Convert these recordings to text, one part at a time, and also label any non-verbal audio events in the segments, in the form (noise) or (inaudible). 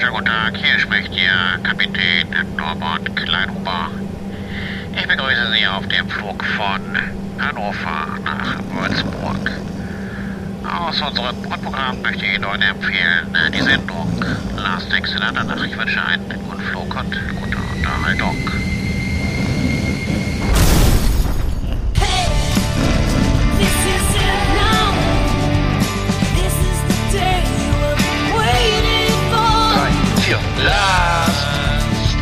schönen guten Tag. Hier spricht Ihr Kapitän Norbert Kleinhuber. Ich begrüße Sie auf dem Flug von Hannover nach Würzburg. Aus unserem Bordprogramm möchte ich Ihnen empfehlen die Sendung Last Exit Andernach. Ich wünsche einen guten Flug und gute Unterhaltung.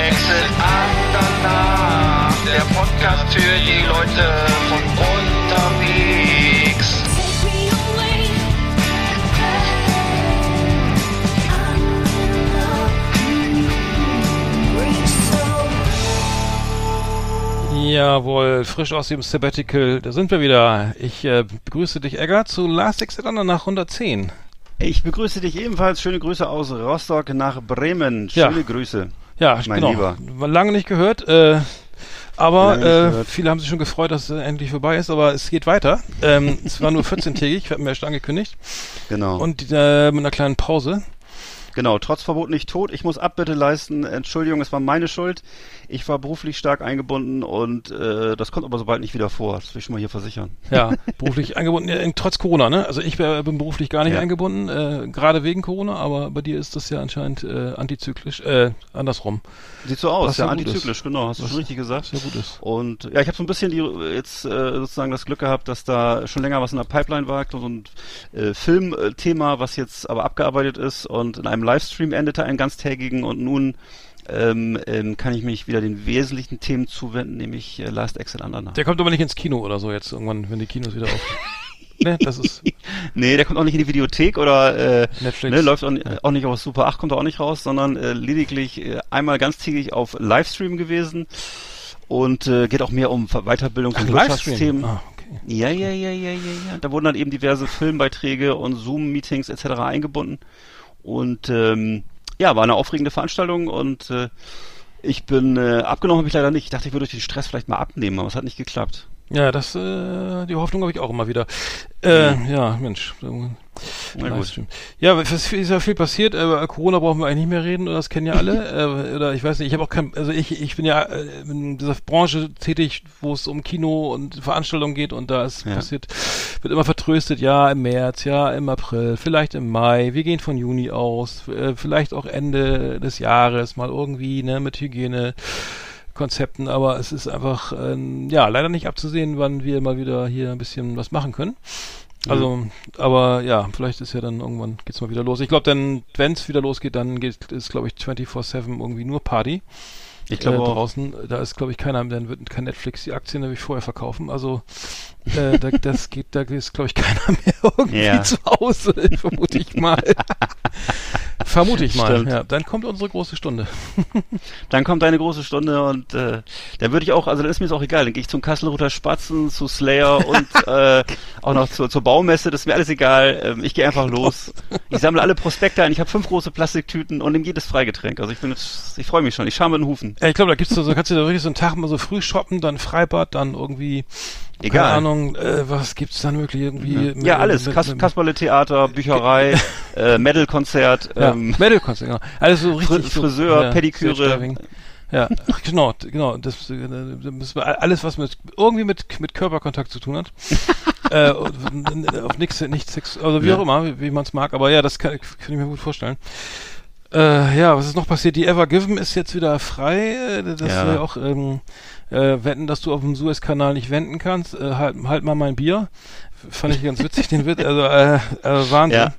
Exit Andernach. Der Podcast für die Leute von unterwegs. Jawohl, frisch aus dem Sabbatical, da sind wir wieder. Ich äh, begrüße dich, Egger, zu Last Exit nach 110. Ich begrüße dich ebenfalls. Schöne Grüße aus Rostock nach Bremen. Ja. Schöne Grüße. Ja, Mein genau. Lieber. Lange nicht gehört, äh, aber nicht äh, gehört. viele haben sich schon gefreut, dass es endlich vorbei ist, aber es geht weiter. Ähm, es war nur 14-tägig, wir hatten mir erst angekündigt. Genau. Und äh, mit einer kleinen Pause. Genau, trotz Verbot nicht tot. Ich muss Abbitte leisten. Entschuldigung, es war meine Schuld. Ich war beruflich stark eingebunden und äh, das kommt aber sobald nicht wieder vor. Das will ich schon mal hier versichern. (laughs) Ja, beruflich eingebunden, ja, trotz Corona, ne? Also ich wär, bin beruflich gar nicht Ja. eingebunden, äh, gerade wegen Corona, aber bei dir ist das ja anscheinend äh, antizyklisch, äh, andersrum. Sieht so aus, ja, ja antizyklisch, ist. genau, hast du schon richtig gesagt. Ja gut ist. Und ja, ich habe so ein bisschen die jetzt äh, sozusagen das Glück gehabt, dass da schon länger was in der Pipeline war, so ein äh, Filmthema, was jetzt aber abgearbeitet ist und in einem Livestream endete, einen ganztägigen und nun ähm, ähm, kann ich mich wieder den wesentlichen Themen zuwenden, nämlich äh, Last Exit Andernach. Der kommt aber nicht ins Kino oder so jetzt irgendwann, wenn die Kinos wieder auf. (laughs) ne, das ist Nee, der kommt auch nicht in die Videothek oder äh, Netflix. ne, läuft auch, Ja. auch nicht auf Super 8, kommt auch nicht raus, sondern äh, lediglich äh, einmal ganztägig auf Livestream gewesen und äh, geht auch mehr um und Livestream. Wirtschaftsthemen. Ah, okay. Ja, ja, ja, ja, ja, ja. Da wurden dann eben diverse Filmbeiträge und Zoom-Meetings etc. eingebunden. Und ähm, ja, war eine aufregende Veranstaltung und äh, ich bin äh, abgenommen habe ich leider nicht. Ich dachte, ich würde durch den Stress vielleicht mal abnehmen, aber es hat nicht geklappt. Ja, das, äh, die Hoffnung habe ich auch immer wieder. Äh, ja, Mensch. Na gut. Ja, es ist ja viel passiert, aber Corona brauchen wir eigentlich nicht mehr reden, oder das kennen ja alle. (laughs) äh, oder ich weiß nicht, ich habe auch kein, also ich, ich bin ja äh, in dieser Branche tätig, wo es um Kino und Veranstaltungen geht und da ist Ja. passiert, wird immer vertröstet, ja, im März, ja, im April, vielleicht im Mai, wir gehen von Juni aus, äh, vielleicht auch Ende des Jahres mal irgendwie, ne, mit Hygiene. Konzepten, aber es ist einfach ähm, ja leider nicht abzusehen, wann wir mal wieder hier ein bisschen was machen können. Also, aber ja, vielleicht ist ja dann irgendwann geht's mal wieder los. Ich glaube, dann, wenn es wieder losgeht, dann geht ist, glaube ich, 24/7 irgendwie nur Party. Ich glaube äh, draußen, da ist, glaube ich, keiner, dann wird kein Netflix die Aktien nämlich vorher verkaufen. Also äh, da, das geht, da ist, glaube ich, keiner (laughs) mehr irgendwie Ja. zu Hause, vermute ich mal. (laughs) vermute ich mal. Stimmt. Ja, dann kommt unsere große Stunde. (laughs) Dann kommt deine große Stunde und äh, da würde ich auch, also dann ist mir das auch egal, dann gehe ich zum Kasselruther Spatzen, zu Slayer und äh, auch noch zur, zur Baumesse, das ist mir alles egal. Ähm, ich gehe einfach los. Ich sammle alle Prospekte ein, ich habe fünf große Plastiktüten und nehme jedes Freigetränk. Also ich bin jetzt, ich freue mich schon, ich schaue mit den Hufen. Ja, ich glaube, da gibt's so, so kannst du da wirklich so einen Tag mal so früh shoppen, dann Freibad, dann irgendwie, Egal. keine Ahnung, äh, was gibt's dann wirklich irgendwie? mit- Ja, alles. mit- Kas mit- Kasperle Theater, Bücherei, (laughs) äh, Metal-Konzert, ja, ähm, Metal-Konzert, genau. Alles so richtig so, Friseur, ja, Pediküre. Ja, genau, genau. Das, äh, da müssen wir alles, was mit irgendwie mit mit Körperkontakt zu tun hat, (laughs) äh, auf nichts, nichts, sex- also wie Ja. auch immer, wie, man es mag. Aber ja, das kann, kann ich mir gut vorstellen. Äh, ja, was ist noch passiert? Die Ever Given ist jetzt wieder frei. Äh, Das Ja. ja. auch ähm, äh, wetten, dass du auf dem Suezkanal nicht wenden kannst. Äh, halt, halt mal mein Bier. Fand ich ganz witzig, den Witz. Also äh, äh, Wahnsinn. Ja.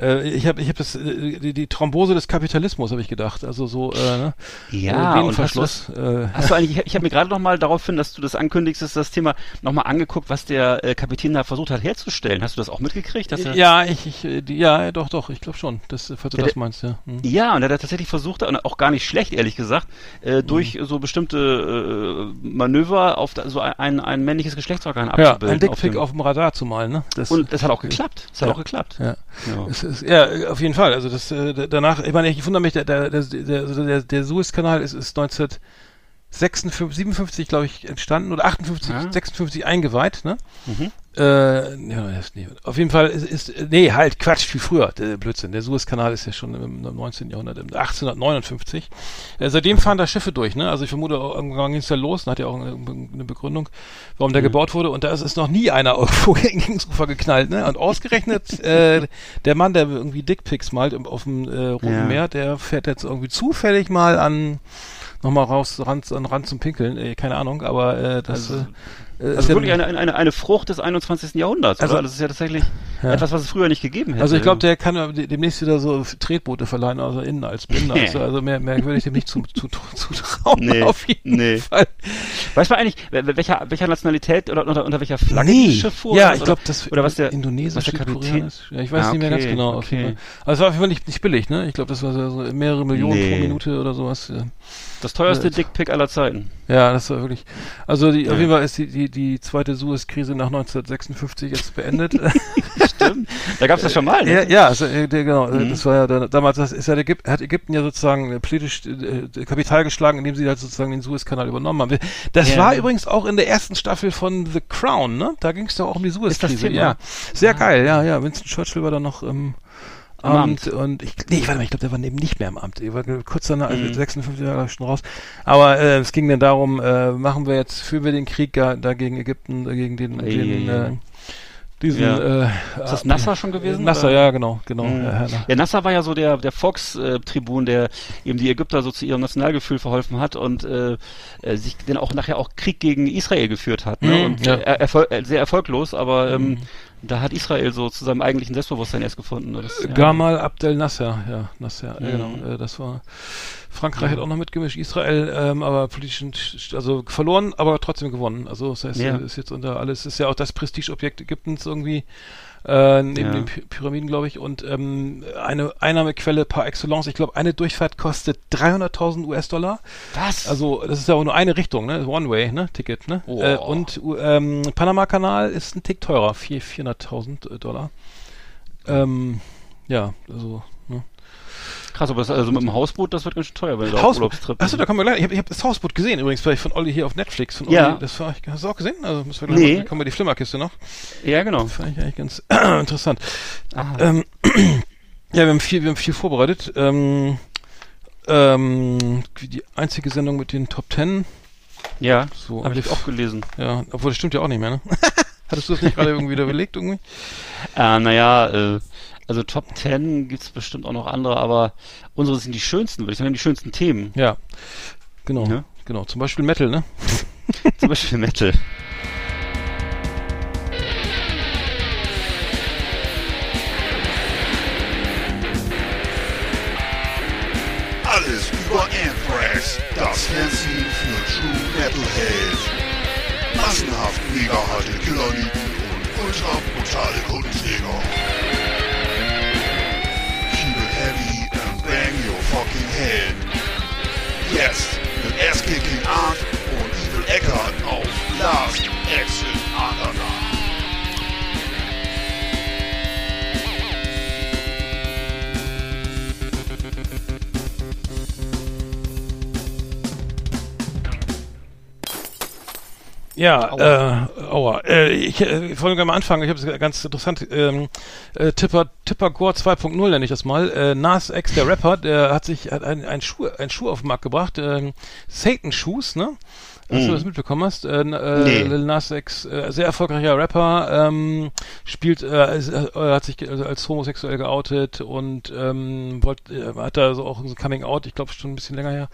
Äh, ich habe ich hab das äh, die, die Thrombose des Kapitalismus habe ich gedacht. Also so äh, ne? Ja, äh, und hast du das- äh, Hast du eigentlich, ich, ich habe mir gerade noch mal daraufhin, dass du das ankündigst, ist das Thema nochmal angeguckt, was der Kapitän da versucht hat herzustellen. Hast du das auch mitgekriegt? Dass ja, ich, ich die, ja, doch, doch, ich glaube schon. Das, falls du Ja, das der- meinst, ja. Hm. Ja, und er hat tatsächlich versucht, und auch gar nicht schlecht, ehrlich gesagt, Mhm. durch so bestimmte Manöver auf da, so ein, ein männliches Geschlechtsorgan Ja, abzubilden. ein Dickpick dem- auf dem Radar zu malen, ne? Das, Und das hat auch geklappt. Das hat Ja. auch geklappt. ja. Ja. Ist, ja, auf jeden Fall. Also das äh, danach, ich meine, ich wundere mich, der, der, der, der, Suezkanal ist, ist 1956, 57, glaube ich, entstanden oder 58, Ja. 56 eingeweiht, ne? Mhm. Äh, ja, das- nee, auf jeden Fall ist, ist nee, halt Quatsch, viel früher, der Blödsinn. Der Suezkanal ist ja schon im, im 19. Jahrhundert, im 1859. Äh, seitdem fahren da Schiffe durch, ne? Also ich vermute, irgendwann ging es ja los, und hat ja auch eine, eine Begründung, warum der gebaut wurde. Und da ist, ist noch nie einer (laughs) irgendwo gegen das Ufer geknallt, ne? Und ausgerechnet äh, der Mann, der irgendwie Dickpics malt auf dem äh, Roten Ja. Meer, der fährt jetzt irgendwie zufällig mal an nochmal raus, ran, an ran zum Pinkeln, äh, keine Ahnung, aber äh, das Also- äh, Also ja- wirklich eine, eine, eine Frucht des 21. Jahrhunderts, Also- oder? Das ist ja tatsächlich Ja. etwas, was es früher nicht gegeben hätte. Also ich glaube, der kann demnächst wieder so Tretboote verleihen, also innen als Binder. Nee. Also, also mehr, mehr würde ich dem nicht zu, zu, zu trauen, Nee, auf jeden nee. Fall. Weiß man eigentlich, welcher, welcher Nationalität oder unter, unter welcher Flagge Nee. das Schiff fuhr? Ja, ich glaube, das oder was der Indonesisch, was der Südkorea Kapitän- ist. Ja, ich weiß Ah, nicht mehr ganz okay, genau. Okay. Also es war auf jeden Fall nicht, nicht billig, ne? Ich glaube, das war so mehrere Millionen pro Minute oder sowas. Das teuerste Ja. Dickpick aller Zeiten. Ja, das war wirklich. Also die, auf Ja. jeden Fall ist die, die, die zweite Suez-Krise nach 1956 jetzt beendet. (laughs) Stimmt. Da gab es das schon mal, ne? Ja, ja also, äh, der, genau, äh, Mhm. das war ja da, damals, das ist ja der hat Ägypten ja sozusagen äh, politisch äh, Kapital geschlagen, indem sie halt sozusagen den Suezkanal übernommen haben. Das Ja. war übrigens auch in der ersten Staffel von The Crown, ne? Da ging es doch auch um die Suezkrise. Ja, sehr geil, ja, ja. Winston Churchill war da noch im Im Amt, und ich, nee, warte mal, ich glaube, der war eben nicht mehr im Amt. Er war kurz danach, also Mhm. 56 Jahre schon raus. Aber äh, es ging dann darum, äh, machen wir jetzt, führen wir den Krieg da, da gegen Ägypten, äh, gegen den, Ei, den ei, ei. äh, diesen Ja. äh, Ist das Nasser schon gewesen? Nasser, oder? ja, genau, genau. Mhm. Ja, ja, Ja, Nasser war ja so der, der Volkstribun, der eben die Ägypter so zu ihrem Nationalgefühl verholfen hat und äh, sich dann auch nachher auch Krieg gegen Israel geführt hat. Ne? Mhm, und ja. erfol äh, sehr erfolglos, aber ähm, Mhm. Da hat Israel so zu seinem eigentlichen Selbstbewusstsein erst gefunden. ne? Das, ja. Gamal Abdel Nasser, ja, Nasser, Mhm. genau, äh, das war, Frankreich hat auch noch mitgemischt, Israel, ähm, aber politisch, also verloren, aber trotzdem gewonnen, also das heißt, Ja. äh, ist jetzt unter alles, ist ja auch das Prestigeobjekt Ägyptens irgendwie, äh, neben Ja. den Py Pyramiden, glaube ich, und ähm, eine Einnahmequelle par excellence, ich glaube, eine Durchfahrt kostet 300.000 US-Dollar, Was? also das ist ja auch nur eine Richtung, ne, One-Way, ne, Ticket, ne, Oh. äh, und ähm, Panama-Kanal ist ein Tick teurer, 4 400.000 Dollar, ähm, ja, also. Krass, aber das, also mit dem Hausboot, das wird ganz schön teuer, weil Hausboot. Urlaubstrip Achso, da kommen wir gleich. Ich habe hab das Hausboot gesehen übrigens, vielleicht von Olli hier auf Netflix. Von Olli. Ja. Das war, hast du auch gesehen? Also müssen wir gleich Nee. mal, kommen wir die Flimmerkiste noch. Ja, genau. Fand ich eigentlich ganz (clears throat) interessant. Aha. Ähm, (clears throat) ja, wir haben viel, wir haben viel vorbereitet. Ähm, ähm, die einzige Sendung mit den Top Ten. ja, So, habe ich auch gelesen. Ja, obwohl das stimmt ja auch nicht mehr, ne? (laughs) Hattest du das nicht gerade irgendwie (laughs) wieder belegt irgendwie? Äh, naja, äh, also Top 10 gibt's bestimmt auch noch andere, aber unsere sind die schönsten, würde ich sagen, die schönsten Themen. Ja. Genau. Ja. Genau. Zum Beispiel Metal, ne? (laughs) Zum Beispiel Metal. Alles über Anthrax, das Fernsehen für True Metalhead. Massenhaft mega harte Killerlieden und ultra brutale Kundenjäger. Fucking head. Jetzt mit Ass-Kicking Art und Evil Eckart auf Last Exit Underground. Ja, äh, aua. Äh, ich, äh, wollte gerne mal anfangen. Ich habe es ganz interessant. Ähm, äh, Tipper, Tipper Gore 2.0 nenne ich das mal. Äh, Nas X, der Rapper, der hat sich hat einen, einen Schuh, einen Schuh auf den Markt gebracht. Ähm, Satan Shoes, ne? Hast du das mitbekommen hast? Äh, äh, Nee. Lil Nas X, äh, sehr erfolgreicher Rapper, ähm, spielt, äh, äh, hat sich also als homosexuell geoutet und ähm, wollt, äh, hat da so auch so ein Coming Out, ich glaube schon ein bisschen länger her.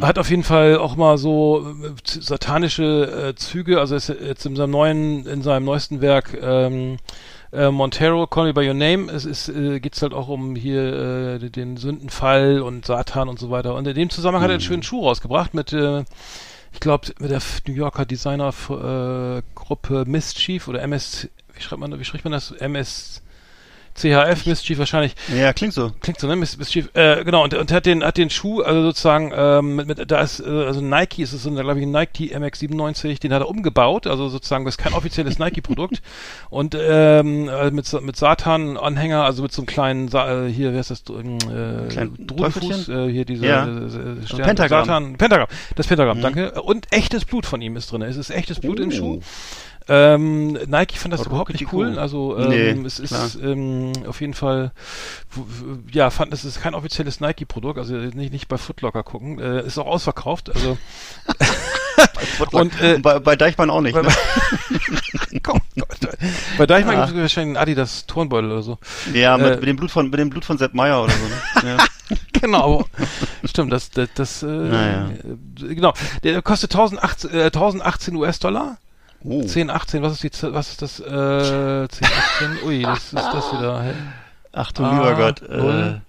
Hat auf jeden Fall auch mal so äh, satanische äh, Züge, also ist jetzt in seinem neuen, in seinem neuesten Werk ähm, äh, Montero, Call Me By Your Name, es ist, äh, geht's halt auch um hier äh, den Sündenfall und Satan und so weiter. Und in dem Zusammenhang hat er einen schönen Schuh rausgebracht mit, äh, ich glaube, mit der New Yorker Designer äh, Gruppe Mischief oder MS, wie schreibt man, wie spricht man das? MS CHF Mischief wahrscheinlich. Ja, klingt so. Klingt so, ne? Miss, Mischief. Äh, genau, und, und hat den, hat den Schuh, also sozusagen, ähm, mit, mit, da ist, äh, also Nike, ist es so, glaube ich, ein Nike MX97, den hat er umgebaut, also sozusagen, das ist kein offizielles (laughs) Nike-Produkt. Und ähm, äh, mit, mit Satan-Anhänger, also mit so einem kleinen, Sa äh, hier, wer ist das, äh, Teufelchen? äh, hier diese Ja. äh, Stern, Pentagramm. Satan, Pentagramm, das Pentagramm, Mhm. danke. Und echtes Blut von ihm ist drin. Es ist echtes Blut im Oh. Schuh. Ähm, Nike fand das Aber überhaupt nicht Rocket cool. cool. Also ähm, Nee, es klar. ist ähm, auf jeden Fall, ja, fand es ist kein offizielles Nike-Produkt. Also nicht nicht bei Footlocker gucken. Äh, ist auch ausverkauft. Also (laughs) Und, äh, bei, bei Deichmann auch nicht. bei- Ne? (laughs) Gott. bei Deichmann Ah. gibt es wahrscheinlich einen Adidas Turnbeutel oder so. Ja, mit, Äh, mit dem Blut von mit dem Blut von Sepp Meier oder so. Ne? (laughs) Ja. genau. Stimmt, das, das, das äh, Naja. äh, genau. Der kostet 1018, äh, 1018 US-Dollar. Oh. 10, 18, was ist die, was ist das, äh, 10, 18, ui, das ist das wieder, hä? Ach du Ah, lieber Gott. Äh,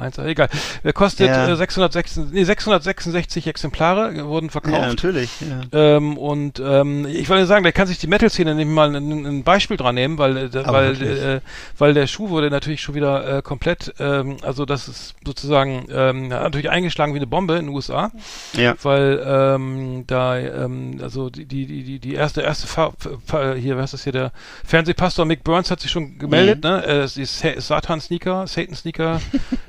Eins, egal. Der kostet Ja. äh, 666, nee, 666 Exemplare wurden ja, verkauft. natürlich. Ja. Ähm, und ähm, ich wollte sagen, da kann sich die Metal-Szene nämlich mal ein, ein Beispiel dran nehmen, weil äh, Aber weil wirklich. äh, weil der Schuh wurde natürlich schon wieder äh, komplett, ähm, also das ist sozusagen ähm, natürlich eingeschlagen wie eine Bombe in den USA, ja. weil ähm, da ähm, also die die die die- erste erste Fa Fa hier was ist das hier der Fernsehpastor Mick Burns hat sich schon gemeldet, Mhm. ne? Äh, die Sa-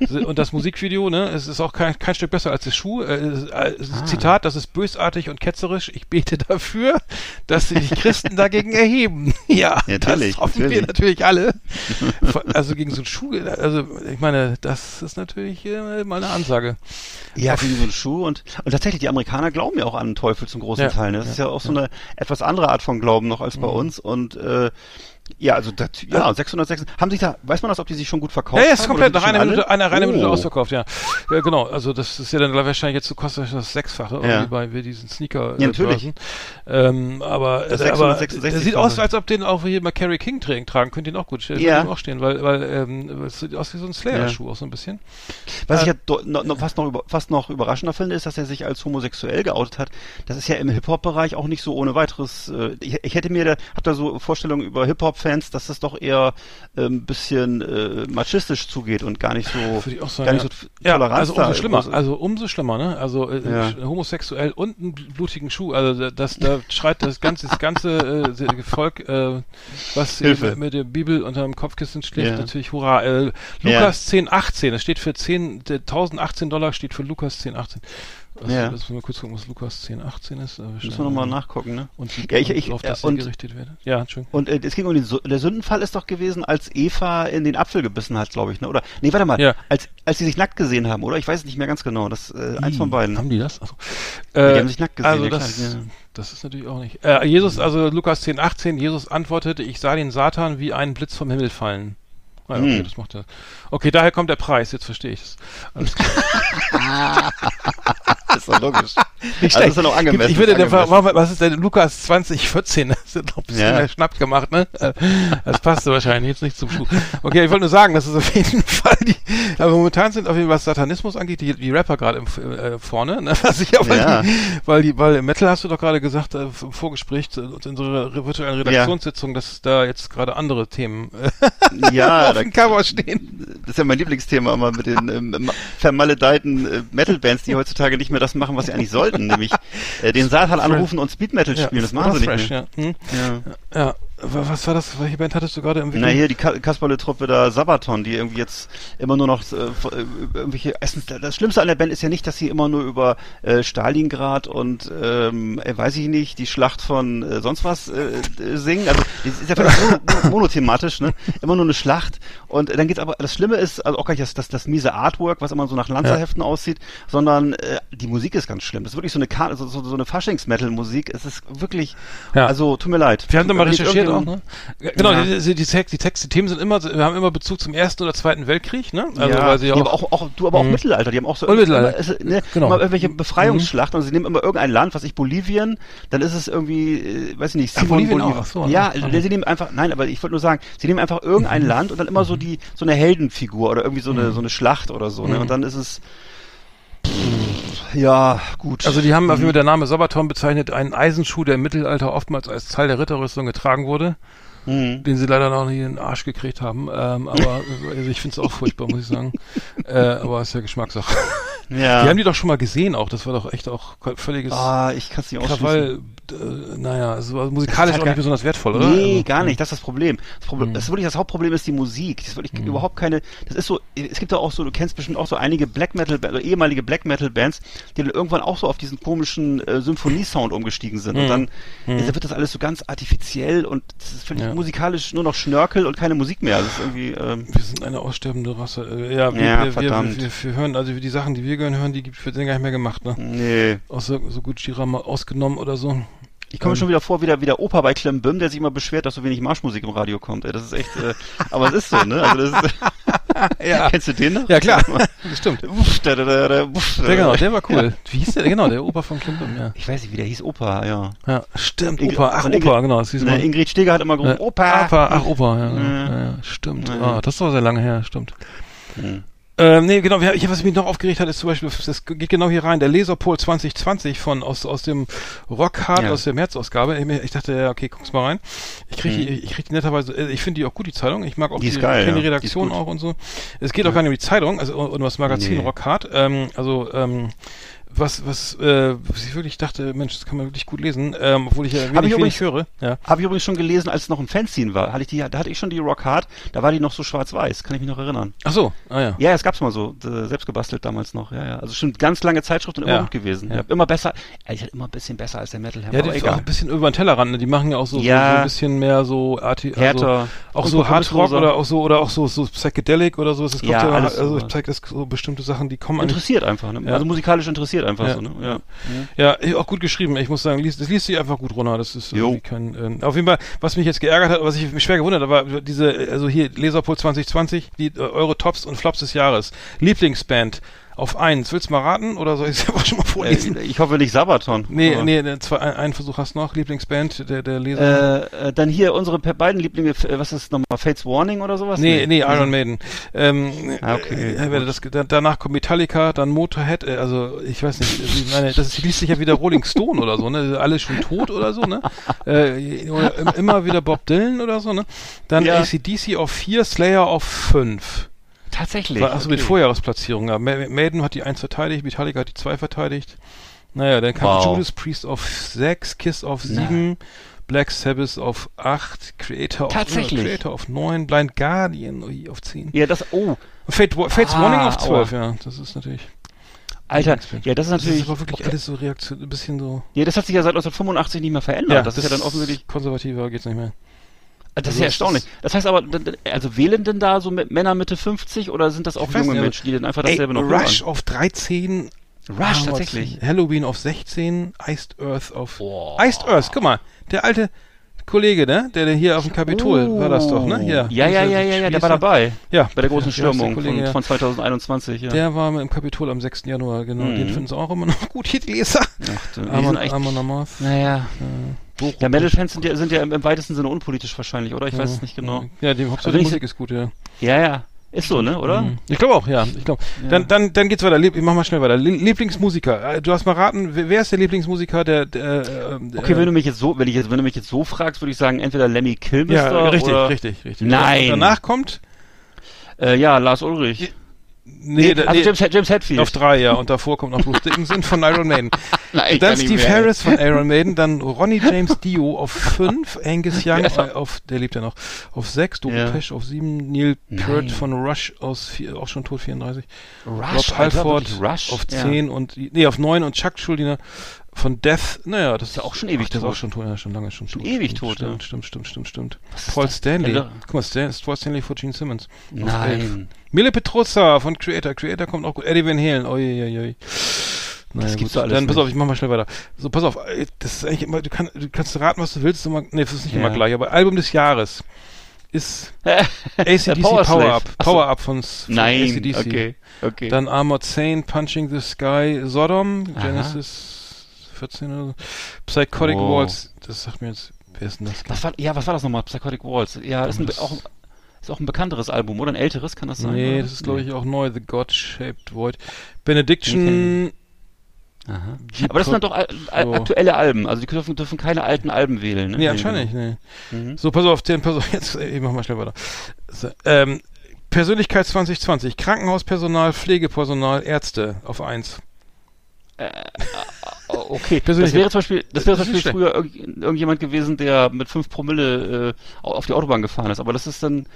(laughs) Und das Musikvideo, ne? Es ist auch kein, kein Stück besser als der Schuh. Äh, äh, Ah. Zitat, das ist bösartig und ketzerisch. Ich bete dafür, dass sich die Christen dagegen erheben. (laughs) ja, Ja, natürlich, das hoffen wir natürlich. natürlich alle. (laughs) also gegen so einen Schuh, also ich meine, das ist natürlich äh, mal eine Ansage. Ja, gegen so einen Schuh und, und tatsächlich, die Amerikaner glauben ja auch an den Teufel zum großen Ja, Teil. Ne? Das ist ja auch so eine etwas andere Art von Glauben noch als bei Mhm. uns und äh, ja, also das, ja, 606. Haben sich da, weiß man das, ob die sich schon gut verkauft Ja, ja, ist haben? komplett nach einer Minute, einer reine Minute Oh. ausverkauft, ja. ja. Genau, also das ist ja dann wahrscheinlich jetzt so kostet das Sechsfache Ja. irgendwie bei bei diesen Sneaker. Ja, natürlich. Ähm, aber Das äh, aber 666 der sieht aus, als ob den auch hier mal Carrie King tragen, tragen könnte ihn auch gut stehen, Ja. auch stehen, weil weil ähm, es sieht aus wie so ein Slayer-Schuh auch so ein bisschen. Was Äh, ich ja do, no, no, fast, noch über, fast noch überraschender finde, ist, dass er sich als homosexuell geoutet hat. Das ist ja im Hip-Hop-Bereich auch nicht so ohne weiteres. Äh, ich, ich hätte mir da, hab da so Vorstellungen über Hip-Hop-Fans, dass das doch eher ein ähm, bisschen äh, machistisch zugeht und gar nicht so, Würde ich auch sagen. gar nicht ja. so also umso schlimmer, also umso schlimmer, ne? Also äh, Ja. homosexuell und einen blutigen Schuh, also das da schreit das ganze das ganze äh, Volk, äh, was Hilfe. mit, der Bibel unter dem Kopfkissen schläft, Ja. natürlich hurra. Äh. Lukas 1018, das steht für 10 der 1018 Dollar steht für Lukas 1018. Was, Ja. Lass mal kurz gucken, was Lukas 1018 ist. Müssen wir nochmal mal- nachgucken, ne? Und wie Ja, ich- ich- auf das äh, und- sie gerichtet werden. Ja, Entschuldigung. Und äh, es ging um den, der Sündenfall ist doch gewesen, als Eva in den Apfel gebissen hat, glaube ich, ne? Oder nee, warte mal, Ja. als als sie sich nackt gesehen haben, oder? Ich weiß es nicht mehr ganz genau. Das äh, eins von beiden. Haben die das? Achso. Ja, die haben sich nackt gesehen, Also das, ja. das ist natürlich auch nicht. Äh, Jesus, also Lukas 10, 18, Jesus antwortete, ich sah den Satan wie einen Blitz vom Himmel fallen. Ah, ja, okay, Hm. das macht er. Okay, daher kommt der Preis, jetzt verstehe ich es. Alles klar. (laughs) ist doch logisch. Nicht Also ist ja noch angemessen. Ich würde ist der, angemessen. was ist denn Lukas 2014? Das ist doch ein bisschen Ja. mehr Schnapp gemacht, ne? Äh, Das passte wahrscheinlich jetzt nicht zum Schuh. Okay, ich wollte nur sagen, das ist auf jeden (laughs) Fall die, aber momentan sind auf jeden Fall, was Satanismus angeht, die, die Rapper gerade im, äh, vorne, ne? Was ich aber, Ja. die, weil die, weil im Metal hast du doch gerade gesagt, äh, im Vorgespräch zu unserer re- virtuellen Redaktionssitzung, dass da jetzt gerade andere Themen äh, (laughs) Ja, da, dem Cover stehen. das ist ja mein Lieblingsthema immer mit den ähm, vermaledeiten äh, Metal-Bands, die heutzutage nicht mehr das machen, was sie eigentlich sollten, nämlich äh, den Satan anrufen und Speed Metal spielen. das machen sie Fresh, nicht mehr. ja. Hm? Ja. ja. Wa- Was war das? Welche Band hattest du gerade im Na hier die Ka Kasperle-Truppe da Sabaton, die irgendwie jetzt immer nur noch äh, äh, irgendwelche Essens. Das Schlimmste an der Band ist ja nicht, dass sie immer nur über äh, Stalingrad und ähm, äh, weiß ich nicht die Schlacht von äh, sonst was äh, äh, singen. Also das ist ja völlig mono mono- monothematisch, ne? Immer nur eine Schlacht. Und dann geht's aber. Das Schlimme ist also auch gar nicht das, das, das miese Artwork, was immer so nach Lanzerheften aussieht, sondern äh, die Musik ist ganz schlimm. Das ist wirklich so eine Ka so, so, so eine Faschings-Metal-Musik. Es ist wirklich. Ja. Also tut mir leid. Wir haben da mal recherchiert auch, irgendjemand- ne? Genau, Ja. die, die, die, Text, die Texte, die Themen sind immer, wir haben immer Bezug zum Ersten oder Zweiten Weltkrieg, ne? Also, ja, weil sie auch, aber auch, auch, du aber auch Mhm. Mittelalter, die haben auch so Und Mittelalter. es, ne, Genau. immer irgendwelche Befreiungsschlachten und sie nehmen immer irgendein Land, was ich Bolivien, dann ist es irgendwie, äh, weiß ich nicht, Ach, Simon Bolivien Bolivar. auch, ach so, ja, ne? also, sie nehmen einfach, nein, aber ich wollte nur sagen, sie nehmen einfach irgendein Land und dann immer so die, so eine Heldenfigur oder irgendwie so eine, so eine Schlacht oder so, ne, Mhm. und dann ist es, ja, gut. also die haben, jeden Mhm. Der Name Sabaton bezeichnet, einen Eisenschuh, der im Mittelalter oftmals als Teil der Ritterrüstung getragen wurde, Mhm. den sie leider noch nie in den Arsch gekriegt haben, ähm, aber also ich finde es auch furchtbar, muss ich sagen, (laughs) äh, aber ist ja Geschmackssache. Ja. Die haben die doch schon mal gesehen auch. Das war doch echt auch völliges Ah, ich kann es nicht ausschließen. Krawall. Äh, naja, also also musikalisch halt auch gar- nicht besonders wertvoll, oder? Nee, Also, gar nicht. Das ist das Problem. Das, Problem Mhm. das ist wirklich das Hauptproblem ist die Musik. Das ist wirklich überhaupt keine. Das ist so. Es gibt ja auch so. Du kennst bestimmt auch so einige Black Metal, also ehemalige Black Metal Bands, die dann irgendwann auch so auf diesen komischen äh, Symphonie-Sound umgestiegen sind. Und dann äh, da wird das alles so ganz artifiziell und das ist völlig Mhm. Ja. musikalisch nur noch Schnörkel und keine Musik mehr. Das ist irgendwie. Ähm, Wir sind eine aussterbende Rasse. Äh, Ja, wir, Ja, wir, wir, verdammt. wir, wir hören, also die Sachen, die wir hören, hören, die gibt- wird gar nicht mehr gemacht, ne? nee. Außer so gut Shira mal ausgenommen oder so. Ich komme mir Ähm. schon wieder vor, wie der, Opa bei Clem Bim, der sich immer beschwert, dass so wenig Marschmusik im Radio kommt. Ey, das ist echt, äh, aber es ist so, ne? Also das ist, (laughs) Ja. Kennst du den noch? Ja, klar. Stimmt. Uff, da, da, da, da, uff, Der, genau, der war cool. Wie hieß der? Genau, der Opa von Klimbim, ja. Ich weiß nicht, wie der hieß, Opa, ja. Ja, stimmt, Ingrid- Opa. Ach, Opa, genau. Das hieß Ne. Ingrid Steger hat immer gerufen, Äh, Opa. Opa, ach, Opa, ja, Ja. ja, ja, stimmt. Ja. Ah, das war sehr lange her, stimmt. Hm. Ähm, nee, genau, ich, was mich noch aufgeregt hat, ist zum Beispiel, das geht genau hier rein, der Laserpol 2020 von, aus, aus dem Rockhard, Ja. aus der März-Ausgabe. Ich, ich dachte, ja, okay, guck's mal rein. Ich krieg, Hm. die, ich krieg die netterweise, äh, ich finde die auch gut, die Zeitung. Ich mag auch Die die, geil, kenn die ja. Die Redaktion gut. auch und so. Es geht auch gar nicht um die Zeitung, also um das Magazin Nee. Rockhard. Ähm, also, ähm, was, was, äh, was ich wirklich dachte, Mensch, das kann man wirklich gut lesen, ähm, obwohl ich ja Hab wenig, ich wenig übrigens- höre. Ja. Habe ich übrigens schon gelesen, als es noch ein Fanzine war. Hatte ich die, da hatte ich schon die Rock Hard, da war die noch so schwarz-weiß, kann ich mich noch erinnern. Ach so, ah ja. Ja, es gab's mal so, selbst gebastelt damals noch, ja, ja. Also schon ganz lange Zeitschrift und immer Ja. gut gewesen. Ja. Immer besser, ehrlich gesagt, immer ein bisschen besser als der Metal Hammer, Ja, aber die ist auch egal. ein bisschen über den Tellerrand, ne? Die machen ja auch so, Ja. so ein bisschen mehr so arti also Härter. auch und so Hardrock kompromissloser. oder auch so oder auch so so Psychedelic oder so. Es kommt Ja, ja, also so. ich zeig das so bestimmte Sachen, die kommen. Interessiert einfach, ne? Also musikalisch interessiert einfach Ja. so, ne? Ja. Ja, eh, auch gut geschrieben. Ich muss sagen, liest, das liest sich einfach gut runter. Das ist Jo. kein. Ähm, auf jeden Fall, was mich jetzt geärgert hat, was ich mich schwer gewundert, habe, war diese, also hier Laserpol 2020, die äh, eure Tops und Flops des Jahres, Lieblingsband auf eins. Willst du mal raten oder soll ich es (laughs) einfach schon mal vorlesen? Äh, ich hoffe nicht Sabaton. nee, aber- nee, zwei, ein, einen Versuch hast du noch. Lieblingsband der der Leser. Äh, äh, dann hier unsere beiden Lieblinge, äh, was ist nochmal, Fates Warning oder sowas? Nee, nee, Iron Maiden. Ähm, Ah, okay, äh, äh, das, da, danach kommt Metallica, dann Motorhead, äh, also ich weiß nicht, ich meine, das ist, liest sich ja wieder Rolling Stone oder so, ne? Alle schon tot oder so, ne? Äh, immer wieder Bob Dylan oder so, ne? Dann Ja. ACDC auf 4, Slayer auf 5. Tatsächlich. War also mit okay. Vorjahresplatzierung. Ja. Ma- Maiden hat die 1 verteidigt, Metallica hat die 2 verteidigt. Naja, dann kam Wow. Judas Priest auf 6, Kiss auf Na. 7, Black Sabbath auf 8, Creator auf, Tatsächlich? äh, Creator auf 9, Blind Guardian ui, auf 10. Ja, das, oh, Fate, Fates Ah, Warning auf 12, aua. ja. Das ist natürlich. Alter, ja, das ist Das natürlich, ist aber wirklich alles so Reaktion, ein bisschen so. ja, das hat sich ja seit 1985 nicht mehr verändert. das, ist ja dann offensichtlich, konservativer geht's nicht mehr. Das ist also ja es erstaunlich. ist- Das heißt aber, also wählen denn da so Männer Mitte 50 oder sind das auch junge nicht, Menschen, die dann einfach Ey, dasselbe noch Rush hören? auf 13. Rush, tatsächlich. Halloween auf 16, Iced Earth auf. Boah. Iced Earth, guck mal, der alte Kollege, ne? Der, der hier auf dem Kapitol war das doch, ne? Hier. Ja, ja, ja, ja, ja, der war dabei. Ja. Bei der großen Ja, der Stürmung Kollege, von, ja. von 2021, ja. Der war im Kapitol am 6. Januar, genau. Mhm. Den finden sie auch immer noch gut, hier die Leser. Ach, du, die Amon, sind echt, Amon Amarth. naja. Ja, Metal-Fans sind ja, sind ja im, im weitesten Sinne unpolitisch wahrscheinlich, oder? Ich weiß es nicht genau. Ja, die Hauptsache Also Musik ist gut, ja. Ja, ja. Ist so, ne, oder? Mhm. Ich glaube auch, ja. Ich glaube. Dann, dann, dann geht's weiter. Lieb, ich mach mal schnell weiter. Lie- Lieblingsmusiker. Äh, Du hast mal raten, wer wer ist der Lieblingsmusiker der, der äh, Okay, äh, wenn du mich jetzt so, wenn ich jetzt, wenn du mich jetzt so fragst, würde ich sagen, entweder Lemmy Kilmister ja, richtig, oder, richtig, richtig. Nein. Und danach kommt Äh, ja, Lars Ulrich. Nee, da- also nee James, James Hetfield. auf drei, ja, und davor kommt noch Bruce Dickinson von Iron Maiden. (laughs) Nein, dann Steve. Harris von Iron Maiden, (laughs) dann Ronnie James Dio auf fünf, (laughs) Angus Young Ja. äh, auf, der lebt ja noch, auf sechs, Dope Ja. Pesch auf sieben, Neil. Peart von Rush aus vier, auch schon tot 34, Rush, Rob Halford Rush. auf Ja. 10 und nee, auf 9 und Chuck Schuldiner von Death. Naja, das ist ja auch schon ewig ach, der ist tot. auch schon tot, ja, schon lange schon, tot. ewig stimmt, tot, stimmt, ja. stimmt, stimmt, stimmt, stimmt. ist Paul das? Stanley. Ja, Guck mal, Stan, Paul Stanley vor Gene Simmons. Nein. Mille Petrosa von Creator. Creator kommt auch gut. Eddie Van Halen. Oi, Naja, Das gibt's gut. doch alles Dann pass auf, ich mach mal schnell weiter. So, pass auf. äh, Das ist eigentlich immer, du, kann, du kannst raten, was du willst. Immer, nee, das ist nicht Ja. immer gleich. Aber Album des Jahres ist (laughs) ACDC Power Power. Up. Ach so. Power Up von, von Nein, ACDC. okay, okay. Dann Armored Saint, Punching the Sky, Sodom, Aha. Genesis 14 oder so. Psychotic Wow. Waltz, das sagt mir jetzt, wer ist denn das? was war, ja, was war das nochmal? Psychotic Waltz. Ja, ist, ein, Das- auch, ist auch ein bekannteres Album, oder? Ein älteres, kann das sein? Nee, oder? das ist glaube ich auch neu, The God-Shaped Void. Benediction, Aha. Aber das sind dann doch so. aktuelle Alben. Also die dürfen, dürfen keine alten Alben wählen, ne? Nee, anscheinend nicht, nee. Mhm. So, pass auf, den, pass auf, (laughs) jetzt, ich mach mal schnell weiter. So, ähm, Persönlichkeit 2020. Krankenhauspersonal, Pflegepersonal, Ärzte auf 1. Oh, okay, das Persönlich- wäre zum Beispiel, das wäre Das zum Beispiel früher irg irgendjemand gewesen, der mit 5 Promille äh, auf die Autobahn gefahren ist. Aber das ist dann,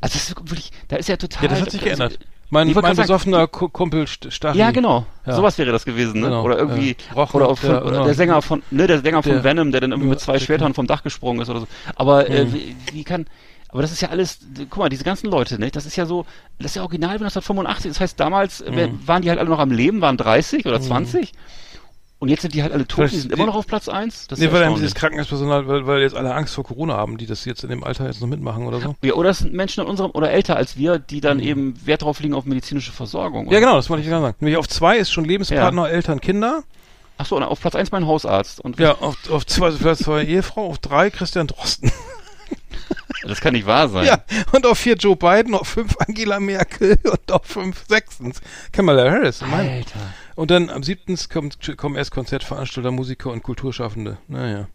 also das ist wirklich, da ist ja total. Ja, das hat sich also, geändert. Mein, ich wollte mein sagen, besoffener Ku- Kumpel St- Stachy. Ja, genau. Ja. Sowas wäre das gewesen, ne? Genau, Oder irgendwie, äh, Rochen, oder, auf, der- oder der Sänger von, ne, der Sänger von Der- Venom, der dann irgendwie mit zwei Schwertern vom Dach gesprungen ist oder so. Aber äh, Mhm. wie, wie kann, aber das ist ja alles, guck mal, diese ganzen Leute, ne? Das ist ja so, das ist ja original 1985. Das heißt, damals äh, Mhm. waren die halt alle noch am Leben, waren 30 oder 20. Und jetzt sind die halt alle tot, die Vielleicht sind die- immer noch auf Platz 1. Das Nee, ja weil dann erstaunlich. dieses Krankenhauspersonal, weil, weil jetzt alle Angst vor Corona haben, die das jetzt in dem Alter jetzt noch mitmachen oder so. Ja, oder es sind Menschen in unserem, oder älter als wir, die dann eben Wert darauf legen auf medizinische Versorgung. Mhm. Ja, genau, das wollte ich gerade sagen. Nämlich auf zwei ist schon Lebenspartner, Ja. Eltern, Kinder. Ach so, und auf Platz 1 mein Hausarzt. Und Ja, auf, auf zwei, Platz zwei Ehefrau, auf drei Christian Drosten. (laughs) das kann nicht wahr sein. Ja, und auf vier Joe Biden, auf fünf Angela Merkel (laughs) und auf fünf sechstens Kamala Harris. Mein. Alter. Und dann am siebtens kommt, kommen erst Konzertveranstalter, Musiker und Kulturschaffende. Naja.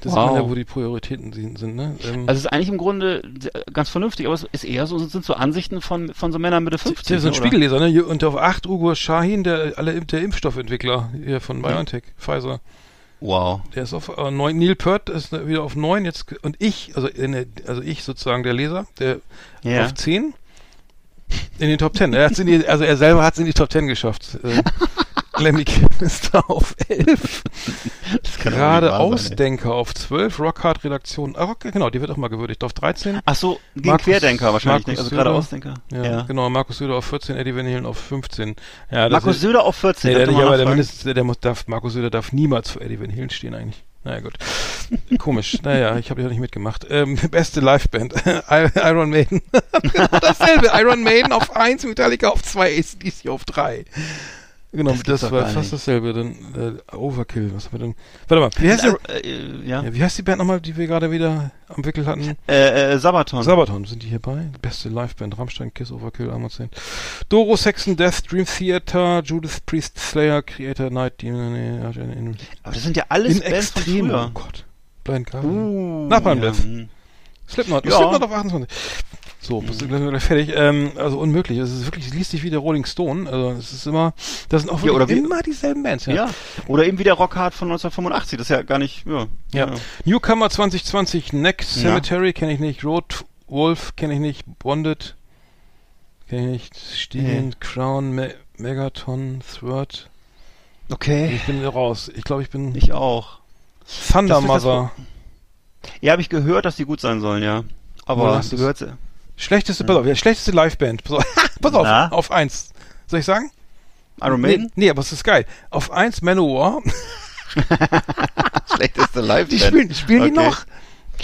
Das Wow. man ja, wo die Prioritäten sind, ne? Ähm, Also es ist eigentlich im Grunde ganz vernünftig, aber es ist eher so, sind so Ansichten von, von so Männern Mitte 50. der ist so ein? Spiegelleser, ne? Und auf acht Ugo Shahin, der, alle, der Impfstoffentwickler hier von BioNTech, Pfizer. Wow. Der ist auf äh, neun. Neil Peart ist wieder auf neun jetzt ge- und ich, also in der, also ich sozusagen der Leser, der Ja. auf zehn in den Top Ten. Er hat's in die, also er selber hat es in die Top Ten geschafft. Äh, (laughs) Lemmy Kim ist da auf elf. Das kann doch Gerade nicht wahr sein. Ausdenker auf zwölf. Rockhard Redaktion. Ah, Rock, genau, die wird auch mal gewürdigt. Auf 13. Ach so, gegen Markus- Querdenker wahrscheinlich, Markus nicht? also gerade Söder. Ausdenker. Ja, genau. Markus Söder auf 14, Eddie Van Halen auf 15. Ja, Markus ist, Söder auf 14. Nee, der, mal aber der, mindestens, der, der muss, darf, Markus Söder darf niemals vor Eddie Van Halen stehen eigentlich. Naja, gut. Komisch. Naja, ich habe ja nicht mitgemacht. Ähm, (laughs) beste Liveband. (laughs) Iron Maiden. (laughs) Dasselbe. Iron Maiden auf 1, Metallica auf 2, ACDC auf 3. Genau, Das das, war fast nicht. dasselbe. Dann äh, Overkill. Was haben wir denn? Warte mal. Wie heißt, die, Äh, äh, ja. ja, wie heißt die Band nochmal, die wir gerade wieder am Wickel hatten? Äh, äh, Sabaton. Sabaton, sind die hierbei? Beste Liveband, Rammstein, Kiss, Overkill, Amazon. Doro, Saxon, Death, Dream Theater, Judas Priest, Slayer, Creator, Night Demon, in, aber das sind ja alles in Bands von Extremo. früher. Oh Gott. Blind Guardian. Uh, Nachbarn ja, Death. Slipknot, Ja. Slipknot auf 28. So, bist du gleich, gleich fertig. Ähm, also unmöglich. Es ist wirklich, es liest sich wie der Rolling Stone. Also es ist immer, das sind auch Ja, wirklich oder wie- immer dieselben Bands. Ja. Oder eben wie der Rockhard von 1985. Das ist ja gar nicht, ja. Ja. Newcomer 2020, Next Ja. Cemetery kenne ich nicht, Road Wolf kenne ich nicht, Bonded kenne ich nicht, Stiegen, Crown, Me Megaton, Throat. Okay. Ich bin raus. Ich glaube, ich bin Ich auch. Thunder Mother. Ja, habe ich gehört, dass die gut sein sollen, ja. Aber hast du gehört. Schlechteste, pass auf, ja, schlechteste Liveband. Pass auf, (laughs) pass auf, Na? auf eins. Soll ich sagen? Iron Nee, Maiden? nee, aber es ist geil. Auf eins Manowar. (laughs) Schlechteste Live-Band. Die spielen, spielen die Okay. noch?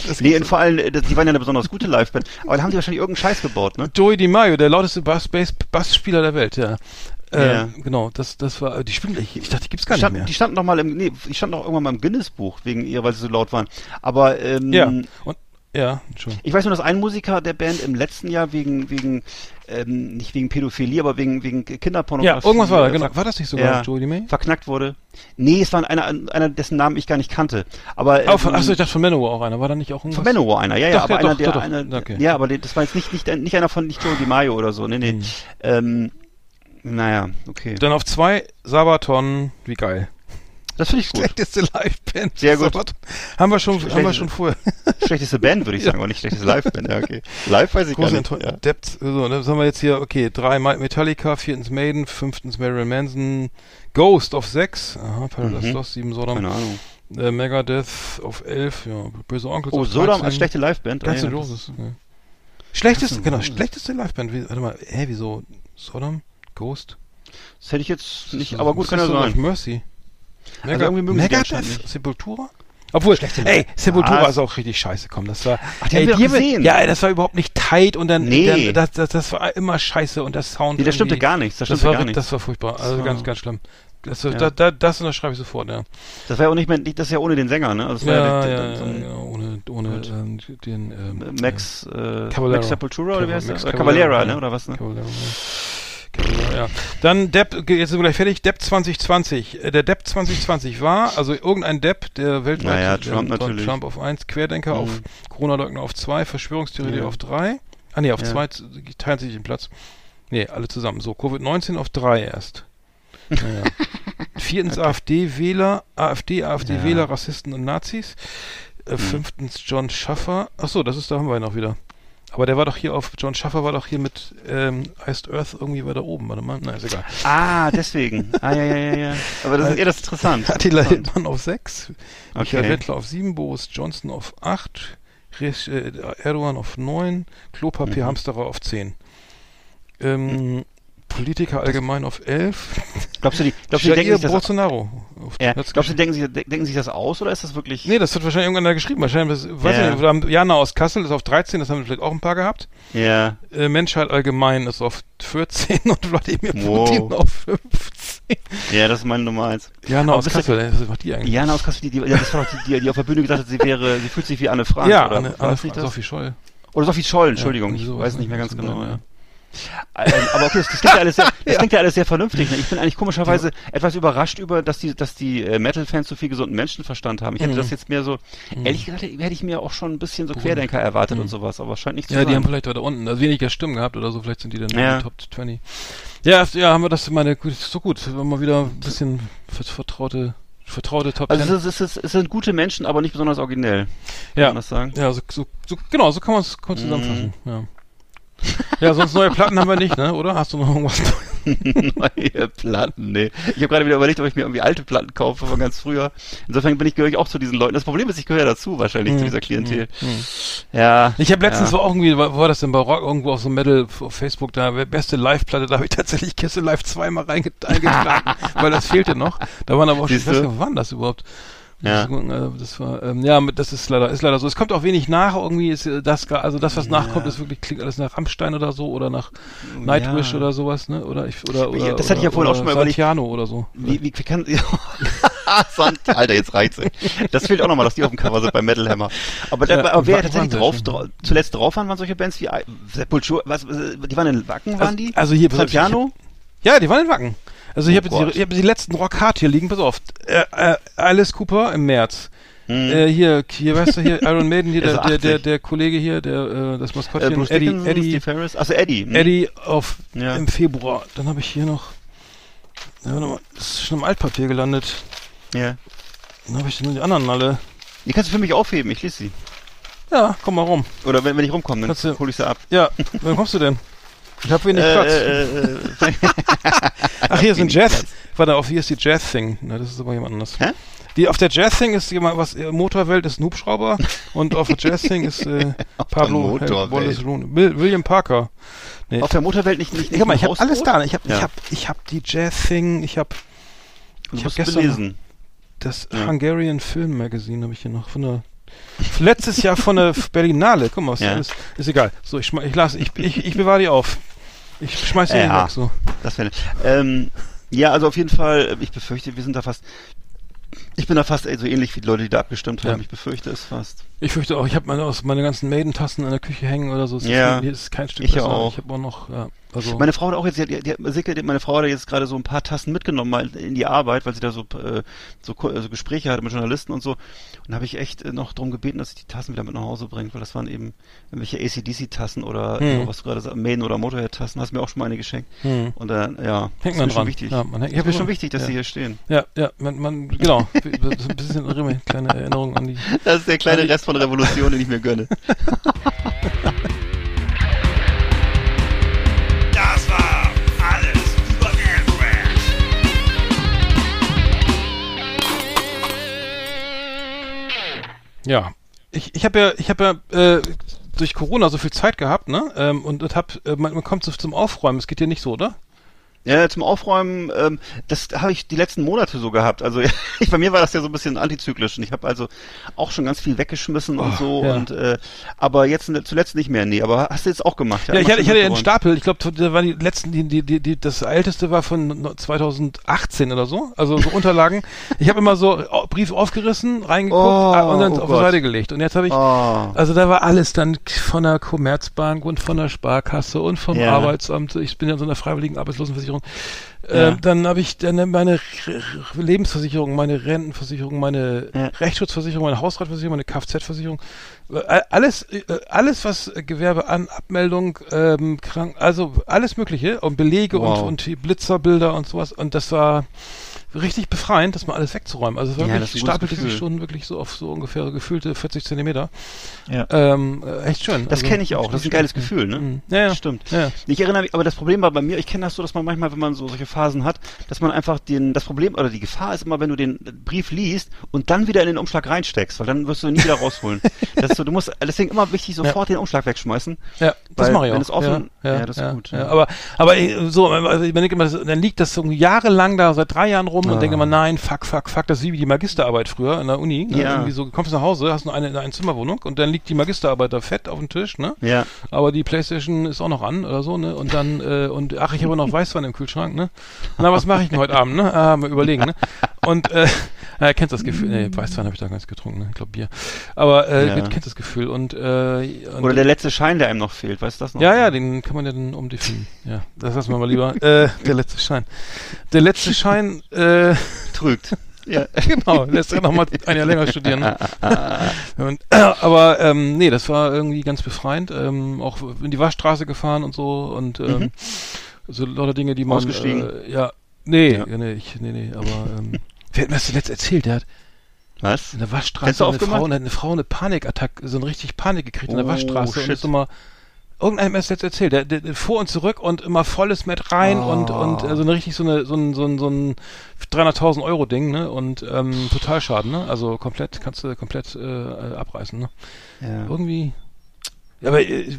Das Nee, und vor allem, äh, die waren ja eine besonders gute Liveband. Aber da haben die wahrscheinlich irgendeinen Scheiß gebaut, ne? Joey DiMaggio, der lauteste Bass, Bass, Bassspieler der Welt, ja. Äh, Ja. Genau, das, das war, die spielen, ich, ich dachte, die gibt's Die gar nicht standen, mehr. die standen noch mal im, nee, die standen auch irgendwann mal im Guinness-Buch wegen ihr, weil sie so laut waren. Aber, ähm, Ja, und, ja, schon. Ich weiß nur, dass ein Musiker der Band im letzten Jahr wegen, wegen, ähm, nicht wegen Pädophilie, aber wegen, wegen Kinderpornografie. Ja, irgendwas war da, äh, genau. War das nicht sogar ja, Joey DiMaggio? verknackt wurde. Nee, es war einer, einer, dessen Namen ich gar nicht kannte. Aber, Oh, von, ähm, achso, ich dachte von Manowar auch einer. War da nicht auch Von irgendwas? Manowar einer, ja, ja, Doch, aber ja, einer, doch, der, doch, doch. einer, Okay. ja, aber das war jetzt nicht, nicht, nicht einer von, nicht Joe DiMaggio oder so, nee, nee. Hm. Ähm, naja, okay. Dann auf zwei, Sabaton, wie geil. Das finde ich gut. Schlechteste Liveband. Sehr gut. Sabaton. Haben wir schon, haben wir schon vorher. (laughs) Schlechteste Band, würde ich (laughs) sagen, aber nicht schlechteste Liveband, ja, okay. Live weiß ich gar Große nicht. Enttäuschung. Ja. Depth, so, dann haben wir jetzt hier, okay, drei Metallica, viertens Maiden, fünftens Marilyn Manson, Ghost auf sechs, aha, Paradise Mhm. Lost, sieben Sodom, Keine Ahnung. äh, Megadeth auf elf, ja, Böse Onkels Oh, auf Sodom 13. als schlechte Liveband. Guns Ah, ja. Roses. Ja. Schlechteste, genau, schlechteste Liveband. Wie, warte mal, hä, wieso? Sodom? Ghost? Das hätte ich jetzt nicht, aber gut, kann ja sein. Mercy. Also irgendwie mögen Megadeth? Sepultura? Obwohl, Schlechte ey. Sepultura Was? ist auch richtig scheiße, komm, das war, Ach, die ey, haben wir gesehen. ja, das war überhaupt nicht tight und dann, Nee. dann das, das, das war immer scheiße und das Sound Nee, das stimmte gar nichts. Das Das war, gar nichts. das war furchtbar, also war- ganz, ganz schlimm. Das, Ja. da, da, das unterschreibe ich sofort, ja. Das war ja auch nicht mehr, das ist ja ohne den Sänger, ne? Also das war Ja, der- ja, ja, so ja, ohne, ohne ähm, den, ähm, Max, äh. Max Sepultura oder wie heißt der? Äh, ja. ne? Oder was, ne? Caballero, ja. Ja. Dann Depp, jetzt sind wir gleich fertig, Depp 2020. Äh, Der Depp 2020 war, also irgendein Depp, der weltweit, Naja, der- Trump der- natürlich. Trump auf 1, Querdenker Mhm. auf, Corona-Leugner auf 2, Verschwörungstheorie Ja. auf 3. Ah nee, auf Ja. zwei z- die teilen sich den Platz. Nee, alle zusammen. So, Covid-19 auf drei erst. Naja. (laughs) Viertens AfD-Wähler, AfD, AfD-Wähler, Rassisten und Nazis. Äh, Fünftens John Schaffer. Ach so, das ist, da haben wir ihn auch wieder. Aber der war doch hier auf, John Schaffer war doch hier mit ähm, Iced Earth irgendwie weiter oben. Warte mal, na ist egal. Ah, deswegen. (laughs) Ah, ja, ja, ja, ja. Aber das ist eher das interessant. Attila. Hildmann auf 6, Michael Okay. Wettler auf 7, Boris Johnson auf 8, Res, äh, Erdogan auf 9, Klopapier Mhm. Hamsterer auf 10. Ähm, Politiker allgemein auf 11. Glaubst du, die, glaubst du, die denken sich das, Bolsonaro. Auf ja, glaubst du, denken sich, denken sich das aus oder ist das wirklich? Nee, das hat wahrscheinlich irgendwann da geschrieben. Wahrscheinlich, weiß Ja. ich nicht, haben Jana aus Kassel ist auf 13, das haben wir vielleicht auch ein paar gehabt. Ja. Äh, Menschheit allgemein ist auf 14 (laughs) und Wladimir Wow. Putin auf 15. Ja, das ist meine Nummer eins. Jana Aber aus bist du- Kassel, was macht die eigentlich? Jana aus Kassel, die, die, ja, das war doch die, die, die auf der Bühne gesagt hat, sie wäre, sie fühlt sich wie Anne Frank, ja, oder? Anne, Anne, das? Sophie Scholl. Oder Sophie Scholl, Entschuldigung, irgendwie ich weiß nicht mehr ganz genau, ja. Ähm, aber okay, das, das klingt ja alles sehr, (laughs) das klingt ja alles sehr vernünftig. Ne? Ich bin eigentlich komischerweise etwas überrascht über, dass die, dass die äh, Metal-Fans so viel gesunden Menschenverstand haben. Ich hätte Mhm. das jetzt mehr so, ehrlich gesagt, hätte ich mir auch schon ein bisschen so Querdenker erwartet und sowas, aber scheint nicht zu Ja, die sein. haben vielleicht weiter unten, also weniger Stimmen gehabt oder so, vielleicht sind die dann Ja. in die Top 20. Ja, ja, haben wir das, meine, so gut, wenn mal wieder ein bisschen ver- vertraute, vertraute Top 10. also es, ist, es, ist, es sind gute Menschen, aber nicht besonders originell. Kann ja, man das sagen? ja, so, so, so, genau, so kann man es Mhm. zusammenfassen, ja. Ja, sonst neue Platten haben wir nicht, ne, oder? Hast du noch irgendwas? (laughs) Neue Platten, nee. Ich habe gerade wieder überlegt, ob ich mir irgendwie alte Platten kaufe von ganz früher. Insofern bin ich, gehöre ich auch zu diesen Leuten. Das Problem ist, ich gehöre dazu wahrscheinlich, zu dieser Klientel. Ja. Ich habe letztens ja. war auch irgendwie, war, war das denn bei Rock irgendwo auf so Metal auf Facebook da, beste Live-Platte, da habe ich tatsächlich Kisse Live zweimal reinge- (laughs) eingetragen, weil das fehlte noch. Da waren aber auch schon, ich weiß nicht, wann das überhaupt? Ja. Das, äh, das war, ähm, ja, das ist leider, ist leider so. Es kommt auch wenig nach, irgendwie ist äh, das, also das, was nachkommt, ist wirklich, klingt alles nach Rammstein oder so, oder nach Nightwish Ja. oder sowas, ne, oder ich, oder, oder, Ja, das hatte ich ja oder- vorhin auch oder schon mal überlegt. Santiano oder so. Wie, wie, wie kann, (laughs) Sant, Alter, jetzt reicht's. Das fehlt auch nochmal, dass die auf dem Cover sind bei Metal Hammer. Aber, da, Ja, aber wer tatsächlich waren drauf, schön. dra zuletzt drauf waren, waren solche Bands wie Sepultura, was, die waren in Wacken, waren Also- die? also hier, pass auf, Santiano? Ja, die waren in Wacken. Also ich Oh habe die- hab die letzten Rock Hard hier liegen, pass auf. Äh, äh, Alice Cooper im März. Hm. Äh, hier, hier, weißt du, hier, Iron Maiden, hier, (laughs) Der der, der, der, 80. der Kollege hier, der, äh, das Äh, Maskottchen, Bruce Eddie, Dickinson, Eddie, Steve Harris? Achso, Eddie. hm. Eddie auf, Ja. im Februar. Dann habe ich hier noch, ja, das ist schon im Altpapier gelandet. Ja. Dann habe ich nur die anderen alle. Die kannst du für mich aufheben, ich lese sie. Ja, komm mal rum. Oder wenn, wenn ich rumkomme, dann Kannst du- hol ich sie ab. Ja, wann kommst du denn? (laughs) Ich habe wenig Äh, Platz. äh, äh, (laughs) Ach, hier ist ein Jazz. Warte, auf hier ist die Jazz-Thing. Na, das ist aber jemand anderes. Hä? Die, auf der Jazz-Thing ist jemand, was, Motorwelt ist ein Hubschrauber (laughs) und auf der Jazz-Thing ist, äh, Pablo. Wallace. Will, William Parker. Nee. auf der Motorwelt nicht, nicht, nicht Guck mal, ich habe alles da. Ich habe Ja. ich hab, ich hab die Jazz-Thing, ich habe ich hab gestern- belesen. das Ja. Hungarian Film Magazine habe ich hier noch von der letztes Jahr von der (laughs) Berlinale. Guck mal, was Ja. ist. Ist egal. So, ich ich lasse, ich, ich, ich bewahre die auf. Ich schmeiß die Ja. weg, so. Das wäre. Ähm, ja, also auf jeden Fall, ich befürchte, wir sind da fast. Ich bin da fast so ähnlich wie die Leute, die da abgestimmt haben. Ja. Ich befürchte es fast. Ich fürchte auch, ich habe meine, aus- meine ganzen Maiden-Tassen in der Küche hängen oder so. Es Ja. Ist, hier ist kein Stück Ich besser. auch. Ich habe auch noch, ja, also. Meine Frau hat auch jetzt, die, hat- die, die- meine Frau hat jetzt gerade so ein paar Tassen mitgenommen mal in die Arbeit, weil sie da so äh, so, Ko- also Gespräche hatte mit Journalisten und so. Und da habe ich echt äh, noch darum gebeten, dass sie die Tassen wieder mit nach Hause bringt, weil das waren eben irgendwelche ACDC-Tassen oder Hm. so, was du gerade sagst, Maiden oder Motorhead-Tassen. Hast mir auch schon mal eine geschenkt. hm. Und dann, ja, Hängt ist man schon dran. wichtig. Ja, man hängt- ich ist mir schon wichtig, dass ja. sie hier stehen. Ja, ja, man, man genau. Ist (laughs) ein bisschen eine kleine Erinnerung an die. Das ist der kleine Rest von Revolution, den ich mir gönne. (laughs) Ja, ich, ich habe ja, ich habe ja äh, durch Corona so viel Zeit gehabt, ne? Ähm, und das hab, äh, man, man kommt so zum Aufräumen. Es geht dir nicht so, oder? Ja, zum Aufräumen, ähm, das habe ich die letzten Monate so gehabt. Also (laughs) ich, bei mir war das ja so ein bisschen antizyklisch und ich habe also auch schon ganz viel weggeschmissen und Oh, so ja. und äh, aber jetzt in- zuletzt nicht mehr. Nee, aber hast du jetzt auch gemacht? Ja, ich hatte, ich hatte ja einen. Stapel. Ich glaube, da waren die letzten, die, die, die, die, das älteste war von 2018 oder so. Also so Unterlagen. Ich habe immer so au- Brief aufgerissen, reingeguckt Oh, ah, und dann oh auf die Seite gelegt. Und jetzt habe ich, Oh. also da war alles dann von der Commerzbank und von der Sparkasse und vom Ja. Arbeitsamt. Ich bin ja in so einer freiwilligen Arbeitslosenversicherung. Ja. Ähm, dann habe ich dann meine Lebensversicherung, meine Rentenversicherung, meine Ja. Rechtsschutzversicherung, meine Hausratversicherung, meine Kfz-Versicherung, Äh, Alles, äh, alles was Gewerbe an Abmeldung, ähm, krank, also alles Mögliche und Belege Wow. und, und die Blitzerbilder und sowas und das war richtig befreiend, das mal alles wegzuräumen. Also es war Ja, wirklich, stapelte sich schon wirklich so auf so ungefähr gefühlte 40 Zentimeter. Ja. Ähm, äh, echt schön. Das kenne ich auch. Das ist ein geiles Gefühl, ne? Mhm. Ja, ja. Stimmt. Ja. Ich erinnere mich, aber das Problem war bei mir, ich kenne das so, dass man manchmal, wenn man so solche Phasen hat, dass man einfach den, das Problem oder die Gefahr ist immer, wenn du den Brief liest und dann wieder in den Umschlag reinsteckst, weil dann wirst du ihn nie wieder rausholen. (laughs) das ist so, du musst, deswegen immer wichtig, sofort den Umschlag wegschmeißen. Ja, das mache ich auch. wenn es offen- ja, ja, das ist gut, Ja. ja. Aber, aber äh, so, also ich denke immer, das, dann liegt das so jahrelang da, seit drei Jahren rum und Ah. denke immer, nein, fuck, fuck, fuck, das ist wie die Magisterarbeit früher in der Uni. Ne? Ja. Irgendwie so, du kommst nach Hause, hast nur eine, eine Zimmerwohnung und dann liegt die Magisterarbeit da fett auf dem Tisch, ne? Ja. Aber die Playstation ist auch noch an oder so, ne? Und dann, äh, und ach, ich habe noch Weißwein im Kühlschrank, ne? Na, was mache ich denn heute Abend, ne? Ah, mal überlegen, ne? Und äh, na, er kennt das Gefühl, nee, Weißwein habe ich da ganz getrunken, ne? Ich glaube Bier. Aber äh, Ja. kennt das Gefühl und, äh, und Oder der letzte Schein, der einem noch fehlt, weißt du das noch? ja, ja, den kann man ja dann umdefinieren. Ja, das lassen wir mal lieber. äh, der letzte Schein. Der letzte Schein, äh, Trügt. (laughs) Ja. genau, lässt er nochmal ein Jahr länger studieren. Ne? Und, äh, aber ähm, nee, das war irgendwie ganz befreiend. Ähm, auch in die Waschstraße gefahren und so und ähm, Mhm. so lauter Dinge, die man. Ausgestiegen? Äh, ja, nee, ja. nee, ich, nee, nee, aber ähm, wer hat mir das zuletzt erzählt? Der hat Was? in der Waschstraße eine? Frau, eine Frau eine Panikattacke, so eine richtig Panik gekriegt in der Oh, Waschstraße und shit. ist immer irgendeinem hat mir das jetzt erzählt, der, der, der vor und zurück und immer volles mit rein Oh. und und also eine richtig so eine so ein so ein, so ein 300.000 Euro Ding, ne? Und ähm, total schaden, ne? Also komplett kannst du komplett äh, abreißen, ne? Ja. Irgendwie aber äh,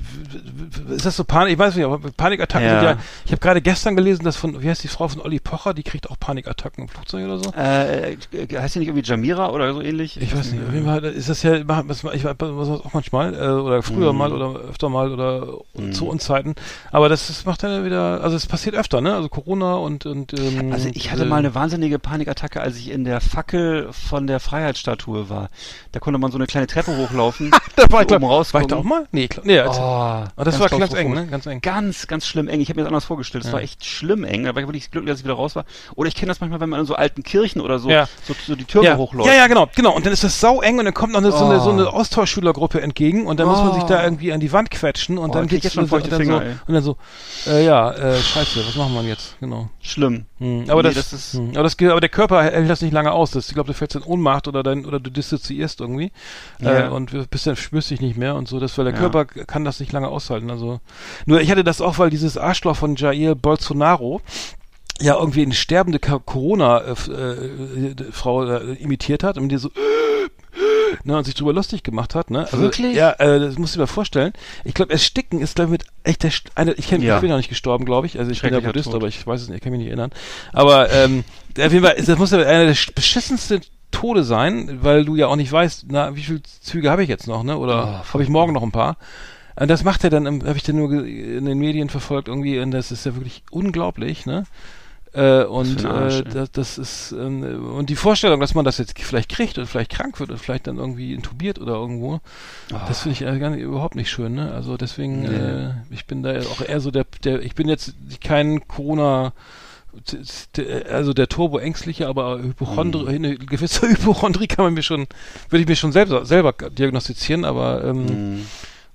ist das so Panik? Ich weiß nicht, aber Panikattacken Ja. sind ja. Ich habe gerade gestern gelesen, dass von, wie heißt die Frau von Olli Pocher, die kriegt auch Panikattacken im Flugzeug oder so. Äh, äh, heißt die nicht irgendwie Jamira oder so ähnlich? Ich weiß nicht, auf jeden Fall ist das ja, ich weiß auch manchmal, äh, oder früher Mhm. mal oder öfter mal oder Mhm. zu Unzeiten. Aber das, das macht dann wieder, also es passiert öfter, ne? Also Corona und, und ähm, Also ich hatte äh, mal eine wahnsinnige Panikattacke, als ich in der Fackel von der Freiheitsstatue war. Da konnte man so eine kleine Treppe hochlaufen. (laughs) da war ich, oben glaub, war ich da auch mal? Nee, klar, nee, Oh, aber das war ganz eng, ne? Ganz eng. Ganz, ganz schlimm eng. Ich habe mir das anders vorgestellt. Das Ja. war echt schlimm eng. Da war ich wirklich glücklich, dass ich wieder raus war. Oder ich kenne das manchmal, wenn man in so alten Kirchen oder so, Ja. so, so die Türme ja. hochläuft. ja, ja, genau, genau. Und dann ist das sau eng und dann kommt noch eine, so, eine, so Oh. eine Austauschschülergruppe entgegen und dann muss man sich Oh. da irgendwie an die Wand quetschen und Oh, dann ich jetzt schon und feuchte dann so, Finger, ey. und dann so, äh, ja, äh, scheiße, was machen wir jetzt? Genau. Schlimm. Hm, aber, Nee, das, das hm, aber, das, aber der Körper hält das nicht lange aus. Das, ich glaube, du fällst in Ohnmacht oder, dein, oder du dissoziierst irgendwie. Ja. Äh, und bist dann spürst dich nicht mehr und so. Das, weil der Ja. Körper kann das nicht lange aushalten. Also nur ich hatte das auch, weil dieses Arschloch von Jair Bolsonaro ja irgendwie eine sterbende Corona-Frau äh, imitiert hat und die so ne, und sich drüber lustig gemacht hat. Ne? Also, Wirklich? Ja, äh, das musst du dir mal vorstellen. Ich glaube, Ersticken ist glaube ich mit echt der eine, ich, kenn, Ja. ich bin noch nicht gestorben, glaube ich. Also ich bin ja Buddhist, Tod. aber ich weiß es nicht, ich kann mich nicht erinnern. Aber ähm, auf jeden Fall, das muss ja einer der sch- beschissensten Tode sein, weil du ja auch nicht weißt, na, wie viele Züge habe ich jetzt noch, ne? Oder Oh, habe ich morgen noch ein paar? Und das macht er dann, habe ich dann nur in den Medien verfolgt irgendwie, und das ist ja wirklich unglaublich, ne? Äh, und Arsch, äh, das, das ist ähm, und die Vorstellung, dass man das jetzt vielleicht kriegt und vielleicht krank wird und vielleicht dann irgendwie intubiert oder irgendwo, das finde ich äh, gar nicht, überhaupt nicht schön, ne? Also deswegen. Nee. äh, ich bin da auch eher so der, der, ich bin jetzt kein Corona also der Turbo-Ängstliche, aber Hypochondri, Mhm. eine gewisse (laughs) Hypochondrie kann man mir schon, würde ich mir schon selber, selber diagnostizieren, aber ähm, Mhm.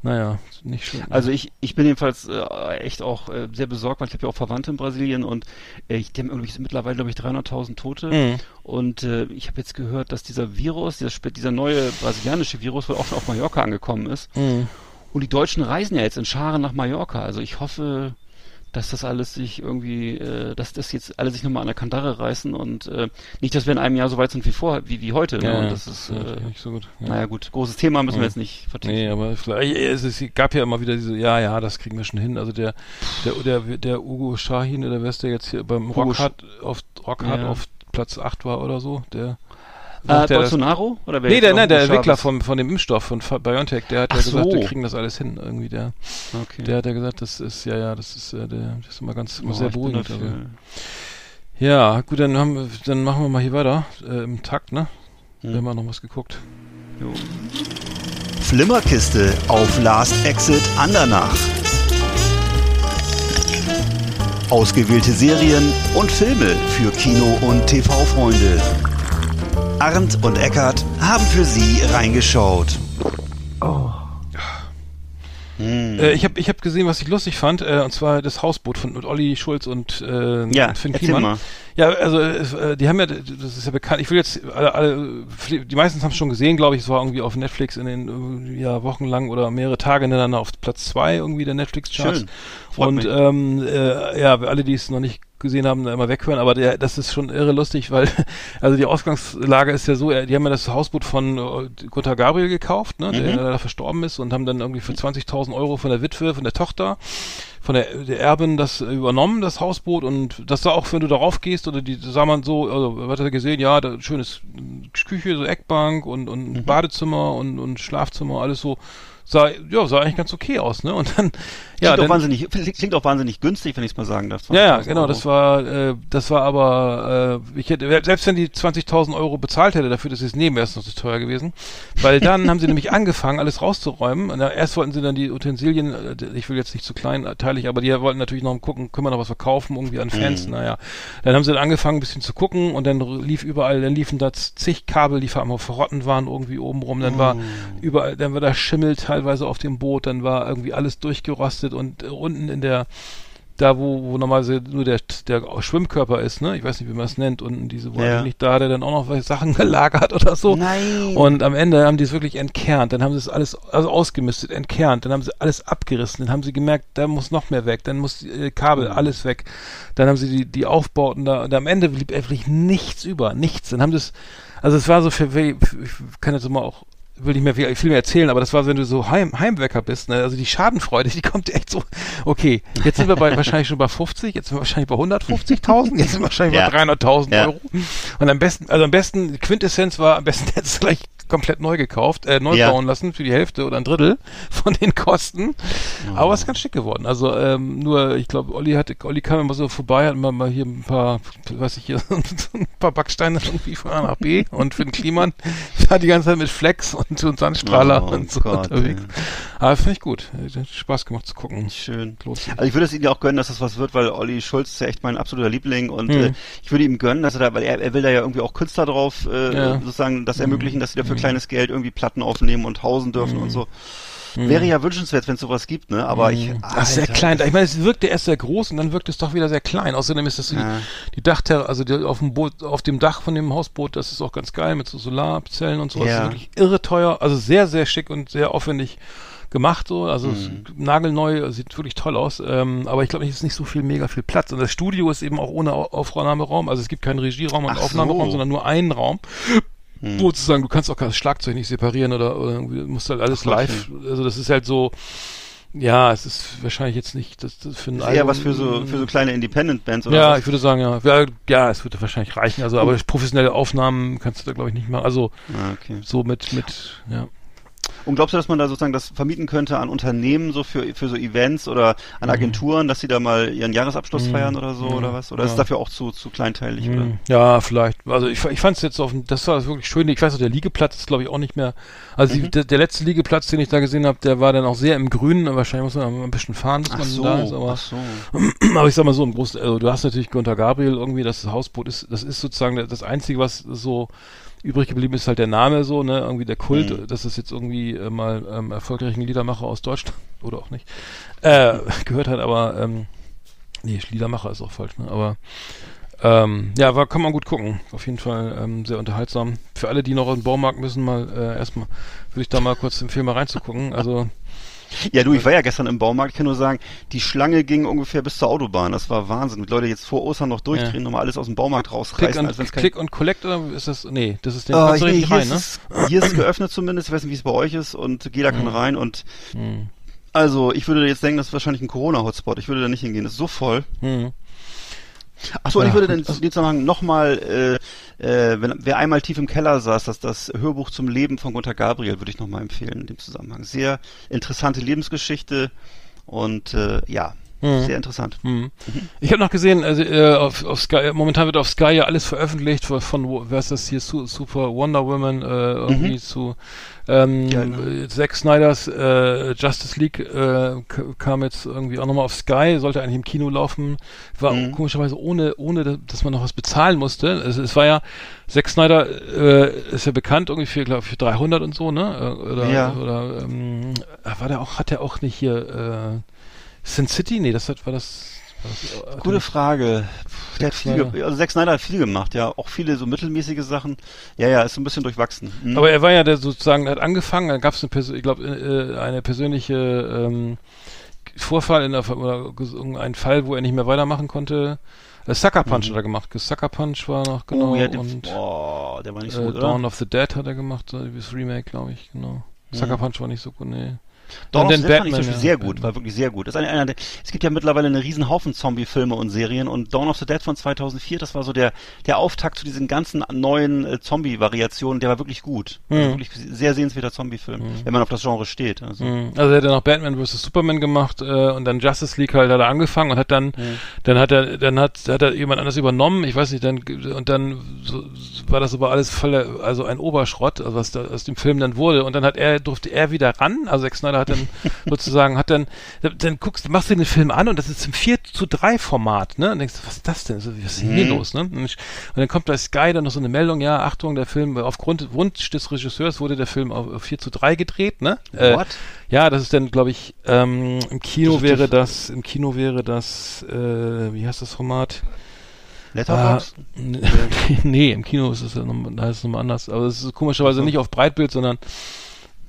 Naja, nicht schön. Also ich, ich bin jedenfalls äh, echt auch äh, sehr besorgt, weil ich habe ja auch Verwandte in Brasilien und äh, ich denke irgendwie sind mittlerweile glaube ich 300.000 Tote Mhm. und äh, ich habe jetzt gehört, dass dieser Virus, dieser, dieser neue brasilianische Virus wohl auch schon auf Mallorca angekommen ist Mhm. und die Deutschen reisen ja jetzt in Scharen nach Mallorca. Also ich hoffe, dass das alles sich irgendwie, äh, dass das jetzt alle sich nochmal an der Kandare reißen und äh, nicht, dass wir in einem Jahr so weit sind wie vor, wie, wie heute. Ne? Ja, und das ist, äh, nicht so gut. Ja. naja gut, großes Thema müssen wir Ja. jetzt nicht vertiefen. Nee, aber vielleicht, es, es gab ja immer wieder diese, ja, ja, das kriegen wir schon hin. Also der, der, der, der Ugo Shahin oder wer ist der jetzt hier beim Rockhard auf, Rockhard Ja. auf Platz 8 war oder so, der, Äh, der Bolsonaro? Oder wer Nee, der, nein, der Chavez? Entwickler von, von dem Impfstoff von Fa- BioNTech, der hat Ach ja gesagt, so. wir kriegen das alles hin. Irgendwie der, Okay. der hat ja gesagt, das ist, ja, ja, das ist, äh, der, das ist immer ganz, immer Oh, sehr beruhigend. dafür. Also. Ja, gut, dann haben wir, dann machen wir mal hier weiter, äh, im Takt, ne? Hm. Wir haben noch was geguckt. Jo. Flimmerkiste auf Last Exit Andernach. Ausgewählte Serien und Filme für Kino- und TV-Freunde. Arndt und Eckart haben für Sie reingeschaut. Oh. Äh, ich habe ich hab gesehen, was ich lustig fand, äh, und zwar das Hausboot von mit Olli Schulz und, äh, Ja, Finn Kliman. mal. Ja, also äh, die haben ja, das ist ja bekannt, ich will jetzt, alle, alle die meisten haben es schon gesehen, glaube ich, es war irgendwie auf Netflix in den äh, ja, wochenlang oder mehrere Tage hintereinander auf Platz zwei irgendwie der Netflix-Charts. Und mich. ähm, äh, ja, alle, die es noch nicht gesehen haben, da immer weghören, aber der, das ist schon irre lustig, weil (laughs) also die Ausgangslage ist ja so, äh, die haben ja das Hausboot von äh, Gunther Gabriel gekauft, ne, der Mhm. leider verstorben ist und haben dann irgendwie für 20.000 Euro von der Witwe, von der Tochter, von der, der Erbin das übernommen, das Hausboot und das sah auch, wenn du darauf gehst oder die sah man so, also was hat er gesehen, ja, da schönes Küche, so Eckbank und, und Mhm. Badezimmer und, und Schlafzimmer, alles so sah, ja, sah eigentlich ganz okay aus, ne? Und dann, ja, klingt, auch dann, wahnsinnig, klingt auch wahnsinnig günstig, wenn ich es mal sagen darf. ja, ja, 20.000 genau, Euro. das war, äh, das war aber, äh, ich hätte, selbst wenn die 20.000 Euro bezahlt hätte dafür, dass sie es nehmen, wäre es noch zu teuer gewesen. Weil dann haben sie (laughs) nämlich angefangen, alles rauszuräumen. Und da, erst wollten sie dann die Utensilien, äh, ich will jetzt nicht zu kleinteilig, aber die wollten natürlich noch gucken, können wir noch was verkaufen, irgendwie an Fans, Mhm. naja. Dann haben sie dann angefangen, ein bisschen zu gucken und dann lief überall, dann liefen da zig Kabel, die einmal verrotten waren, irgendwie oben rum, dann war überall, dann war da Schimmel teilweise auf dem Boot, dann war irgendwie alles durchgerostet und äh, unten in der, da wo, wo normalerweise nur der, der Schwimmkörper ist, ne? Ich weiß nicht, wie man es nennt, unten diese, wo Ja. eigentlich da hat er dann auch noch Sachen (laughs) gelagert oder so. Nein. Und am Ende haben die es wirklich entkernt, dann haben sie es alles, also ausgemistet, entkernt, dann haben sie alles abgerissen, dann haben sie gemerkt, da muss noch mehr weg, dann muss äh, Kabel, alles weg. Dann haben sie die, die Aufbauten da, und am Ende blieb wirklich nichts über, nichts. Dann haben sie es, also es war so für, ich kann jetzt mal auch will nicht mehr viel, viel mehr erzählen, aber das war, wenn du so Heim, Heimwecker bist, ne? also die Schadenfreude, (laughs) die kommt echt so, okay, jetzt sind wir bei, wahrscheinlich schon bei 50, jetzt sind wir wahrscheinlich bei 150.000, jetzt sind wir wahrscheinlich Ja. bei 300.000 Ja. Euro. Und am besten, also am besten, Quintessenz war, am besten hättest du gleich komplett neu gekauft, äh, neu Ja. bauen lassen für die Hälfte oder ein Drittel (laughs) von den Kosten. Aber es ist ganz schick geworden. Also ähm, nur, ich glaube, Olli hatte, Olli kam immer so vorbei, hat immer mal hier ein paar, weiß ich hier, (laughs) ein paar Backsteine irgendwie von A nach B und für den Kliman (laughs) war die ganze Zeit mit Flex und, und Sandstrahler Oh und so Gott, unterwegs. ey. Aber finde ich gut. Hat Spaß gemacht zu gucken. Schön. Also ich würde es ja auch gönnen, dass das was wird, weil Olli Schulz ist ja echt mein absoluter Liebling und Mhm. äh, ich würde ihm gönnen, dass er da, weil er, er will da ja irgendwie auch Künstler drauf äh, Ja. Mhm. sozusagen das ermöglichen, dass sie da für kleines Geld irgendwie Platten aufnehmen und hausen dürfen und so. Mhm. Wäre ja wünschenswert, wenn es sowas gibt, ne? Aber ich. Das ist sehr Alter, klein. Ich meine, es wirkte erst sehr groß und dann wirkt es doch wieder sehr klein. Außerdem ist das so Ja. die, die Dachterrasse, also die, auf dem Boot, auf dem Dach von dem Hausboot, das ist auch ganz geil mit so Solarzellen und so. Das Ja. ist wirklich irre teuer, also sehr, sehr schick und sehr aufwendig gemacht so. Also Mhm. nagelneu, sieht wirklich toll aus. Ähm, aber ich glaube, es ist nicht so viel, mega viel Platz. Und das Studio ist eben auch ohne Au- Aufnahmeraum. Also es gibt keinen Regieraum und Ach Aufnahmeraum, so. sondern nur einen Raum. Hm. Wo sozusagen, du kannst auch kein Schlagzeug nicht separieren oder, oder musst halt alles Ach, live. Also das ist halt so, ja, es ist wahrscheinlich jetzt nicht das, das für ein Das ist eher was für so, für so kleine Independent-Bands oder ja, was? ich würde sagen, ja. ja. Ja, es würde wahrscheinlich reichen. Also, aber professionelle Aufnahmen kannst du da, glaube ich, nicht machen. Also, Ah, okay. so mit, mit, ja. Und glaubst du, dass man da sozusagen das vermieten könnte an Unternehmen, so für, für so Events oder Mhm. an Agenturen, dass sie da mal ihren Jahresabschluss feiern oder so oder was? Oder ist es dafür auch zu, zu kleinteilig? Oder? Mhm. Ja, vielleicht. Also ich, ich fand es jetzt auf dem, das war wirklich schön. Ich weiß noch, der Liegeplatz ist glaube ich auch nicht mehr. Also Mhm. die, der, der letzte Liegeplatz, den ich da gesehen habe, der war dann auch sehr im Grünen. Wahrscheinlich muss man ein bisschen fahren, bis Ach man so, da ist. Aber, so. (clears throat) aber ich sag mal so im Großen, also du hast natürlich Gunter Gabriel irgendwie, das Hausboot ist, das ist sozusagen das Einzige, was so übrig geblieben ist, halt der Name so, ne, irgendwie der Kult, Mhm. dass es jetzt irgendwie äh, mal ähm, erfolgreichen Liedermacher aus Deutschland (laughs) oder auch nicht äh, gehört hat, aber ähm, nee, Liedermacher ist auch falsch, ne, aber ähm, ja, war, kann man gut gucken. Auf jeden Fall ähm, sehr unterhaltsam. Für alle, die noch in den Baumarkt müssen, mal äh, erstmal, würde ich da mal kurz empfehlen, mal reinzugucken. Also, Ja, du, ich war ja gestern im Baumarkt, ich kann nur sagen, die Schlange ging ungefähr bis zur Autobahn. Das war Wahnsinn. Mit Leute jetzt vor Ostern noch durchdrehen, Ja. nochmal alles aus dem Baumarkt Click rausreißen. und, wenn's kein- Click und Collect oder ist das, nee, das ist den du ich, nee, hier, rein, ne? es, hier ist es geöffnet zumindest. Ich weiß nicht, wie es bei euch ist. Und jeder kann rein. Und Hm. also, ich würde jetzt denken, das ist wahrscheinlich ein Corona-Hotspot. Ich würde da nicht hingehen. Das ist so voll. Hm. Achso, und Ja, ich würde in diesem Zusammenhang nochmal, äh, äh, wenn, wer einmal tief im Keller saß, das, das Hörbuch zum Leben von Gunter Gabriel würde ich nochmal empfehlen in dem Zusammenhang. Sehr interessante Lebensgeschichte und äh, ja, Mhm. Sehr interessant. Hm. Ich habe noch gesehen, also äh, auf, auf Sky, momentan wird auf Sky ja alles veröffentlicht von, von wer ist das hier, Su Super Wonder Woman äh, irgendwie zu ähm, Ja, ne? äh, Zack Snyders äh, Justice League äh, kam jetzt irgendwie auch nochmal auf Sky, sollte eigentlich im Kino laufen, war Mhm. komischerweise ohne, ohne, da- dass man noch was bezahlen musste. Es, es war ja, Zack Snyder äh, ist ja bekannt irgendwie für, glaube ich, für 300 und so, ne? Äh, Oder, Ja. oder ähm, war der auch, hat der auch nicht hier äh, Sin City? Nee, das hat, war das. War das hat Gute Frage. Der hat viel, ge- also Zack Snyder hat viel gemacht, ja. Auch viele so mittelmäßige Sachen. Ja, ja, ist so ein bisschen durchwachsen. Mhm. Aber er war ja der sozusagen, hat angefangen, dann gab es eine, ich glaube, äh, eine persönliche ähm, Vorfall in der, oder irgendein Fall, wo er nicht mehr weitermachen konnte. Äh, Sucker Punch hat er gemacht. Sucker Punch war noch genau Mhm. oh, ja, den, und oh, der war nicht so äh, gut, oder? Dawn of the Dead hat er gemacht, so das Remake, glaube ich, genau. Sucker Punch war nicht so gut, nee. Dawn Und of the Dead fand ich zum Beispiel ja. sehr gut, war wirklich sehr gut. Eine, einer der, es gibt ja mittlerweile einen riesen Haufen Zombie-Filme und Serien und Dawn of the Dead von 2004, das war so der, der Auftakt zu diesen ganzen neuen äh, Zombie-Variationen, der war wirklich gut. Also Mhm. wirklich sehr sehenswerter Zombie-Film, wenn man auf das Genre steht. Also. Mhm. Also er hat ja noch Batman vs. Superman gemacht äh, und dann Justice League halt hat er angefangen und hat dann, dann hat er, dann hat, hat er jemand anders übernommen, ich weiß nicht, dann und dann so, war das aber alles voller, also ein Oberschrott, also was da aus dem Film dann wurde und dann hat er, durfte er wieder ran, also Zack Snyder hat dann (laughs) sozusagen, hat dann, dann guckst, machst du den Film an und das ist im 4 zu 3 Format, ne, und denkst, was ist das denn, So, was ist denn hier los, ne, und, ich, und dann kommt bei Sky dann noch so eine Meldung, ja, Achtung, der Film, aufgrund Wunsch des Regisseurs wurde der Film auf, auf 4 zu 3 gedreht, ne, Äh, What? ja, das ist dann, glaube ich, ähm, im Kino Das ist wäre das, im Kino wäre das, äh, wie heißt das Format? Letterboxd? Ah, (laughs) nee, im Kino ist es ja noch, da heißt es nochmal anders. Aber es ist komischerweise nicht auf Breitbild, sondern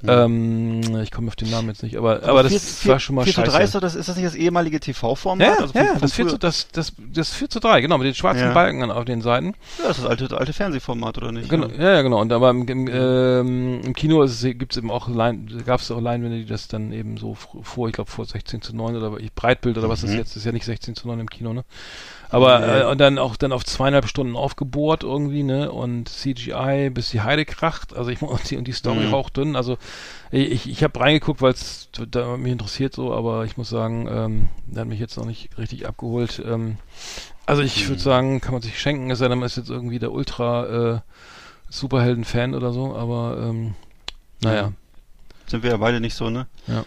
ähm, ich komme auf den Namen jetzt nicht, aber, aber das 4, war schon mal 4 zu 3 ist, doch das, ist das nicht das ehemalige TV-Format? Ja, ja, Also von- ja, von das 4 früher? zu, das, das, das 4 zu 3, genau, mit den schwarzen Ja. Balken auf den Seiten. Ja, das ist das alte, alte Fernsehformat, oder nicht? Genau, Ja. ja, ja, genau. Und aber im, im, ähm, im Kino ist es, eben auch gab es auch Leinwände, die das dann eben so vor, ich glaube vor 16 zu 9 oder ich- Breitbild oder was ist jetzt, ist ja nicht 16 zu 9 im Kino, ne? Aber Nee. äh, und dann auch dann auf zweieinhalb Stunden aufgebohrt irgendwie, ne? Und CGI, bis die Heide kracht. Also ich (laughs) und die, und die Story Mhm. hauchdünn. Also ich, ich habe reingeguckt, weil es da mich interessiert so, aber ich muss sagen, ähm, der hat mich jetzt noch nicht richtig abgeholt. Ähm, also ich Mhm. würde sagen, kann man sich schenken, es sei denn, man ist jetzt irgendwie der Ultra äh, Superhelden-Fan oder so, aber ähm, naja. Sind wir ja beide nicht so, ne? Ja.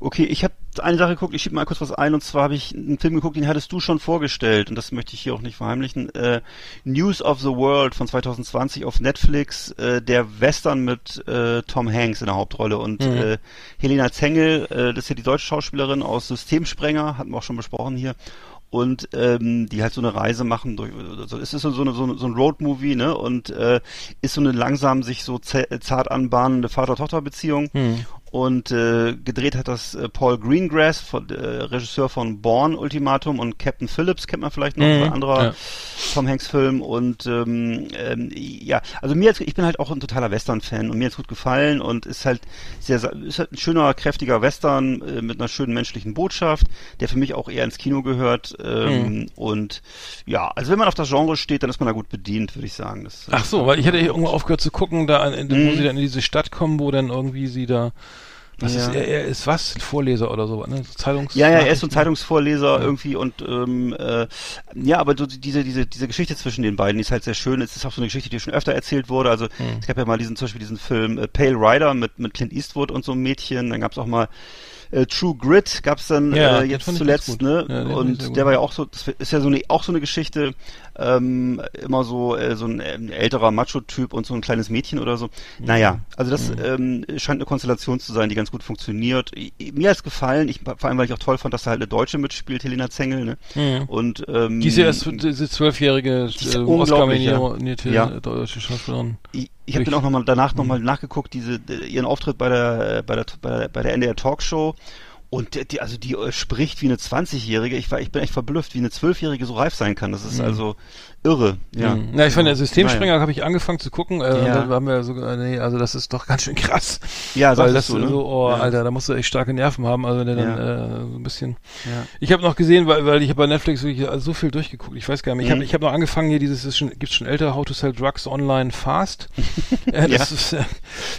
Okay, ich habe eine Sache geguckt, ich schiebe mal kurz was ein, und zwar habe ich einen Film geguckt, den hattest du schon vorgestellt, und das möchte ich hier auch nicht verheimlichen. Äh, News of the World von 2020 auf Netflix, äh, der Western mit äh, Tom Hanks in der Hauptrolle und Mhm. äh, Helena Zengel, äh, das ist ja die deutsche Schauspielerin aus Systemsprenger, hatten wir auch schon besprochen hier. Und ähm, die halt so eine Reise machen durch, also es ist so, so, eine, so, eine, so ein Roadmovie, ne? Und äh, ist so eine langsam sich so zart anbahnende Vater-Tochter-Beziehung. Hm. Und äh, gedreht hat das äh, Paul Greengrass, von, äh, Regisseur von Born Ultimatum und Captain Phillips kennt man vielleicht noch, Mhm, ein anderer ja. Tom Hanks Film und ähm, ähm, ja, also mir jetzt, ich bin halt auch ein totaler Western-Fan und mir hat's gut gefallen und ist halt sehr, ist halt ein schöner, kräftiger Western äh, mit einer schönen menschlichen Botschaft, der für mich auch eher ins Kino gehört ähm, Mhm. und ja, also wenn man auf das Genre steht, dann ist man da gut bedient, würde ich sagen. Das, Ach so, weil ich hatte irgendwo aufgehört zu gucken, da an, in, wo Mhm. sie dann in diese Stadt kommen, wo dann irgendwie sie da was Ja. ist er, er ist was? Ein Vorleser oder so, ne? Zeitungs Ja, ja, er ist so ein? Zeitungsvorleser Ja. irgendwie und ähm, äh, ja, aber so diese diese diese Geschichte zwischen den beiden die ist halt sehr schön. Es ist auch so eine Geschichte, die schon öfter erzählt wurde. Also Hm. es gab ja mal diesen zum Beispiel diesen Film äh, Pale Rider mit mit Clint Eastwood und so einem Mädchen. Dann gab es auch mal äh, True Grit gab's dann Ja, äh, jetzt zuletzt, ne? Ja, und der war ja auch so, das ist ja so eine auch so eine Geschichte, ähm, immer so äh, so ein ähm, älterer Macho-Typ und so ein kleines Mädchen oder so. Naja, also das ähm, scheint eine Konstellation zu sein, die ganz gut funktioniert. Mir hat's gefallen, ich, vor allem weil ich auch toll fand, dass da halt eine Deutsche mitspielt, Helena Zengel, ne? Mhm. Und ähm, diese zwölfjährige äh. Oscar-nominierte Ja. deutsche Schauspielerin. Ich, habe dann auch nochmal danach nochmal nachgeguckt, diese äh, ihren Auftritt bei der bei der bei der, bei der NDR Talkshow. Und die- die, also die äh, spricht wie eine 20-Jährige. Ich war, ich bin echt verblüfft, wie eine 12-Jährige so reif sein kann. Das ist also irre. Ja. Mhm. Na, ich fand der. Systemspringer habe ich angefangen zu gucken, äh, Ja. dann haben wir so, äh, nee, also das ist doch ganz schön krass. Ja, weil das du, ne? so, oh, Ja. Alter, da musst du echt starke Nerven haben, also wenn der dann Ja. äh, so ein bisschen. Ja. Ich habe noch gesehen, weil, weil ich habe bei Netflix wirklich so viel durchgeguckt. Ich weiß gar nicht. Ich habe Mhm. ich habe noch angefangen hier dieses ist schon gibt's schon älter How to Sell Drugs Online Fast. (laughs) äh, das Ja. ist äh,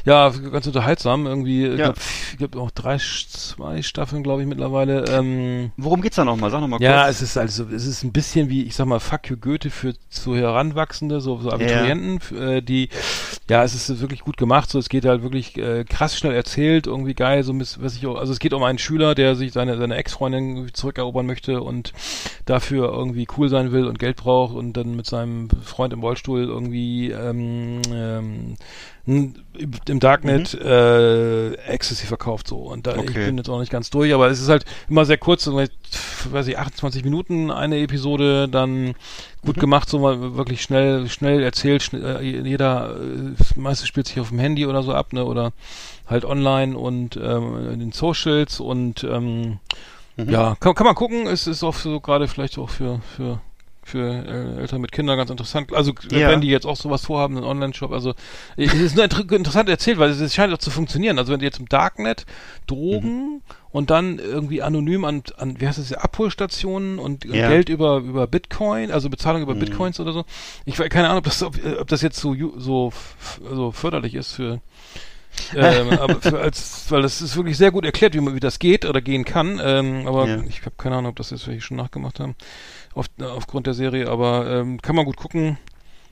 ja ganz unterhaltsam irgendwie. Ich Ja. glaube, glaub auch drei zwei Staffeln, glaube ich, mittlerweile. Ähm, Worum geht's da nochmal? Sag nochmal ja, kurz. es ist also, es ist ein bisschen wie, ich sag mal, Fuck you Goethe für zu Heranwachsende, so, so Abiturienten, f- äh, die, ja, es ist wirklich gut gemacht, so, es geht halt wirklich äh, krass schnell erzählt, irgendwie geil, so, was ich auch, also es geht um einen Schüler, der sich seine, seine Ex-Freundin zurückerobern möchte und dafür irgendwie cool sein will und Geld braucht und dann mit seinem Freund im Rollstuhl irgendwie, ähm, ähm, im Darknet äh, Ecstasy verkauft so. Und da ich Okay. bin jetzt auch nicht ganz durch, aber es ist halt immer sehr kurz, so weiß ich 28 Minuten eine Episode, dann gut gemacht, so mal wirklich schnell schnell erzählt, schnell, äh, jeder äh, meistens spielt sich auf dem Handy oder so ab, ne oder halt online und ähm, in den Socials und ähm, ja kann, kann man gucken, es ist auch so gerade vielleicht auch für für für äh, Eltern mit Kindern ganz interessant. Also Ja. wenn die jetzt auch sowas vorhaben, einen Online-Shop, also es ist nur inter interessant erzählt, weil es, es scheint auch zu funktionieren. Also wenn du jetzt im Darknet Drogen und dann irgendwie anonym an, an wie heißt das, Abholstationen und Ja. Geld über über Bitcoin, also Bezahlung über Bitcoins oder so. Ich weiß keine Ahnung, ob das ob, äh, ob das jetzt so so so förderlich ist für ähm, (laughs) aber für als, weil das ist wirklich sehr gut erklärt, wie man wie das geht oder gehen kann. Ähm, aber Ja. ich habe keine Ahnung, ob das jetzt welche schon nachgemacht haben auf, aufgrund der Serie. Aber ähm, kann man gut gucken.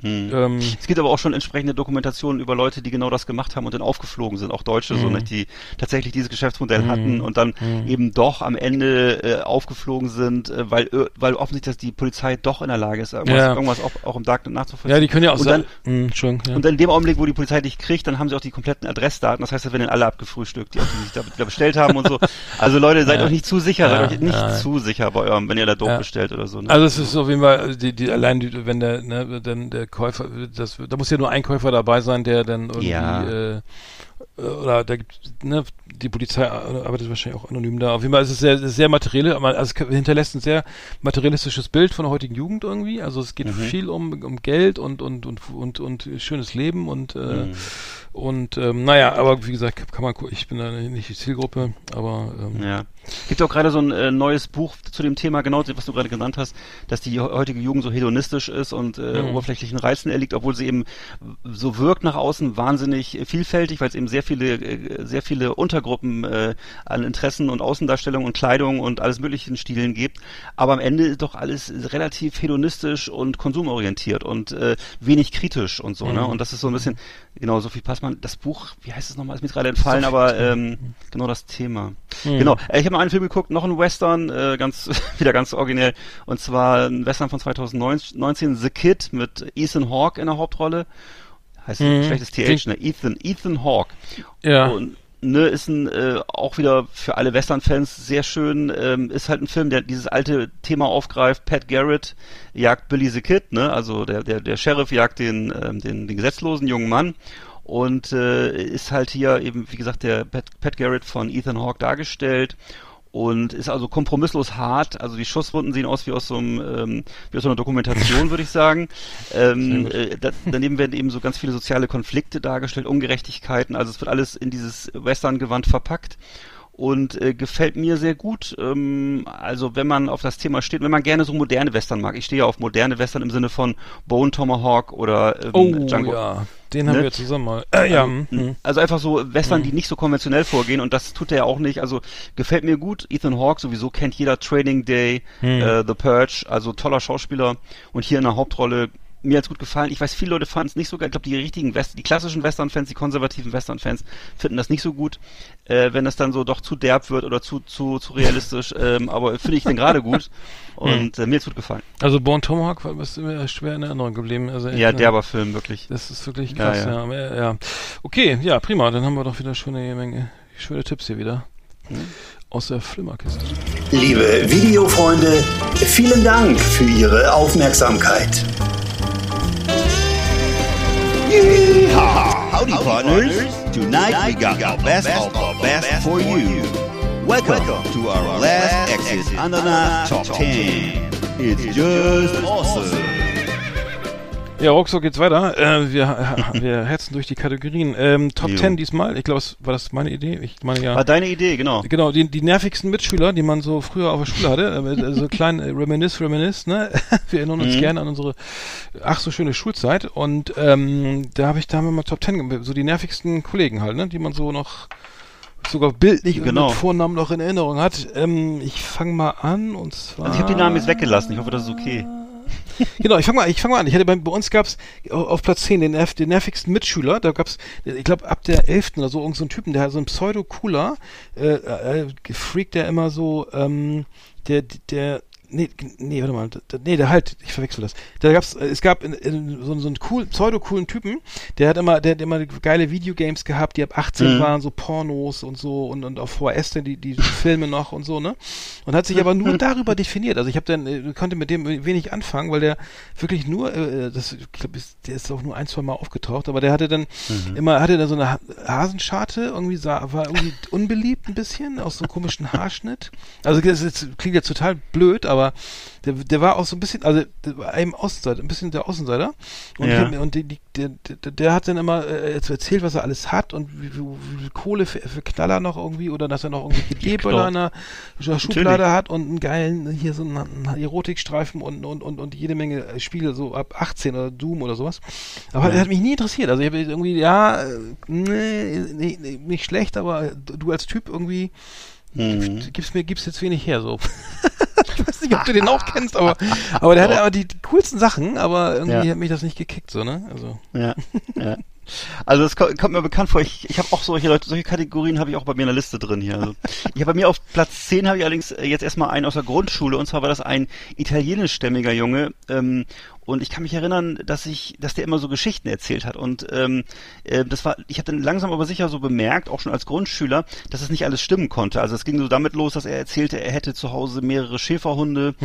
Hm. Ähm, Es gibt aber auch schon entsprechende Dokumentationen über Leute, die genau das gemacht haben und dann aufgeflogen sind, auch Deutsche, so, Mhm. nicht, die tatsächlich dieses Geschäftsmodell Mhm. hatten und dann Mhm. eben doch am Ende äh, aufgeflogen sind, äh, weil, äh, weil offensichtlich dass die Polizei doch in der Lage ist, irgendwas, Ja. irgendwas auch, auch im Darknet nachzuvollziehen. ja, die können ja auch und dann, Hm, Entschuldigung, ja. und dann in dem Augenblick, wo die Polizei dich kriegt, dann haben sie auch die kompletten Adressdaten. Das heißt, da werden dann alle abgefrühstückt, die, die sich da, da bestellt haben und so. (laughs) Also Leute, seid Ja. euch nicht zu sicher, seid euch nicht zu sicher bei eurem, wenn ihr da Dope bestellt oder so. Ne? Also es ist auf jeden Fall, die, die allein die, wenn der, ne, denn der Käufer, das, da muss ja nur ein Käufer dabei sein, der dann irgendwie Ja. äh, oder da gibt ne, die Polizei arbeitet wahrscheinlich auch anonym da. Auf jeden Fall ist es sehr, sehr materiell, aber also es hinterlässt ein sehr materialistisches Bild von der heutigen Jugend irgendwie. Also es geht Mhm. viel um, um Geld und und und und und schönes Leben und äh, Mhm. und ähm, naja, aber wie gesagt, kann man ich bin da nicht die Zielgruppe, aber ähm, Ja. Gibt auch gerade so ein äh, neues Buch zu dem Thema, genau was du gerade genannt hast, dass die heutige Jugend so hedonistisch ist und äh, Mhm. oberflächlichen Reizen erliegt, obwohl sie eben so wirkt nach außen wahnsinnig vielfältig, weil es eben sehr viele, äh, sehr viele Untergruppen äh, an Interessen und Außendarstellung und Kleidung und alles möglichen Stilen gibt. Aber am Ende ist doch alles relativ hedonistisch und konsumorientiert und äh, wenig kritisch und so, ne? Mhm. Und das ist so ein bisschen, genau, Sophie Passmann, das Buch, wie heißt es nochmal, ist mir gerade entfallen, aber ähm, genau das Thema. Mhm. Genau, äh, ich habe noch einen Film geguckt, noch ein Western, äh, ganz (laughs) wieder ganz originell, und zwar ein Western von 2019, The Kid mit Ethan Hawke in der Hauptrolle. Heißt Mhm. schlechtes TH, ne? Ethan, Ethan Hawke. ja. Und ne, ist ein äh, auch wieder für alle Western-Fans sehr schön, ähm, ist halt ein Film, der dieses alte Thema aufgreift. Pat Garrett jagt Billy the Kid, ne? Also der, der, der Sheriff jagt den, ähm, den, den gesetzlosen jungen Mann und äh, ist halt hier eben, wie gesagt, der Pat, Pat Garrett von Ethan Hawke dargestellt und ist also kompromisslos hart. Also die Schusswunden sehen aus wie aus so, einem, ähm, wie aus so einer Dokumentation, (laughs) würde ich sagen. Ähm, äh, da, daneben werden eben so ganz viele soziale Konflikte dargestellt, Ungerechtigkeiten. Also es wird alles in dieses Western-Gewand verpackt und äh, gefällt mir sehr gut. Ähm, also wenn man auf das Thema steht, wenn man gerne so moderne Western mag. Ich stehe ja auf moderne Western im Sinne von Bone Tomahawk oder ähm, Oh Django. ja, den haben Ne? wir zusammen mal. Äh, ja, Also, hm. also einfach so Western, die nicht so konventionell vorgehen und das tut er ja auch nicht. Also gefällt mir gut. Ethan Hawke sowieso kennt jeder Training Day, Hm. äh, The Purge, also toller Schauspieler und hier in der Hauptrolle mir hat's gut gefallen. Ich weiß, viele Leute fanden es nicht so geil. Ich glaube, die richtigen West die klassischen Western-Fans, die konservativen Western-Fans finden das nicht so gut, äh, wenn das dann so doch zu derb wird oder zu zu zu realistisch. (laughs) ähm, aber finde ich dann gerade gut und äh, mir hat's gut gefallen. Also Born Tomahawk war ist mir schwer in Erinnerung geblieben. Also Ja, äh, derber Film wirklich. Das ist wirklich krass, Ja, ja. ja. ja. Okay, ja, prima. Dann haben wir doch wieder schöne Menge, schöne Tipps hier wieder. Aus der Flimmerkiste. Liebe Videofreunde, vielen Dank für Ihre Aufmerksamkeit. Yeehaw! Howdy, partners. Tonight we got the best of the best for you. Welcome to our last Exit Ananas Top 10. It's just awesome. Ja, ruckzuck geht's weiter. Äh, wir, (laughs) wir hetzen durch die Kategorien. Ähm, Top Jo. 10 diesmal. Ich glaube, war das meine Idee? Ich meine ja. War deine Idee, genau. Genau, die, die nervigsten Mitschüler, die man so früher auf der Schule hatte, äh, so (laughs) klein äh, Reminisce, Reminisce, ne? (laughs) Wir erinnern uns Mhm. gerne an unsere ach so schöne Schulzeit und ähm, da habe ich da haben wir mal Top 10, ge- so die nervigsten Kollegen halt, ne? Die man so noch sogar bildlich Genau. und mit Vornamen noch in Erinnerung hat. Ähm, ich fange mal an und zwar. Also ich habe die Namen jetzt weggelassen. Ich hoffe, das ist okay. Genau, ich fange mal, ich fang mal an. Ich hatte bei, bei uns gab's auf Platz 10 den, nerv, den nervigsten Mitschüler. Da gab's, ich glaube, ab der 11. oder so, irgend so einen Typen, der so ein Pseudo-Cooler, äh, äh, gefreakt der immer so, ähm, der, der, nee, nee, warte mal, nee, der halt, ich verwechsel das. Da gab's, äh, es gab in, in, so, so einen cool, pseudo-coolen Typen, der hat immer, der hat immer geile Videogames gehabt, die ab 18 Mhm. waren, so Pornos und so und, und auf VHS dann die, die (laughs) Filme noch und so, ne? Und hat sich aber nur (laughs) darüber definiert. Also ich habe dann, äh, konnte mit dem wenig anfangen, weil der wirklich nur, äh, das, ich glaube, der ist auch nur ein, zwei Mal aufgetaucht, aber der hatte dann immer, hatte da so eine Ha- Hasenscharte, irgendwie sah, war irgendwie unbeliebt ein bisschen, aus so einem komischen Haarschnitt. Also das ist, klingt jetzt total blöd, aber der, der war auch so ein bisschen, also der war einem Außenseiter, ein bisschen der Außenseiter. Und, Ja. ich und die, die, der, der, hat dann immer äh, jetzt erzählt, was er alles hat und wie, wie, wie viel Kohle für, für Knaller noch irgendwie oder dass er noch irgendwie (laughs) D-Böller in der Schublade hat und einen geilen, hier so einen, einen Erotikstreifen und, und, und, und jede Menge Spiele so ab 18 oder Doom oder sowas. Aber der hat mich nie interessiert. Also ich habe irgendwie, ja, äh, nee, nee, nicht schlecht, aber du als Typ irgendwie Mhm. gibst mir gibst jetzt wenig her so. (laughs) ich weiß nicht, ob du den auch kennst, aber (laughs) aber der hatte aber die, die coolsten Sachen, aber irgendwie Ja. hat mich das nicht gekickt so, ne? Also Ja, ja. Also das ko- kommt mir bekannt vor. Ich, ich habe auch solche Leute, solche Kategorien habe ich auch bei mir in der Liste drin hier. Also ich habe bei mir auf Platz 10 habe ich allerdings äh, jetzt erstmal einen aus der Grundschule und zwar war das ein italienischstämmiger Junge ähm, und ich kann mich erinnern, dass ich, dass der immer so Geschichten erzählt hat und ähm, äh, das war, ich habe dann langsam aber sicher so bemerkt, auch schon als Grundschüler, dass es nicht alles stimmen konnte. Also es ging so damit los, dass er erzählte, er hätte zu Hause mehrere Schäferhunde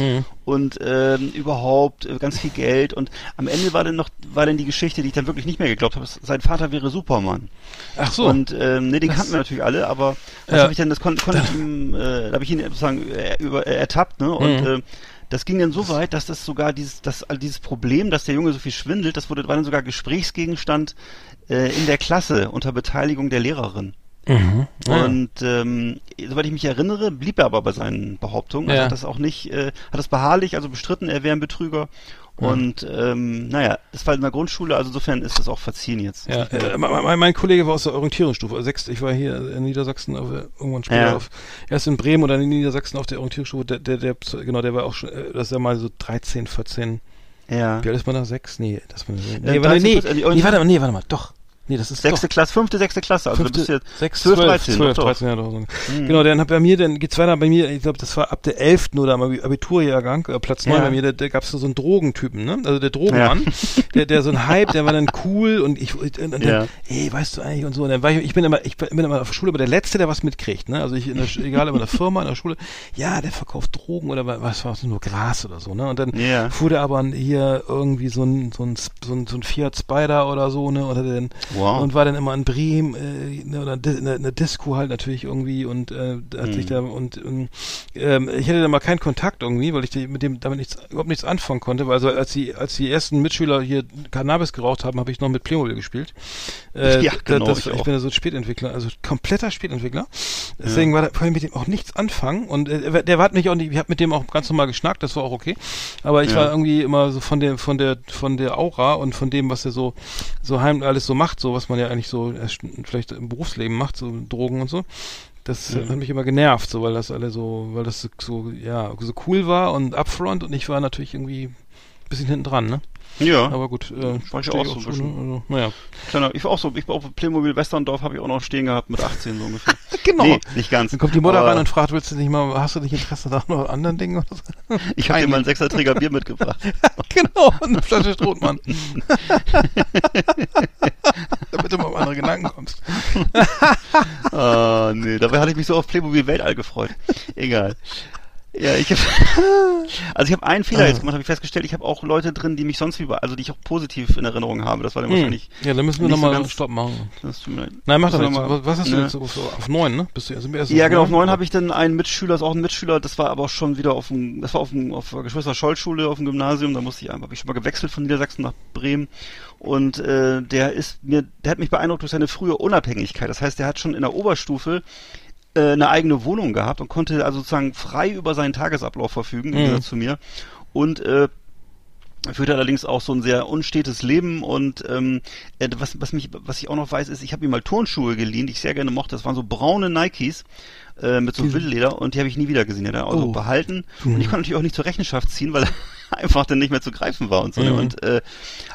und ähm, überhaupt äh, ganz viel Geld und am Ende war dann noch war dann die Geschichte, die ich dann wirklich nicht mehr geglaubt habe. Sein Vater wäre Superman. Ach so. Und ähm, nee, den kannten wir natürlich alle, aber das Ja. habe ich dann, das konnte konnte ich ihm, äh, da habe ich ihn sozusagen äh, über, äh, ertappt, ne? Und Mhm. äh, das ging dann so weit, dass das sogar dieses, das, dieses Problem, dass der Junge so viel schwindelt, das wurde, war dann sogar Gesprächsgegenstand äh, in der Klasse unter Beteiligung der Lehrerin. Mhm. Ja. Und ähm, soweit ich mich erinnere, blieb er aber bei seinen Behauptungen. Also Ja. hat das auch nicht, äh, hat das beharrlich, also bestritten, er wäre ein Betrüger. Und ähm, naja, das war in der Grundschule, also insofern ist das auch verziehen jetzt. Ja, äh, mein, mein- Kollege war aus der Orientierungsstufe, also sechs, ich war hier in Niedersachsen auf, irgendwann später Ja. auf, erst in Bremen oder in Niedersachsen auf der Orientierungsstufe, der, der, der, genau, der war auch schon, äh, das ist ja mal so 13, 14, Ja. wie alt ist man da? Sechs? Nee, das war, nee, Äh, warte, 13, nee, 14, die nee, warte mal, nee, warte mal, doch. Nee, das ist Sechste doch. Klasse, fünfte, sechste Klasse, also du bist Fünfte, jetzt sechs, 12, 12, 13, 12, doch, doch. 13 Jahre. So. Mhm. Genau, dann, bei mir, dann geht's weiter bei mir, ich glaube, das war ab der 11. oder am Abi- Abiturjahrgang, äh, Platz 9 Ja. bei mir, da, da gab's so, einen Drogentypen, ne? Also der Drogenmann, (laughs) der, der so ein Hype, der war dann cool und ich, und, und dann, Ja. ey, weißt du eigentlich und so. Und dann war ich, ich bin immer, ich bin immer auf der Schule, aber der Letzte, der was mitkriegt, ne? Also ich, in der, egal, ob in der Firma, in der Schule, ja, der verkauft Drogen oder wa- was war das, nur Gras oder so, ne? Und dann Ja. fuhr der aber hier irgendwie so ein, so ein, so ein, so ein Fiat Spider oder so, ne? Oder den, Wow. und war dann immer in Bremen, äh, ne, oder di- in der, in der Disco halt natürlich irgendwie und äh, hat sich da und ähm, ähm, ich hatte da mal keinen Kontakt irgendwie, weil ich mit dem damit nichts überhaupt nichts anfangen konnte, weil also als die als die ersten Mitschüler hier Cannabis geraucht haben, habe ich noch mit Playmobil gespielt. Äh, (laughs) Ja, genau, das, ich ich, bin ja so ein Spätentwickler, also kompletter Spätentwickler. Deswegen war da konnte ich mit dem auch nichts anfangen und äh, der hat mich auch nicht, ich habe mit dem auch ganz normal geschnackt, das war auch okay. Aber ich Ja. war irgendwie immer so von der von der von der Aura und von dem, was er so so heim alles so macht, so was man ja eigentlich so erst vielleicht im Berufsleben macht, so Drogen und so. Das äh, hat mich immer genervt, so weil das alle so, weil das so, so ja so cool war und upfront und ich war natürlich irgendwie ein bisschen hinten dran, ne? Ja, Aber gut, äh, War ich auch so ein bisschen. ne? Also, naja. kleiner, ich war auch so, ich war auf Playmobil Westerndorf, habe ich auch noch stehen gehabt mit 18 so ungefähr. (laughs) Genau. Nee, nicht ganz. Dann kommt die Mutter Aber rein und fragt, willst du nicht mal, hast du nicht Interesse da noch an anderen Dingen oder so? (laughs) Ich habe dir mal einen Sechserträger Bier mitgebracht. (laughs) genau, und eine Flasche Strohmann. Damit du mal auf andere Gedanken kommst. Ah, nee, dabei hatte ich mich so auf Playmobil Weltall gefreut. Egal. Ja, ich habe (laughs) also ich habe einen Fehler jetzt gemacht, habe ich festgestellt, ich habe auch Leute drin, die mich sonst wie also die ich auch positiv in Erinnerung habe. Das war dann wahrscheinlich Hm. Ja, dann müssen wir nicht so nochmal ganz- Stopp machen. das. Nein, mach nichts. noch mal- Was hast du ne. jetzt auf, auf neun, ne? Bist du wir erst Ja, genau, auf neun habe ich dann einen Mitschüler, ist auch ein Mitschüler, das war aber auch schon wieder auf dem, das war auf dem, auf der Geschwister-Scholl-Schule auf dem Gymnasium, da musste ich einfach, habe ich schon mal gewechselt von Niedersachsen nach Bremen und äh, der ist mir, der hat mich beeindruckt durch seine frühe Unabhängigkeit. Das heißt, der hat schon in der Oberstufe äh, eine eigene Wohnung gehabt und konnte also sozusagen frei über seinen Tagesablauf verfügen, im Mhm. Gegensatz zu mir. Und äh, führte allerdings auch so ein sehr unstetes Leben und ähm, äh, was, was mich, was ich auch noch weiß, ist, ich habe ihm mal Turnschuhe geliehen, die ich sehr gerne mochte. Das waren so braune Nikes äh, mit so Wildleder und die habe ich nie wieder gesehen. Die hat er also Oh. behalten und ich konnte natürlich auch nicht zur Rechenschaft ziehen, weil er (laughs) einfach dann nicht mehr zu greifen war und so. Mhm. Und äh,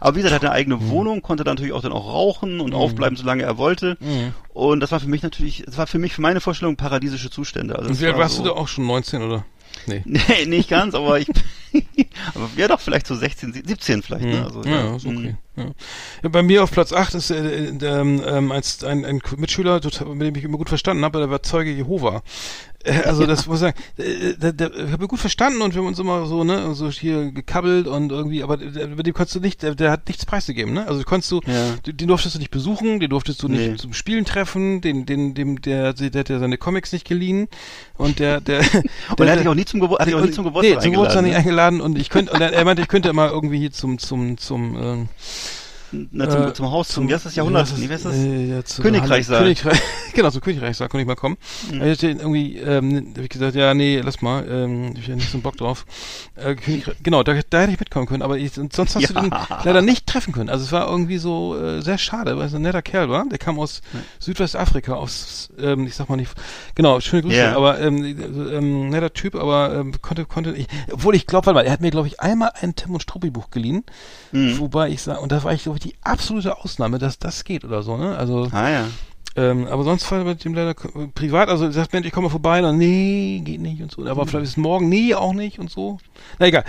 aber wie gesagt, er hatte eine eigene Wohnung, konnte dann natürlich auch dann auch rauchen und aufbleiben, solange er wollte. Mhm. Und das war für mich natürlich, das war für mich für meine Vorstellung paradiesische Zustände. Also Und wie alt war warst so, du da auch schon 19 oder? Nee. (laughs) Nee, nicht ganz, aber ich (laughs) aber ja doch vielleicht so 16, 17 vielleicht, ne? Also, ja, ja, ist okay. Ja. Ja, bei mir auf Platz 8 ist äh, äh, ähm, als ein, ein Mitschüler, total- mit dem ich immer gut verstanden habe, der war Zeuge Jehova. Äh, Also das muss ich sagen, äh, der, der, ich habe gut verstanden und wir haben uns immer so, ne, so hier gekabbelt und irgendwie, aber der- mit dem konntest du nicht, der, der hat nichts preisgegeben, ne? Also konntest du, Ja. den durftest du nicht besuchen, den durftest du nicht Nee. zum Spielen treffen, den, den, dem, der, der hat ja seine Comics nicht geliehen und der, der, (laughs) Und er hat dich auch nie zum, Gebur hatte ich auch nie zum Geburtstag nee, zum Geburtstag nicht eingeladen. eingeladen und ich könnte, und er, er meinte, ich könnte mal irgendwie hier zum, zum, zum, ähm, ne? Na, zum, äh, zum Haus, zum, heißt das Jahrhundert? Nee, heißt das? Äh, ja, zum Königreichsaal. Königreich, (laughs) genau, zum Königreichsaal konnte ich mal kommen. Mhm. Da hätte ich irgendwie, ähm, hab ich gesagt, ja, nee, lass mal, ähm, ich hab ja nicht so einen Bock drauf. Äh, Königreich, genau, da, da hätte ich mitkommen können, aber ich, sonst hast du Ja. den leider nicht treffen können. Also es war irgendwie so äh, sehr schade, weil es ein netter Kerl war. Der kam aus Südwestafrika, aus, ähm, ich sag mal nicht, genau, schöne Grüße, Ja. aber ähm, ähm, netter Typ, aber ähm, konnte, konnte ich, obwohl ich glaube, warte mal, er hat mir, glaube ich, einmal ein Tim und Struppi Buch geliehen, Mhm. wobei ich sage, und das war ich, glaube ich, die absolute Ausnahme, dass das geht oder so, ne? Also, Ah ja. ähm, aber sonst war mit dem leider privat, also sagt, Mensch, ich komme mal vorbei, dann nee, geht nicht und so. Aber Mhm. vielleicht ist morgen, nee, auch nicht und so. Na egal.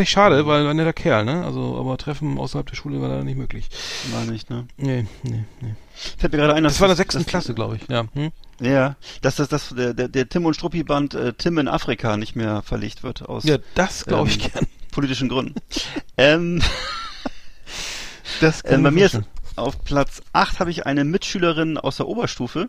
Ich schade, weil war ein netter Kerl, ne? Also, aber Treffen außerhalb der Schule war leider nicht möglich. War nicht, ne? Nee, nee, nee. Fällt mir gerade ein, Das war in der das- sechsten das- Klasse, glaube ich, ja. Hm? Ja, dass das, das, der, der, Tim und Struppi-Band äh, Tim in Afrika nicht mehr verlegt wird aus Ja, das glaube ich Ähm, gern. politischen Gründen. (laughs) ähm, Das äh, bei mir ist auf Platz 8 habe ich eine Mitschülerin aus der Oberstufe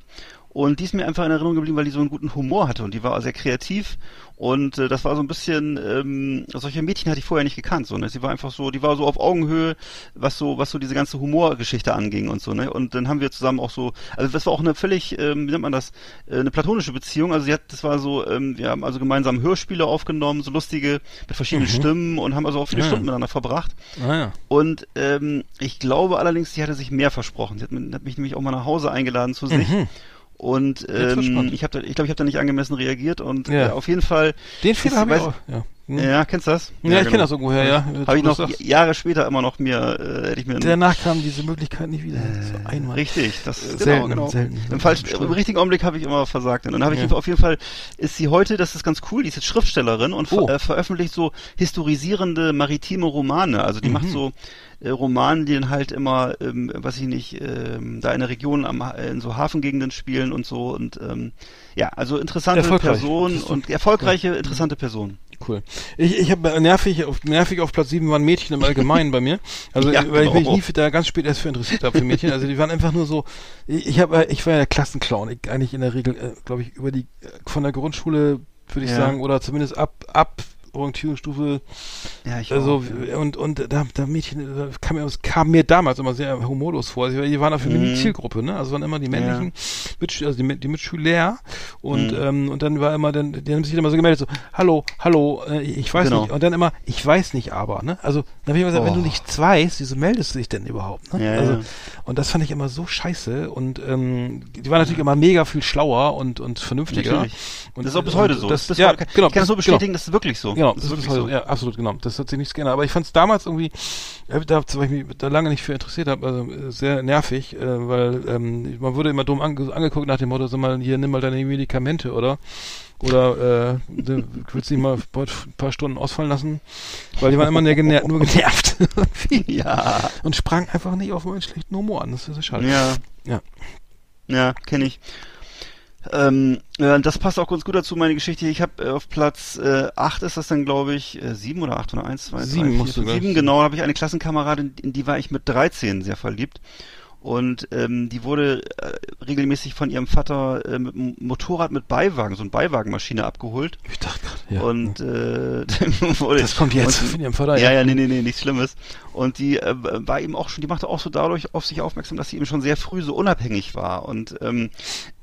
und die ist mir einfach in Erinnerung geblieben, weil die so einen guten Humor hatte und die war sehr kreativ und äh, das war so ein bisschen ähm, solche Mädchen hatte ich vorher nicht gekannt so ne sie war einfach so die war so auf Augenhöhe was so was so diese ganze Humorgeschichte anging und so ne und dann haben wir zusammen auch so also das war auch eine völlig ähm, wie nennt man das äh, eine platonische Beziehung also sie hat das war so ähm, wir haben also gemeinsam Hörspiele aufgenommen so lustige mit verschiedenen Stimmen und haben also auch viele Ja. Stunden miteinander verbracht Ah, ja. und ähm, ich glaube allerdings, sie hatte sich mehr versprochen. Sie hat, hat mich nämlich auch mal nach Hause eingeladen zu sich. Mhm. Wird's ähm, ich habe, ich glaube, ich habe da nicht angemessen reagiert und Ja. äh, auf jeden Fall. Den Fehler ist- habe ich auch. Ja, hm? Ja, kennst du das? ja, ich genau. kenne das irgendwoher, ja. Habe ich noch sagst, Jahre später immer noch mir, äh, hätte ich mir Danach kam diese Möglichkeit nicht wieder. So einmal. Richtig, das Äh, genau, selten, genau. selten. Im, falschen. Im richtigen Augenblick habe ich immer versagt. Und dann habe ich Ja. auf jeden Fall, ist sie heute, das ist ganz cool, die ist jetzt Schriftstellerin und ver Oh. äh, veröffentlicht so historisierende maritime Romane. Also die Mhm. macht so äh, Romane, die dann halt immer, ähm, weiß ich nicht, ähm, da in der Region am, Ha- in so Hafengegenden spielen und so. Und ähm, ja, also interessante Erfolgreich. Person Das ist und erfolgreiche, interessante Person. Cool. Ich, ich habe nervig auf nervig auf Platz 7 waren Mädchen im Allgemeinen bei mir. Also Ja, weil ich mich genau. nie da ganz spät erst für interessiert habe für Mädchen. Also die waren einfach nur so. Ich, ich habe ich war ja der Klassenclown. Ich, eigentlich in der Regel, äh, glaube ich, über die äh, von der Grundschule würde ich Ja. sagen oder zumindest ab ab Orientierungsstufe Ja, ich also auch, ja. und und da, da Mädchen äh, kam mir, kam mir damals immer sehr humorlos vor. Sie, die waren auch für mich Mhm. die Zielgruppe, ne? Also waren immer die männlichen Mitsch also die, Mit- die Mitschüler und Mhm. ähm, und dann war immer dann die haben sich immer so gemeldet so hallo hallo äh, ich weiß Genau. nicht und dann immer ich weiß nicht aber ne also dann habe ich immer gesagt wenn Oh. du nichts weißt wieso meldest du dich denn überhaupt ne? Ja, also ja. und das fand ich immer so scheiße und ähm, die waren natürlich immer mega viel schlauer und und vernünftiger Natürlich. und das ist auch bis heute und so. das, bis ja heute, genau ich kann das so das- genau. bestätigen, das ist wirklich so. Genau, das ist halt, so. ja, absolut, genau. Das hat sich nichts geändert. Aber ich fand es damals irgendwie, äh, da, weil ich mich da lange nicht für interessiert habe, also äh, sehr nervig, äh, weil ähm, man wurde immer dumm ange angeguckt nach dem Motto, sag mal, hier nimm mal deine Medikamente, oder? Oder äh, du willst dich mal ein paar Stunden ausfallen lassen, weil die waren immer nur genervt, nur (laughs) genervt. Ja. und sprang einfach nicht auf meinen schlechten Humor an. Das ist so schade. Ja. Ja. Ja, kenne ich. Ähm, ja, das passt auch ganz gut dazu, meine Geschichte. Ich habe äh, auf Platz äh, 8 ist das dann, glaube ich, äh, 7 oder 8 oder 1, 2, 3, Sieben 4, musst du 5, gleich. 7, genau, habe ich eine Klassenkameradin, in die war ich mit 13 sehr verliebt. Und ähm, die wurde äh, regelmäßig von ihrem Vater äh, mit einem Motorrad mit Beiwagen, so eine Beiwagenmaschine abgeholt. Ich dachte gerade, ja. Und äh, (laughs) wurde, das kommt jetzt und, von ihrem Vater. ja, ja, nee, nee, nee, nichts Schlimmes. Und die äh, war eben auch schon, die machte auch so dadurch auf sich aufmerksam, dass sie eben schon sehr früh so unabhängig war und ähm,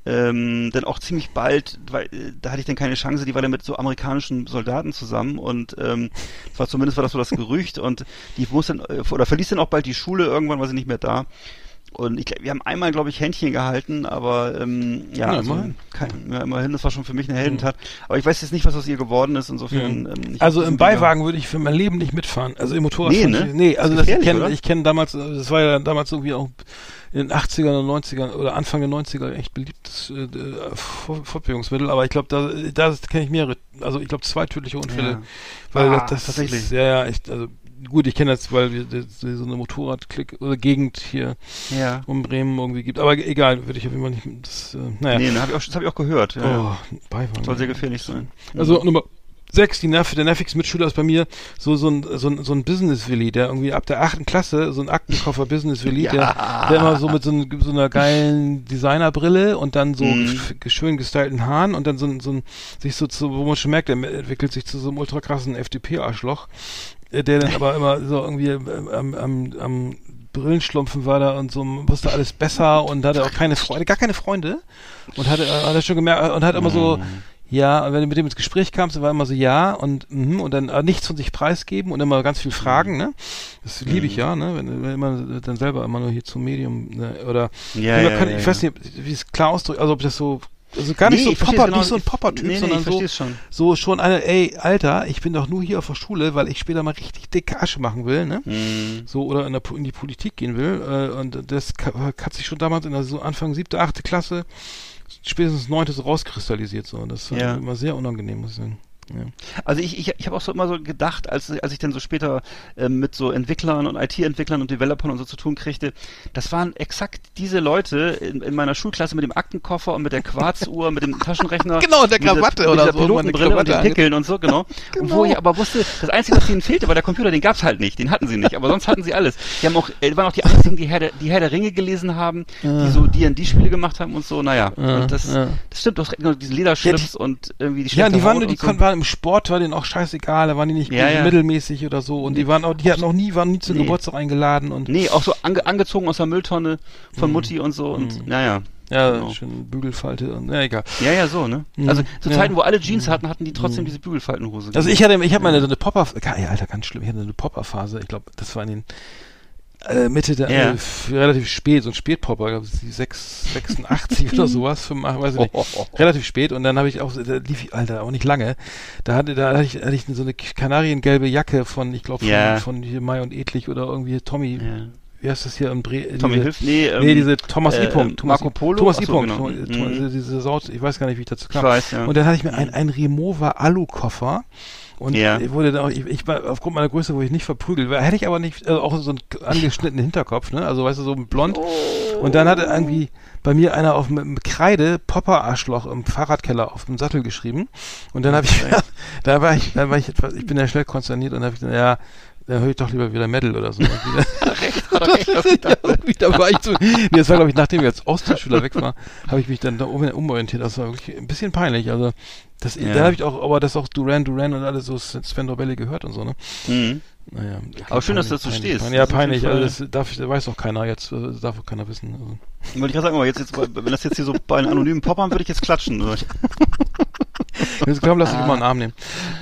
ähm, dann auch ziemlich bald, weil äh, da hatte ich dann keine Chance, die war dann mit so amerikanischen Soldaten zusammen und ähm, war zumindest war das so das Gerücht und die muss dann äh, oder verließ dann auch bald die Schule, irgendwann war sie nicht mehr da. Und ich, wir haben einmal, glaube ich, Händchen gehalten, aber ähm, ja, Ja, also, immerhin. kein, ja, immerhin, das war schon für mich eine Heldentat. Aber ich weiß jetzt nicht, was aus ihr geworden ist, insofern. Ähm, ich Also hab im Beiwagen würde ich für mein Leben nicht mitfahren. Also im Motorrad. Nee, ne? Nee, also Ist das ich kenne ich kenne damals, äh, das war ja damals irgendwie auch in den 80ern und 90ern oder Anfang der 90er echt beliebtes äh, äh, Fort- Fortbewegungsmittel, aber ich glaube, da, da kenne ich mehrere, also ich glaube zwei tödliche Unfälle. Ja. Weil Ah, das, das tatsächlich. Ist, ja, ja, echt, also gut, ich kenne das, weil wir das- so eine Motorradklick oder Gegend hier Ja. um Bremen irgendwie gibt. Aber egal, würde ich auf jeden Fall nicht. Das, äh, naja. Nee, ne, hab ich auch, das habe ich auch gehört. Ja, ja. oh, Beiwagen. Soll sehr gefährlich sein. Also Nummer sechs, die Nerv, der nervigste Mitschüler ist bei mir so, so ein, so ein, so ein Business-Willi, der irgendwie ab der achten Klasse, so ein Aktenkoffer Business-Willi, der, (laughs) der immer so mit so, ein, so einer geilen Designerbrille und dann so Mhm. schön gestylten Haaren und dann so ein, so ein, sich so zu, wo man schon merkt, der entwickelt sich zu so einem ultra krassen FDP-Arschloch, äh, der dann aber immer so irgendwie ähm, am, am, am Brillenschlumpfen war da und so wusste alles besser und hatte auch keine Freunde, gar keine Freunde und hatte, äh, hat er schon gemerkt und hat immer so, ja, und wenn du mit dem ins Gespräch kamst, dann war immer so ja und mhm, und dann äh, nichts von sich preisgeben und immer ganz viel fragen, ne? Das liebe ich ja, ne? Wenn, wenn man dann selber immer nur hier zum Medium ne? oder Ja, ja, kann, ja, ich weiß nicht, wie es klar ausdrückt, also ob das so also gar nicht Nee, so versteh's Popper, genau. nicht so ein Popper-Typ, nee, nee, sondern so, schon. so schon eine, ey, Alter, ich bin doch nur hier auf der Schule, weil ich später mal richtig dicke Asche machen will, ne? Mhm. So, oder in, der, in die Politik gehen will. Äh, und das hat sich schon damals in der so Anfang siebte, achte Klasse, spätestens neunte so rauskristallisiert. So. Das war Ja. immer sehr unangenehm, muss ich sagen. Ja. Also ich, ich, ich habe auch so immer so gedacht, als, als ich dann so später ähm, mit so Entwicklern und IT-Entwicklern und Developern und so zu tun kriegte, das waren exakt diese Leute in, in meiner Schulklasse mit dem Aktenkoffer und mit der Quarzuhr, mit dem (laughs) Taschenrechner. Genau, und der mit Krawatte mit oder dieser so, wo man eine Pilotenbrille und Krawatte den ange- Pickeln und so, (laughs) genau. Und wo ich aber wusste, das Einzige, was ihnen fehlte, war der Computer, den gab's halt nicht, den hatten sie nicht, aber sonst hatten sie alles. Die haben auch, äh, waren auch die einzigen, die Herr der, die Herr der Ringe gelesen haben, die so D&D-Spiele gemacht haben und so, naja. Ja, und das, ja. das stimmt, du hast genau, diese Lederschlips und irgendwie die Ja, und die waren, nur- die und so. kon- waren im Sport, war denen auch scheißegal, da waren die nicht Ja, ja. mittelmäßig oder so. Und die waren auch, die hatten auch nie, waren nie zum Nee. Geburtstag eingeladen und Nee, auch so ange angezogen aus der Mülltonne von Mhm. Mutti und so und naja. ja, genau. schön Bügelfalte und ja, egal. Ja, ja, so, ne? Mhm. Also zu Ja. Zeiten, wo alle Jeans hatten, hatten die trotzdem diese Bügelfaltenhose. Also ich hatte, ich habe meine so eine Popper, Alter, ganz schlimm, ich hatte eine Popper-Phase, ich glaube, das war in den Mitte der, Ja. äh, relativ spät, so ein Spätpopper, glaub ich, die 6, 86 oder (laughs) sowas, 85, weiß ich nicht, (laughs) relativ spät und dann habe ich auch, da lief ich, Alter, auch nicht lange, da hatte, da hatte ich, hatte ich so eine kanariengelbe Jacke von, ich glaube, von, Ja. von hier Mai und Edlich oder irgendwie Tommy, Ja. wie heißt das hier im Bre Tommy diese, hilft, nee, ähm, nee, diese Thomas äh, E. Thomas Marco Polo? Thomas Ach E. genau. Thomas- Mhm. Thomas- diese, diese Saut, ich weiß gar nicht, wie ich dazu kam. Ich weiß, ja. Und dann hatte ich mir ein, ein Remover Alu-Koffer. Und Ja. ich wurde da auch, ich, ich war aufgrund meiner Größe wurde ich nicht verprügelt. Weil Hätte ich aber nicht, also auch so einen angeschnittenen Hinterkopf, ne? Also weißt du, so blond. Und dann hatte irgendwie bei mir einer auf mit, mit Kreide Popper-Arschloch im Fahrradkeller auf dem Sattel geschrieben. Und dann habe ich, (laughs) da war ich, da war ich ich bin ja schnell konsterniert und habe ich dann, ja, da höre ich doch lieber wieder Metal oder so. (laughs) (laughs) Ja, da war ich so, nee, das war glaube ich, nachdem ich als Austauschschüler weg war, habe ich mich dann da um, umorientiert. Das war wirklich ein bisschen peinlich. Also das, Ja. da habe ich auch, aber das auch Duran Duran und alles so Sven Dobelli gehört und so, ne? Mhm. Naja. Aber schön, dass du dazu peinlich, stehst. Peinlich, ja, peinlich. Also das darf das weiß auch keiner jetzt, äh, das darf auch keiner wissen. Also. Wollte ich gerade sagen, jetzt, jetzt, wenn das jetzt hier so bei den anonymen Poppern würde ich jetzt klatschen. oder? (laughs) Jetzt komm, lass dich mal einen Arm nehmen.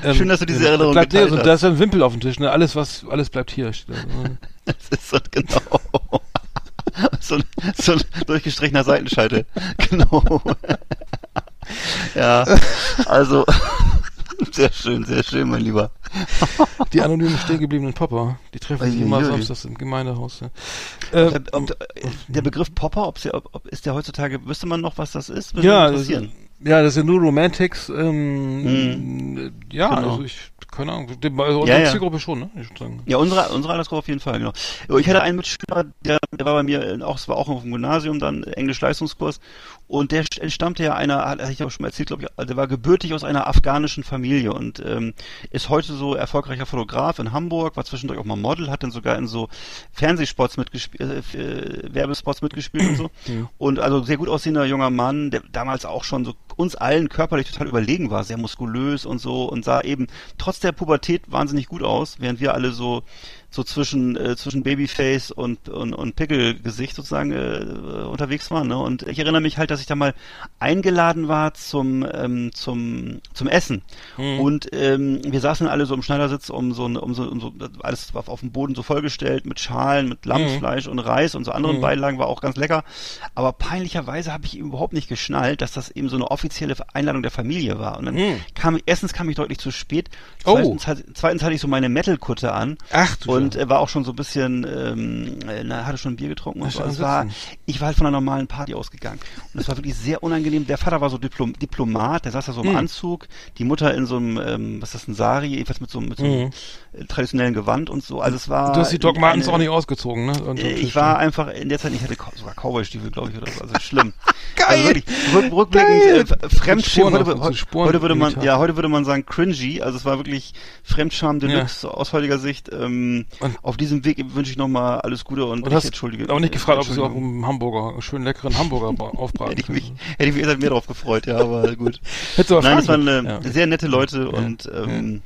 Ähm, Schön, dass du diese Erinnerung bleibt, nee, geteilt also, hast. Da ist ein Wimpel auf dem Tisch, ne? Alles, was, alles bleibt hier. (laughs) Das ist so, genau. (laughs) so, ein- so ein durchgestrichener Seitenscheitel. Genau. ja, also, sehr schön, sehr schön, mein Lieber. Die anonymen stehen gebliebenen Popper, die treffen sich immer samstags im Gemeindehaus. Ja. Äh, Ob, ob, äh, der Begriff Popper, ob, ob ist der heutzutage, wüsste man noch, was das ist? Würde ja, interessieren. Ja, das sind nur Romantics. Ähm, Ja, Genau. also ich, keine Ahnung, also unsere Ja, ja. Zielgruppe schon, ne? Ja, unsere, unsere Altersgruppe auf jeden Fall, genau. Ich hatte einen Mitschüler, der, der war bei mir äh, auch, es war auch auf dem Gymnasium dann, Englisch-Leistungskurs, und der st- entstammte ja einer, hat hatte ich auch schon mal erzählt, glaube ich, der war gebürtig aus einer afghanischen Familie und ähm, ist heute so erfolgreicher Fotograf in Hamburg, war zwischendurch auch mal Model, hat dann sogar in so Fernsehspots mitgespielt, äh, äh, Werbespots mitgespielt und so. (clears throat) Und also sehr gut aussehender junger Mann, der damals auch schon so uns allen körperlich total überlegen war, sehr muskulös und so und sah eben trotz der Pubertät wahnsinnig gut aus, während wir alle so so zwischen äh, zwischen Babyface und und, und Pickelgesicht sozusagen äh, unterwegs waren. Ne? Und ich erinnere mich halt, dass ich da mal eingeladen war zum ähm, zum zum Essen und ähm, wir saßen alle so im Schneidersitz um so ein- um so, um so alles war auf dem Boden so vollgestellt mit Schalen, mit Lammfleisch und Reis und so anderen Beilagen war auch ganz lecker. Aber peinlicherweise habe ich überhaupt nicht geschnallt, dass das eben so eine offizielle Einladung der Familie war. Und dann kam erstens kam ich deutlich zu spät. Oh. Zweitens, hat- zweitens hatte ich so meine Metal-Kutte an. Ach du Und äh, war auch schon so ein bisschen, ähm, äh, na, hatte schon ein Bier getrunken und so. Also es war, ich war halt von einer normalen Party ausgegangen. Und es war wirklich sehr unangenehm. Der Vater war so Diplom Diplomat, der saß da so im Hm. Anzug, die Mutter in so einem, ähm, was ist das, ein Sari, jedenfalls mit so, mit so einem äh, traditionellen Gewand und so. Also es war. Du hast die Doc Martens eine- auch nicht ausgezogen, ne? Und, äh, Ich war einfach in der Zeit, ich hatte sogar Cowboy-Stiefel, glaube ich, oder so. Also schlimm. (laughs) Geil! Also wirklich, rück, rückblickend, äh, Spuren Heute, heute, heute würde man, ja, heute würde man sagen cringy. Also es war wirklich Fremdscham Deluxe aus heutiger Sicht. Ähm, Und- auf diesem Weg wünsche ich nochmal alles Gute und, Und hast entschuldige. auch nicht gefragt, ob sie auch einen Hamburger, einen schönen leckeren Hamburger bra- (laughs) aufbraten Hätte ich mich, hätte ich mich mehr drauf gefreut, ja, aber (laughs) gut. Hättest du aber Nein, es waren äh, Ja. sehr nette Leute und ähm,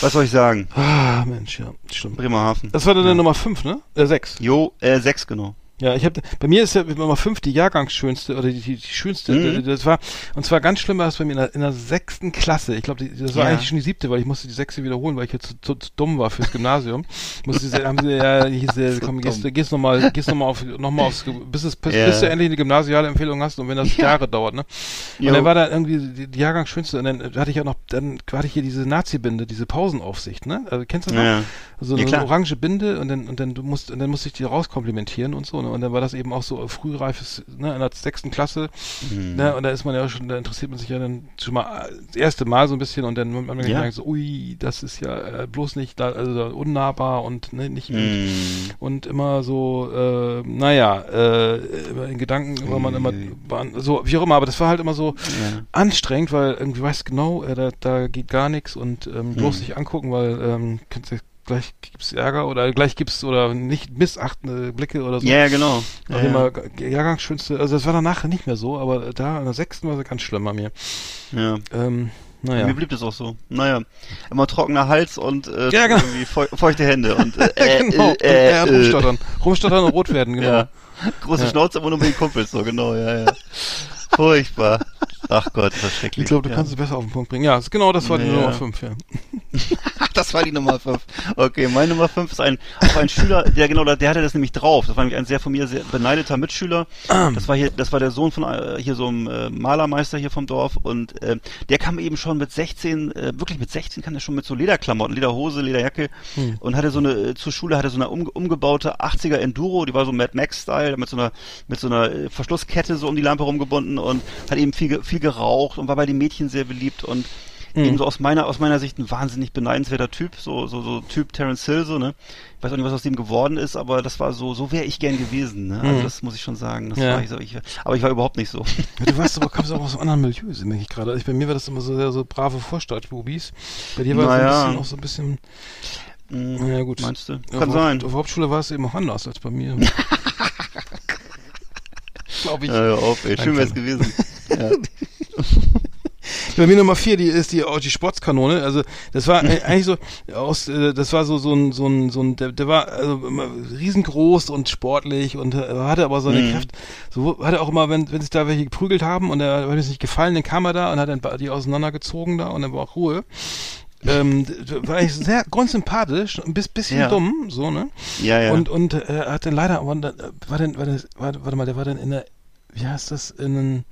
was soll ich sagen? Ah, Mensch, ja, stimmt. Bremerhaven. Das war dann der Nummer 5, ne? Äh, 6. Jo, äh, sechs genau. Ja, ich habe bei mir ist ja Nummer 5 die Jahrgangsschönste oder die, die, die schönste. Mhm. Das war und zwar ganz schlimm war das bei mir in der, in der sechsten Klasse. Ich glaube, das war Ja. eigentlich schon die siebte, weil ich musste die sechste wiederholen, weil ich jetzt zu, zu, zu dumm war fürs Gymnasium. musste sie, haben sie ja hieß, äh, (laughs) komm, gehst, du- gehst noch mal, gehst noch mal auf, noch mal aufs, bis es bis, Ja. bis du endlich eine gymnasiale Empfehlung hast und wenn das Ja. Jahre dauert, ne? Und Jo. dann war da irgendwie die, die Jahrgangsschönste und dann hatte ich ja noch, dann hatte ich hier diese Nazi-Binde, diese Pausenaufsicht, ne? Also kennst du das noch? Ja. So Ja, eine orange Binde und dann und dann du musst und dann musste ich die rauskomplimentieren und so ne? Und dann war das eben auch so frühreifes ne in der sechsten Klasse Mhm. ne und da ist man ja schon da interessiert man sich ja dann schon mal das erste Mal so ein bisschen und dann hat man Ja. gemerkt so ui das ist ja äh, bloß nicht da also unnahbar und ne, nicht Mhm. und immer so äh, naja äh, in Gedanken war man immer war, so wie auch immer aber das war halt immer so Ja. anstrengend, weil irgendwie weißt du genau, äh, da, da geht gar nichts und ähm, bloß Hm. nicht angucken, weil ähm, kannst gleich gibt's Ärger oder gleich gibt's oder nicht missachtende Blicke oder so. Ja, genau. Ja, Also immer Jahrgangsschönste, also das war danach nicht mehr so, aber da in der sechsten war es ganz schlimm bei mir. ja. Ähm, naja. Mir blieb das auch so. Naja, immer trockener Hals und äh, Ja, genau. irgendwie feu feuchte Hände und äh, (laughs) äh, genau. äh, ja, äh, rumstottern. Rumstottern und rot werden, (laughs) genau. Ja. Große. Schnauze, aber nur mit den Kumpels, so genau, ja, ja. (laughs) Furchtbar. Ach Gott, das ist schrecklich. Ich glaube, du ja. kannst es besser auf den Punkt bringen. Ja, genau, das war die Ja. Nummer 5, ja. (laughs) das war die Nummer 5. Okay, meine Nummer 5 ist ein, auch ein Schüler, der genau, der hatte das nämlich drauf. Das war nämlich ein sehr von mir sehr beneideter Mitschüler. Das war hier, das war der Sohn von äh, hier so einem äh, Malermeister hier vom Dorf und äh, der kam eben schon mit 16, äh, wirklich mit 16 kam der schon mit so Lederklamotten, Lederhose, Lederjacke und hatte so eine, äh, zur Schule hatte so eine um, umgebaute 80er Enduro, die war so Mad Max-Style, mit so einer, mit so einer Verschlusskette so um die Lampe rumgebunden und hat eben viel, ge- viel geraucht und war bei den Mädchen sehr beliebt und eben so aus meiner aus meiner Sicht ein wahnsinnig beneidenswerter Typ, so so so Typ Terence Hill so ne. Ich weiß auch nicht, was aus dem geworden ist, aber das war so so wäre ich gern gewesen, ne. Also das muss ich schon sagen, das Ja. war ich so, ich, aber ich war überhaupt nicht so. Ja, du warst aber, kommst auch aus einem anderen Milieu, merke ich gerade. Also bei mir war das immer so sehr so brave Vorstadtbubis. Bei dir war Naja. es ein bisschen auch so ein bisschen, Mhm. naja gut. Meinst du? Auf Kann der- sein. Auf der Hauptschule war es eben auch anders als bei mir. (laughs) Glaube ich. Ja, auf, ey, schön wär's Danke. gewesen. Ja. (laughs) Bei mir Nummer vier, die ist die, die Sportskanone. Also das war äh, eigentlich so aus, äh, das war so so ein so ein so ein der, der war also riesengroß und sportlich und äh, hatte aber so eine Mhm. Kraft. So hatte auch immer, wenn wenn sich da welche geprügelt haben und er hat es nicht gefallen, dann kam er da und hat dann die auseinandergezogen da und dann war auch Ruhe. Ähm, war eigentlich sehr grundsympathisch, ein bis- bisschen Ja. dumm, so ne. ja, ja. Und und äh, er hat dann leider, äh, war denn, war das, warte, warte mal, der war dann in der, wie heißt das, in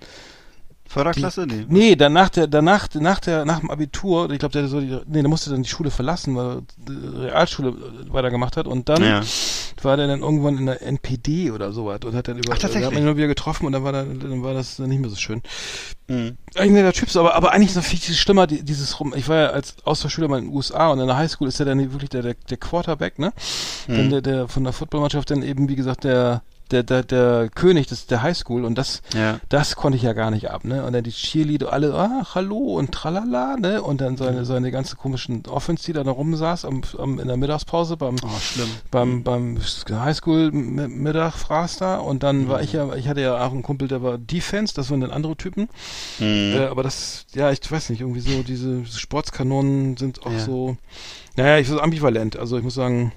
Förderklasse? Nee. Nee, danach der, danach, nach der, nach dem Abitur, ich glaube, der so die, nee, der musste dann die Schule verlassen, weil er die Realschule äh, weitergemacht hat und dann Ja. war der dann irgendwann in der NPD oder sowas und hat dann über, Ach, tatsächlich? wir haben ihn nur wieder getroffen und dann war, da, dann war das nicht mehr so schön. Mhm. Eigentlich netter Typ, aber, aber eigentlich ist noch viel, schlimmer, die, dieses rum. Ich war ja als Austauschschüler mal in den USA und in der Highschool ist er dann wirklich der, der, der Quarterback, ne? Dann der, der von der Footballmannschaft dann eben, wie gesagt, der, der, der, der König des, der Highschool und das, Ja. das konnte ich ja gar nicht ab, ne? Und dann die Cheerleader alle, ach, hallo und tralala, ne? Und dann seine, seine ganze komischen Offense, die da rumsaß am, am, in der Mittagspause beim, Oh, beim, beim Highschool-Mittag fraß da und dann war ich ja, ich hatte ja auch einen Kumpel, der war Defense, das waren dann andere Typen. Mhm. Äh, aber das, ja, ich weiß nicht, irgendwie so, diese Sportskanonen sind auch Ja. so, naja, ich so ambivalent. Also ich muss sagen,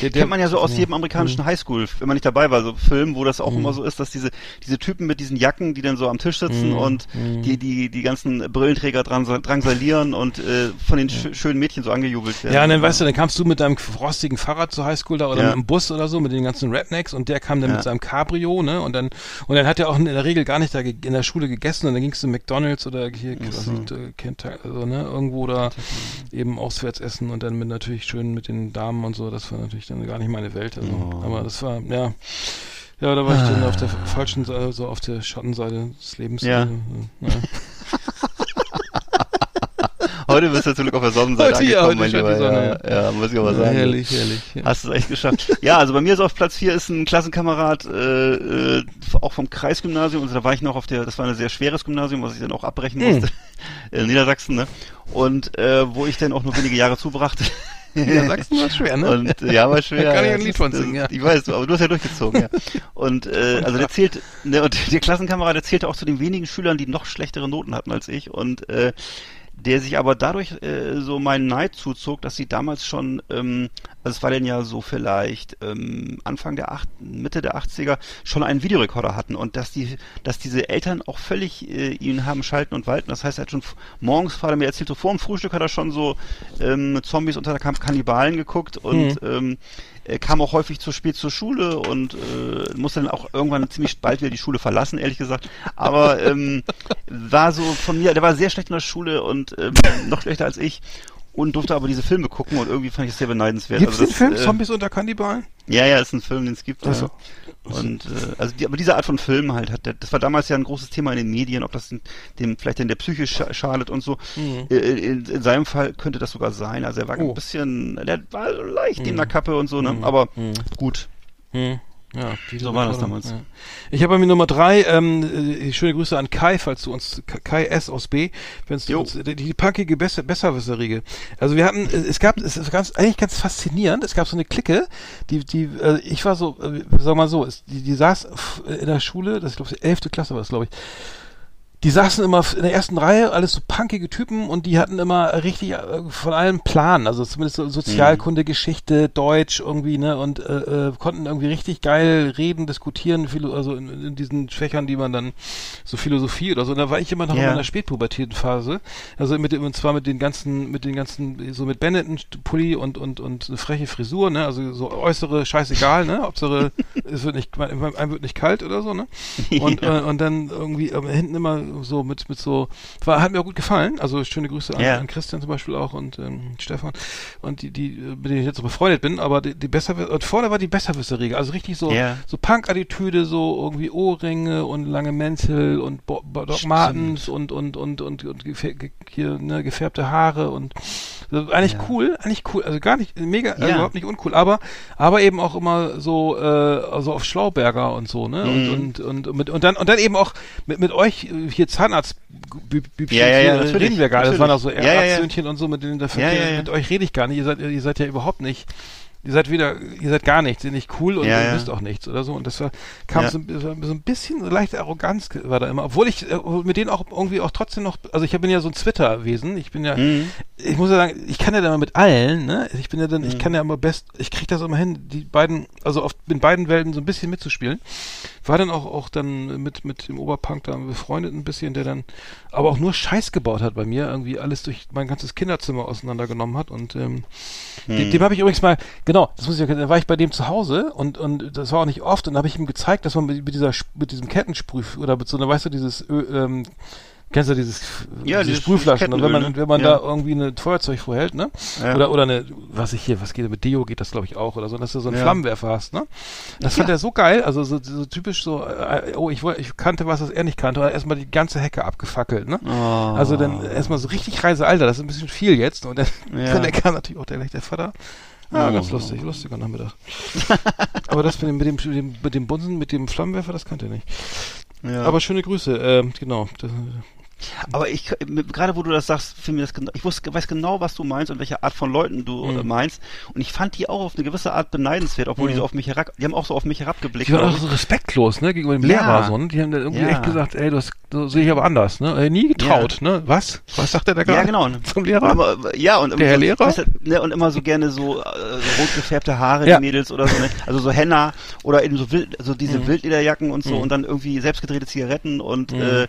der, der, Kennt man ja so aus jedem amerikanischen Highschool, wenn man nicht dabei war, so Film, wo das auch immer so ist, dass diese, diese Typen mit diesen Jacken, die dann so am Tisch sitzen Mhm. und die, die, die ganzen Brillenträger dran, drangsalieren und äh, von den sch schönen Mädchen so angejubelt werden. Ja, und dann weißt du, dann kamst du mit deinem rostigen Fahrrad zur Highschool da oder Ja. mit dem Bus oder so, mit den ganzen Rednecks und der kam dann Ja. mit seinem Cabrio, ne? Und dann und dann hat er auch in der Regel gar nicht da in der Schule gegessen und dann gingst du McDonalds oder hier, nicht, äh, Kentucky, also, ne, irgendwo da eben auswärts essen und dann mit natürlich schön mit den Damen und so, das war natürlich dann gar nicht meine Welt. Also. Oh. Aber das war, ja. Ja, da war ich dann auf der Ah. falschen Seite, so auf der Schattenseite des Lebens. Ja. Äh, ja. (laughs) Heute bist du zum Glück auf der Sonnenseite Heute, ja, angekommen, heute mein Lieber. Sonne, ja, ja, muss ich aber sagen. herrlich, herrlich. Ja. Hast du es echt geschafft. ja, also bei mir ist auf Platz 4 ist ein Klassenkamerad, äh, äh, auch vom Kreisgymnasium. Also da war ich noch auf der, das war ein sehr schweres Gymnasium, was ich dann auch abbrechen Hm. musste. (laughs) in Niedersachsen, ne? Und äh, wo ich dann auch nur wenige Jahre zubrachte. Niedersachsen (laughs) war schwer, ne? Und ja, war (laughs) schwer. Da kann ich ja, ein Lied von singen, ja. Ich weiß, aber du hast ja durchgezogen, ja. Und äh, also der zählt, ne, und der Klassenkamerad, der zählte auch zu den wenigen Schülern, die noch schlechtere Noten hatten als ich. Und äh, der sich aber dadurch äh, so meinen Neid zuzog, dass sie damals schon, ähm, also es war denn ja so vielleicht ähm, Anfang der acht, Mitte der 80er schon einen Videorekorder hatten und dass die, dass diese Eltern auch völlig äh, ihn haben schalten und walten. Das heißt, er hat schon morgens, Vater mir erzählt, so vor dem Frühstück hat er schon so ähm, Zombies unter der Kamp Kannibalen geguckt und ähm, er kam auch häufig zu spät zur Schule und äh, musste dann auch irgendwann ziemlich bald wieder die Schule verlassen, ehrlich gesagt. Aber ähm, war so von mir, der war sehr schlecht in der Schule und ähm, noch schlechter als ich und durfte aber diese Filme gucken und irgendwie fand ich es sehr beneidenswert. Gibt's Also den Film äh, Zombies unter Kannibalen? Ja, ja, ist ein Film, den es gibt. Ach so. Ja. Und äh, also die, aber diese Art von Film halt hat, der, das war damals ja ein großes Thema in den Medien, ob das in, dem vielleicht in der Psyche scha schadet und so. Äh, in, in seinem Fall könnte das sogar sein. Also er war Mhm. Oh. ein bisschen, der war leicht in der Kappe und so, ne? Aber gut. Hm. Ja, So war das damals. Ja. Ich habe bei mir Nummer drei, ähm, äh, schöne Grüße an Kai, falls du uns, Kai S. aus B, wenn's du uns, die, die punkige Besser, Besserwisserriege. Also wir hatten, äh, es gab, es ist ganz, eigentlich ganz faszinierend, es gab so eine Clique, die, die, äh, ich war so, äh, sag mal so, es, die, die saß f- in der Schule, das ist glaube ich, elfte Klasse war das, glaube ich, die saßen immer in der ersten Reihe, alles so punkige Typen und die hatten immer richtig äh, von allem Plan, also zumindest so Sozialkunde, Geschichte, Deutsch irgendwie, ne, und äh, äh, konnten irgendwie richtig geil reden, diskutieren, also in, in diesen Fächern, die man dann so Philosophie oder so, und da war ich immer noch in Ja. meiner spätpubertären Phase, also mit dem, und zwar mit den ganzen, mit den ganzen, so mit Benetton-Pulli und, und, und eine freche Frisur, ne, also so äußere scheißegal, ne, Hauptsache, (laughs) es wird nicht, einem wird nicht kalt oder so, ne, und, äh, und dann irgendwie äh, hinten immer so mit, mit so, war, hat mir auch gut gefallen. Also schöne Grüße an, Ja. an Christian zum Beispiel auch und ähm, Stefan und die, die, äh, mit denen ich jetzt so befreundet bin, aber die, die besser und vorne war die Besserwisserriege, also richtig so, Ja. so Punk-Attitüde, so irgendwie Ohrringe und lange Mäntel und Bo Bo Doc. Martens und, und, und, und, und gefär ge hier, ne, gefärbte Haare und so, eigentlich Ja. cool, eigentlich cool, also gar nicht, mega, also Ja. überhaupt nicht uncool, aber, aber eben auch immer so, äh, also auf Schlauberger und so, ne, Mhm. und, und, und, mit, und dann, und dann eben auch mit, mit euch äh, hier Zahnarztbübchen Ja, ja, ja, hier, reden wir gar nicht. Das waren auch so. Ärztsöhnchen und so, mit denen der Verkehr, mit euch rede ich gar nicht. Ihr seid, ihr seid ja überhaupt nicht, ihr seid wieder, ihr seid gar nichts, ihr seid nicht cool und Ja, ihr ja. wisst auch nichts oder so. Und das war, kam Ja. so, so ein bisschen so leichte Arroganz war da immer, obwohl ich äh, mit denen auch irgendwie auch trotzdem noch, also ich bin ja so ein Twitter-Wesen, ich bin ja, Mhm. ich muss ja sagen, ich kann ja dann mal mit allen, ne? Ich bin ja dann, Mhm. ich kann ja immer best, ich krieg das immer hin, die beiden, also auf in beiden Welten so ein bisschen mitzuspielen. War dann auch auch dann mit mit dem Oberpunk da befreundet ein bisschen, der dann aber auch nur Scheiß gebaut hat bei mir, irgendwie alles durch mein ganzes Kinderzimmer auseinandergenommen hat und ähm, dem, dem habe ich übrigens mal, genau, das muss ich ja, da war ich bei dem zu Hause und und das war auch nicht oft und da habe ich ihm gezeigt, dass man mit, mit dieser mit diesem Kettensprüh oder mit so einer, weißt du, dieses Ö, ähm, Kennst du dieses, Ja, diese Sprühflaschen? Und wenn man, ne? wenn man Ja. da irgendwie ein Feuerzeug vorhält, ne? Ja. Oder, oder eine, was ich hier, was geht mit Deo geht das glaube ich auch oder so, dass du so einen Ja. Flammenwerfer hast, ne? Das fand er so geil, also so, so typisch so, äh, oh, ich, woll- ich kannte was, was er nicht kannte, und erstmal die ganze Hecke abgefackelt, ne? Oh. Also dann erstmal so richtig Reise, Alter, das ist ein bisschen viel jetzt. Und dann, (laughs) dann kam natürlich auch der, der Vater. Ah, Oh. ganz lustig, lustiger Nachmittag. (laughs) Aber das mit dem, mit dem, mit dem, mit dem Bunsen, mit dem Flammenwerfer, das kannte er nicht. Ja. Aber schöne Grüße, ähm, genau. Das, Aber ich, gerade wo du das sagst, fiel mir das genau, ich wusste, weiß genau, was du meinst und welche Art von Leuten du Mhm. äh, meinst. Und ich fand die auch auf eine gewisse Art beneidenswert, obwohl die so auf mich herab, die haben auch so auf mich herabgeblickt. die waren auch so ich. respektlos, ne, gegenüber dem Ja. Lehrer, so, ne? Die haben dann irgendwie Ja. echt gesagt, ey, das, das sehe ich aber anders, ne? Äh, nie getraut, ne? Was? Was sagt der da gerade? ja, genau. (laughs) Zum Lehrer? Und immer, ja, und Der so, Lehrer? weißt du, ne, und immer so gerne so, äh, so rot gefärbte Haare, Ja. die Mädels oder so, ne? Also so Henna oder eben so wild, also diese Mhm. Wildlederjacken und so Mhm. und dann irgendwie selbstgedrehte Zigaretten und Mhm. äh,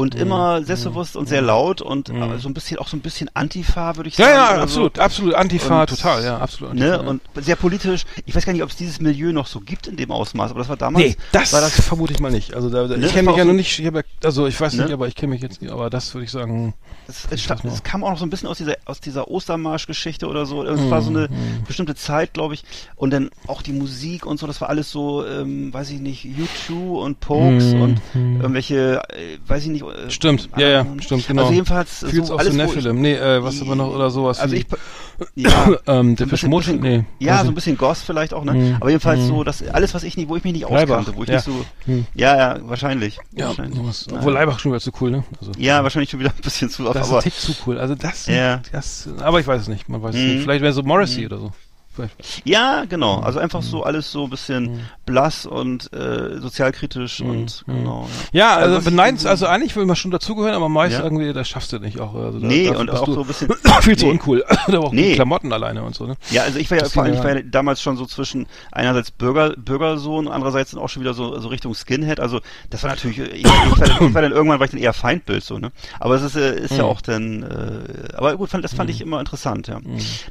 und immer selbstbewusst und sehr laut und Mhm. so ein bisschen auch so ein bisschen Antifa, würde ich Ja, sagen. ja, oder absolut, So. absolut. Antifa, Und, total, ja, absolut. Antifa, Ne, ja. und sehr politisch. Ich weiß gar nicht, ob es dieses Milieu noch so gibt in dem Ausmaß, aber das war damals. Nee, das, war das vermute ich mal nicht. Also da, da, Ne, ich kenne das mich ja noch nicht, ich hab ja, also ich weiß Ne? nicht, aber ich kenne mich jetzt nicht, aber das würde ich sagen. Es, es, noch. es kam auch noch so ein bisschen aus dieser, aus dieser Ostermarsch-Geschichte oder so. Es war so eine Mhm. bestimmte Zeit, glaube ich. Und dann auch die Musik und so, das war alles so, ähm, weiß ich nicht, U2 und Pokes Mhm. und irgendwelche, äh, weiß ich nicht. Äh, Stimmt, ja, ja, stimmt, genau. Also jedenfalls Fühlt's so auch alles, ich- Nephilim. Nee, äh, was aber noch, oder sowas Also ich, (coughs) ja, ähm, so der ein bisschen- Fischmut, bisschen- nee. Ja, so ein ich- bisschen Goss vielleicht auch, ne? Mhm. Aber jedenfalls Mhm. so, dass alles, was ich nicht, wo ich mich nicht Leibach, auskannte, wo ich ja. nicht so, Mhm. ja, ja, wahrscheinlich. Ja, wahrscheinlich. obwohl Leibach schon wieder zu cool, ne? Also, Ja, wahrscheinlich schon wieder ein bisschen zu das ist aber ein Tick zu cool. Also das, Ja. das, aber ich weiß es nicht, man weiß es Mhm. nicht. Vielleicht wäre so Morrissey oder so. Ja, genau. Also einfach Mhm. so alles so ein bisschen blass und äh, sozialkritisch und Mhm. genau. Ja, Also also ich beneidens, so- also eigentlich will man schon dazugehören, aber meist Ja. irgendwie, das schaffst du nicht auch. Also da, Nee, und auch so ein bisschen. (clears throat) viel zu nee. uncool. (clears throat) Oder auch Nee. Klamotten alleine und so, ne? Ja, also ich war ja Das vor allem, ging ich war ja. ja damals schon so zwischen einerseits Bürger, Bürgersohn, andererseits dann auch schon wieder so, so Richtung Skinhead. Also das war natürlich, ich, ich, war, dann, ich war dann irgendwann war ich dann eher Feindbild so, ne? Aber es ist, äh, ist ja Mhm. auch dann, äh, aber gut, fand, das fand ich immer interessant, ja.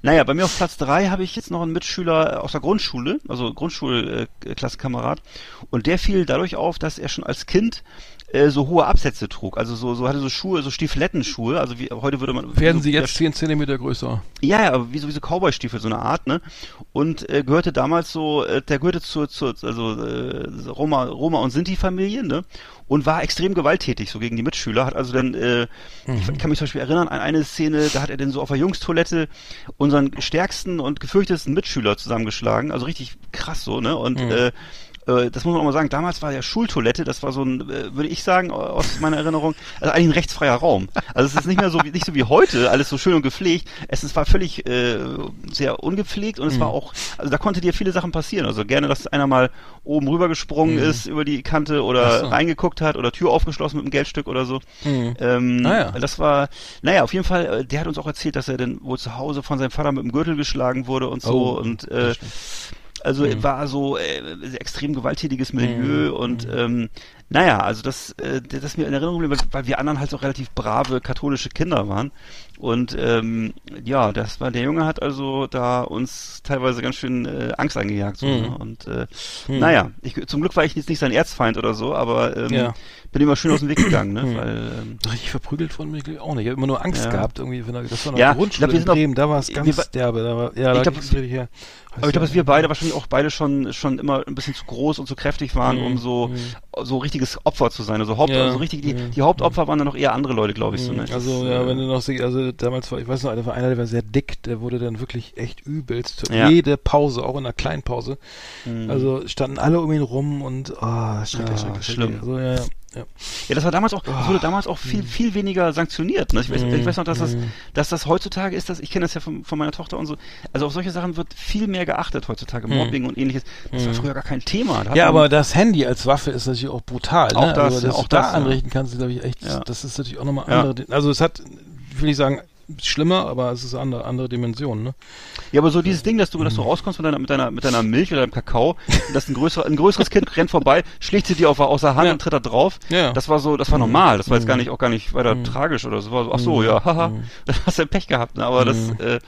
Naja, bei mir auf Platz drei habe ich jetzt noch einen Mitschüler aus der Grundschule, also Grundschulklassenkamerad, und der fiel dadurch auf, dass er schon als Kind äh, so hohe Absätze trug, also so, so hatte so Schuhe, so Stiefelettenschuhe, also wie heute würde man Werden so, sie jetzt 10 Zentimeter größer? ja, ja, aber wie sowieso Cowboy-Stiefel, so eine Art, ne? Und äh, gehörte damals so, äh, der gehörte zur, zur also äh, Roma, Roma und Sinti-Familie, ne? Und war extrem gewalttätig, so gegen die Mitschüler. Hat also dann, äh, ich kann mich zum Beispiel erinnern an eine Szene, da hat er dann so auf der Jungstoilette unseren stärksten und gefürchtetsten Mitschüler zusammengeschlagen. Also richtig krass so, ne? Und äh, äh, das muss man auch mal sagen, damals war ja Schultoilette, das war so ein, äh, würde ich sagen, aus meiner Erinnerung, also eigentlich ein rechtsfreier Raum. Also es ist nicht mehr so wie, nicht so wie heute, alles so schön und gepflegt. Es war völlig äh, sehr ungepflegt und es war auch, also da konnte dir viele Sachen passieren. Also gerne, dass einer mal oben rüber gesprungen ist über die Kante oder so. reingeguckt hat oder Tür aufgeschlossen mit einem Geldstück oder so. Mhm. Ähm, Ah ja. Das war, naja, auf jeden Fall, äh, der hat uns auch erzählt, dass er dann wohl zu Hause von seinem Vater mit dem Gürtel geschlagen wurde und so Oh, und äh, also Mhm. war so äh, extrem gewalttätiges Milieu und ähm, naja, also das, äh, das ist mir in Erinnerung geblieben, weil, wir anderen halt so relativ brave katholische Kinder waren. Und ähm, ja, das war der Junge hat also da uns teilweise ganz schön äh, Angst eingejagt. So, Mhm. ne? Und äh, Mhm. naja, ich, zum Glück war ich jetzt nicht sein Erzfeind oder so, aber ähm, Ja. bin immer schön aus dem Weg gegangen, ne? Mhm. Weil ähm, Richtig verprügelt von mir glaub auch nicht. Ich habe immer nur Angst Ja. gehabt irgendwie. Wenn er, das war noch Ja, Grundschule ich glaub, wir in Bremen, da war es wir ganz wa- derbe. Da war, ja, da Ich glaub, ging's richtig her. Aber ich glaube, dass wir beide wahrscheinlich auch beide schon schon immer ein bisschen zu groß und zu kräftig waren, Mhm, um so mhm. so richtiges Opfer zu sein. Also Haupt, Ja, also richtig die, mhm. die Hauptopfer waren dann noch eher andere Leute, glaube ich. So, ne? Also Das, ja, äh, wenn du noch sie- also damals war, ich weiß noch, da war einer, der war sehr dick, der wurde dann wirklich echt übelst. Jede Pause, auch in einer kleinen Pause. Mhm. Also standen alle um ihn rum und oh, Ah, schrecklich, schrecklich, schlimm. Also ja, ja. Ja. Ja, das war damals auch, das wurde damals auch viel, viel weniger sanktioniert. Ne? Ich, weiß, Mhm. ich weiß noch, dass das, dass das heutzutage ist, dass, ich kenne das ja von, von meiner Tochter und so, also auf solche Sachen wird viel mehr geachtet heutzutage, Mobbing und ähnliches. Das war früher gar kein Thema. Da Ja, aber das Handy als Waffe ist natürlich auch brutal. Auch ne? das, also, ja, dass auch du da das, ja. anrichten kannst, glaube ich echt, Ja. das ist natürlich auch nochmal Ja. andere, also es hat, ich will nicht sagen, schlimmer, aber es ist eine andere, andere Dimension, ne? Ja, aber so dieses Ding, dass du, dass du rauskommst mit deiner, mit deiner, mit deiner Milch oder deinem Kakao, (laughs) dass ein größerer, ein größeres Kind rennt vorbei, schlägt sie dir auf, aus der Hand Ja. und tritt da drauf. Ja. Das war so, das war normal. Das war jetzt gar nicht, auch gar nicht weiter tragisch oder so. Ach so, ja, haha, (laughs) da hast du ja Pech gehabt, ne? Aber das, äh,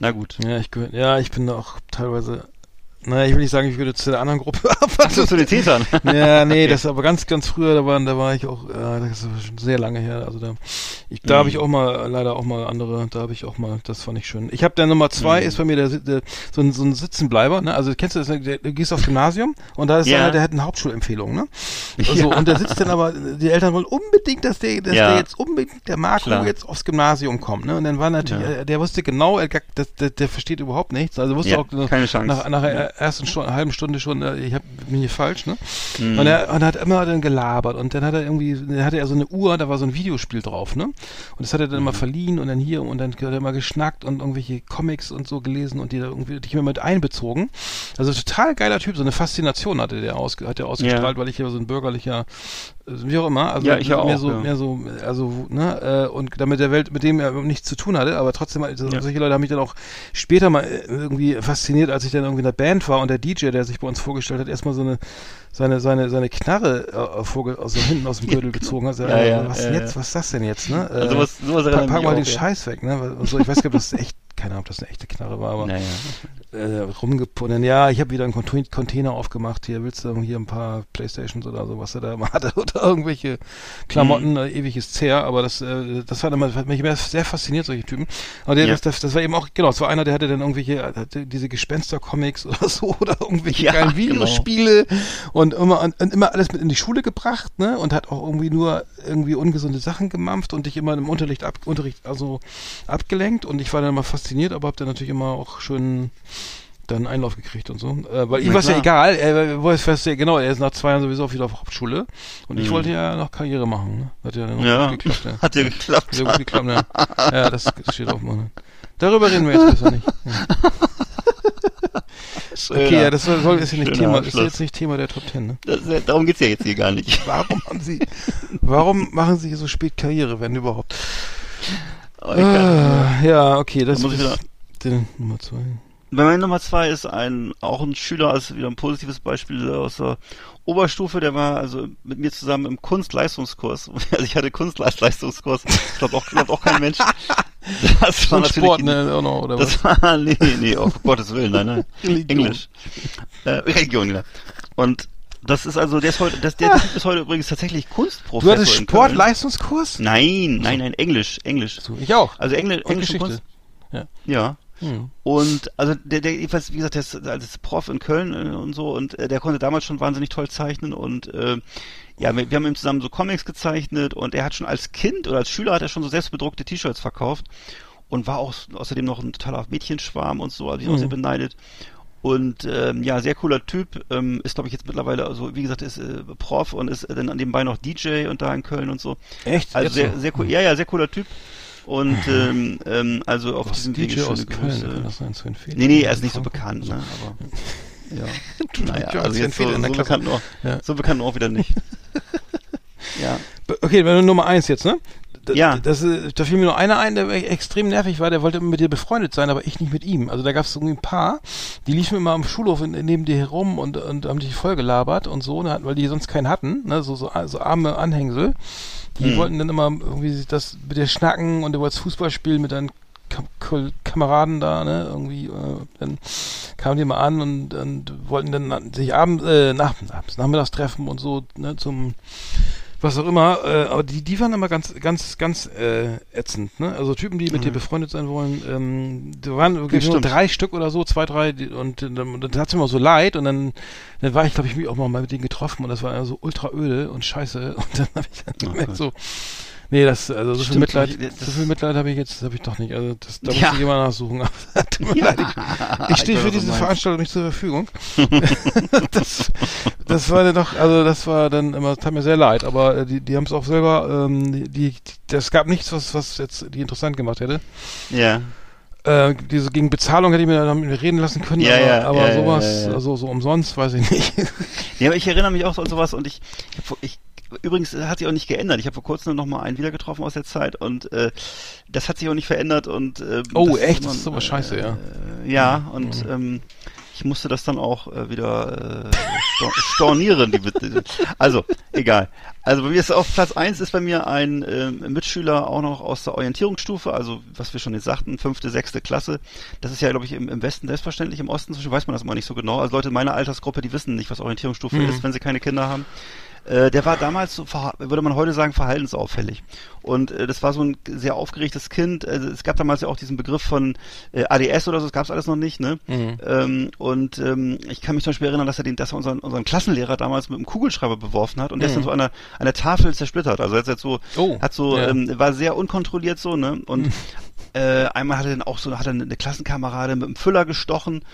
na gut. Ja, ich ja, ich bin da auch teilweise naja, ich will nicht sagen, ich würde zu der anderen Gruppe, (laughs) aber Achso, zu den Tätern. ja, nee, das aber ganz, ganz früher, da waren, da war ich auch, äh, das ist schon sehr lange her. Also da, ich, da habe ich auch mal, leider auch mal andere, da habe ich auch mal, das fand ich schön. Ich habe der Nummer zwei ist bei mir der, der so ein, so ein Sitzenbleiber, ne? Also kennst du das? Der, du gehst aufs Gymnasium und da ist Ja. einer, der hat eine Hauptschulempfehlung, ne? Also, Und der sitzt dann aber, die Eltern wollen unbedingt, dass der, dass Ja. der jetzt unbedingt, der Marco Klar. jetzt aufs Gymnasium kommt, ne? Und dann war natürlich, Ja. äh, der wusste genau, er, der, der, der versteht überhaupt nichts. Also wusste Ja, auch äh, keine Chance. nach, nach der ersten Stunde, halben Stunde schon, äh, ich hab, bin hier falsch, ne? Mhm. Und er und er hat immer dann gelabert und dann hat er irgendwie, dann hatte er so eine Uhr, da war so ein Videospiel drauf, ne? Und das hat er dann immer Mhm. verliehen und dann hier und dann hat er immer geschnackt und irgendwelche Comics und so gelesen und die da irgendwie dich immer mit einbezogen. Also total geiler Typ, so eine Faszination hatte der aus, hat er ausgestrahlt, weil ich ja so ein bürgerlicher, wie auch immer, also Ja, ich mehr auch, so, ja. mehr so, also, ne, äh, und damit der Welt, mit dem er nichts zu tun hatte, aber trotzdem, also, Ja. solche Leute haben mich dann auch später mal äh, irgendwie fasziniert, als ich dann irgendwie in der Band war und der DJ, der sich bei uns vorgestellt hat, erstmal so eine, seine, seine, seine Knarre äh, vorge also hinten aus dem Gürtel gezogen hat. (laughs) Ja, ja, was ja, denn jetzt? Was ist das denn jetzt, ne? Äh, Also sowas, sowas pack, pack mal auch, den. Scheiß weg, ne? Weil- So, ich weiß gar nicht, ob das echt, keine Ahnung, ob das eine echte Knarre war, aber äh, rumgepunnen. Ja, ich habe wieder einen Contain- Container aufgemacht. Hier willst du hier ein paar Playstations oder so, was er da immer hatte (laughs) oder irgendwelche Klamotten, Mhm. äh, ewiges Zehr. Aber das, äh, das war immer, hat mich immer sehr fasziniert, solche Typen. Aber der, Ja. das, das, das war eben auch, genau, es war einer, der hatte dann irgendwelche, äh, hatte diese Gespenster-Comics (laughs) oder so oder irgendwelche Ja, geilen genau. Und immer und, und immer alles mit in die Schule gebracht, ne? Und hat auch irgendwie nur irgendwie ungesunde Sachen gemampft und dich immer im Unterricht ab, Unterricht also abgelenkt und ich war dann immer fasziniert, aber hab dann natürlich immer auch schön dann Einlauf gekriegt und so. Äh, weil ihm war es ja egal, er war fest, genau, er ist nach zwei Jahren sowieso wieder auf Hauptschule und ich Mhm. wollte ja noch Karriere machen. Ne? Hat ja dann noch Ja, gut geklappt, ja. (laughs) hat ja geklappt. Sehr gut geklappt, ja. Ja, das, das steht auf meinem. Darüber reden wir jetzt besser nicht. Ja. (laughs) Okay, ja, das soll, ist ja nicht Thema, ist jetzt nicht Thema der Top Ten, ne? Das, darum geht's ja jetzt hier gar nicht. (laughs) Warum haben Sie, warum machen Sie so spät Karriere, wenn überhaupt? Egal. Ah, ja, okay, das Da muss ich ist den Nummer zwei. Bei meiner Nummer zwei ist ein, auch ein Schüler, also wieder ein positives Beispiel aus der Oberstufe, der war also mit mir zusammen im Kunstleistungskurs. (laughs) Also ich hatte Kunstleistungskurs. Ich glaube auch, glaubt auch kein Mensch. Das war Und natürlich Sport, ne, auch noch, oder was? Das war, (laughs) nee, nee, auf Gottes Willen, nein, nein. (laughs) Englisch. Äh, Religion, ja. Und das ist also, der ist heute, das, der Typ ist heute übrigens tatsächlich Kunstprofessor. Du hattest. Sportleistungskurs? Nein, nein, nein, Englisch, Englisch. So, ich auch. Also Engl Englisch Geschichte. Kunst. Ja. Ja. Hm. Und also der, der jedenfalls, wie gesagt, der ist als Prof in Köln äh, und so und äh, der konnte damals schon wahnsinnig toll zeichnen und äh, ja, wir, wir haben ihm zusammen so Comics gezeichnet und er hat schon als Kind oder als Schüler hat er schon so selbstbedruckte T-Shirts verkauft und war auch außerdem noch ein totaler Mädchenschwarm und so, also ich auch Mhm. sehr beneidet. Und ähm, ja, sehr cooler Typ, ähm, ist glaube ich jetzt mittlerweile, also wie gesagt, ist äh, Prof und ist äh, dann an nebenbei noch DJ und da in Köln und so. Echt? Also sehr, noch? sehr cool, ja, ja, sehr cooler Typ. Und ähm, ähm, also auf diesem DJ Wege schöne aus Köln, Grüße. kann das sein, Fehler? Nee, nee, er ist nicht so Frankfurt? bekannt, ne? Aber (laughs) ja. (laughs) Naja, ja, also jetzt so, so bekannt nur, Ja. so bekannt nur auch wieder nicht. (laughs) ja. Okay, Nummer eins jetzt, ne? D Ja. Das, da fiel mir nur einer ein, der extrem nervig war, der wollte mit dir befreundet sein, aber ich nicht mit ihm. Also da gab es irgendwie ein paar, die liefen immer am Schulhof in, neben dir herum und, und haben dich voll gelabert und so, ne, weil die sonst keinen hatten, ne? So, so, so arme Anhängsel. Die Hm. wollten dann immer irgendwie sich das mit dir schnacken und du wolltest Fußball spielen mit deinen Kameraden da, ne, irgendwie, äh, dann kamen die mal an und, und wollten dann sich abends, äh, nach, abends, nachmittags treffen und so, ne, zum, was auch immer, äh, aber die, die waren immer ganz, ganz, ganz äh, ätzend, ne? Also Typen, die mit dir befreundet sein wollen, ähm, da waren wirklich nur drei Stück oder so, zwei, drei, die, und dann, dann tat es mir immer so leid und dann, dann war ich, glaube ich, mich auch mal mit denen getroffen und das war ja so ultra öde und scheiße (laughs) und dann habe ich dann gemerkt, Gott. so, nee, das, also so viel Mitleid, ich- das- so viel Mitleid habe ich jetzt, habe ich doch nicht, also das, da Ja. muss ich (laughs) immer nachsuchen. Tut mir leid, ich, ich stehe für diese meinst. Veranstaltung nicht zur Verfügung. (laughs) das, das war dann doch, also das war dann immer, tat mir sehr leid, aber äh, die, die haben es auch selber, ähm, die, die, das gab nichts, was, was jetzt die interessant gemacht hätte. Ja. Äh, diese gegen Bezahlung hätte ich mir dann reden lassen können, Ja, aber, ja, aber ja, sowas, also so umsonst, weiß ich nicht. (laughs) Ja, aber ich erinnere mich auch so an sowas und ich, ich, übrigens hat sich auch nicht geändert. Ich habe vor kurzem noch mal einen wieder getroffen aus der Zeit und äh, das hat sich auch nicht verändert und äh, Oh, echt? immer- Das ist aber scheiße, ja. Äh, ja, und ähm, ich musste das dann auch äh, wieder äh, stor stornieren, die. Also, egal. Also bei mir ist auf Platz eins ist bei mir ein ähm, Mitschüler auch noch aus der Orientierungsstufe, also was wir schon jetzt sagten, fünfte, sechste Klasse. Das ist ja, glaube ich, im, im Westen selbstverständlich, im Osten zum Beispiel weiß man das immer nicht so genau. Also Leute in meiner Altersgruppe, die wissen nicht, was Orientierungsstufe Mhm. ist, wenn sie keine Kinder haben. Äh, der war damals, so, würde man heute sagen, verhaltensauffällig. Und äh, das war so ein sehr aufgeregtes Kind. Also, es gab damals ja auch diesen Begriff von äh, ADS oder so, das gab es alles noch nicht. Ne? Mhm. Ähm, und ähm, ich kann mich zum Beispiel erinnern, dass er, den, dass er unseren, unseren Klassenlehrer damals mit einem Kugelschreiber beworfen hat und der ist dann so an der, an der Tafel zersplittert. Also er jetzt so, Mhm. Oh, hat so, ja. ähm, war sehr unkontrolliert so, ne? Und äh, einmal hat er dann auch so, hat er eine Klassenkamerade mit einem Füller gestochen.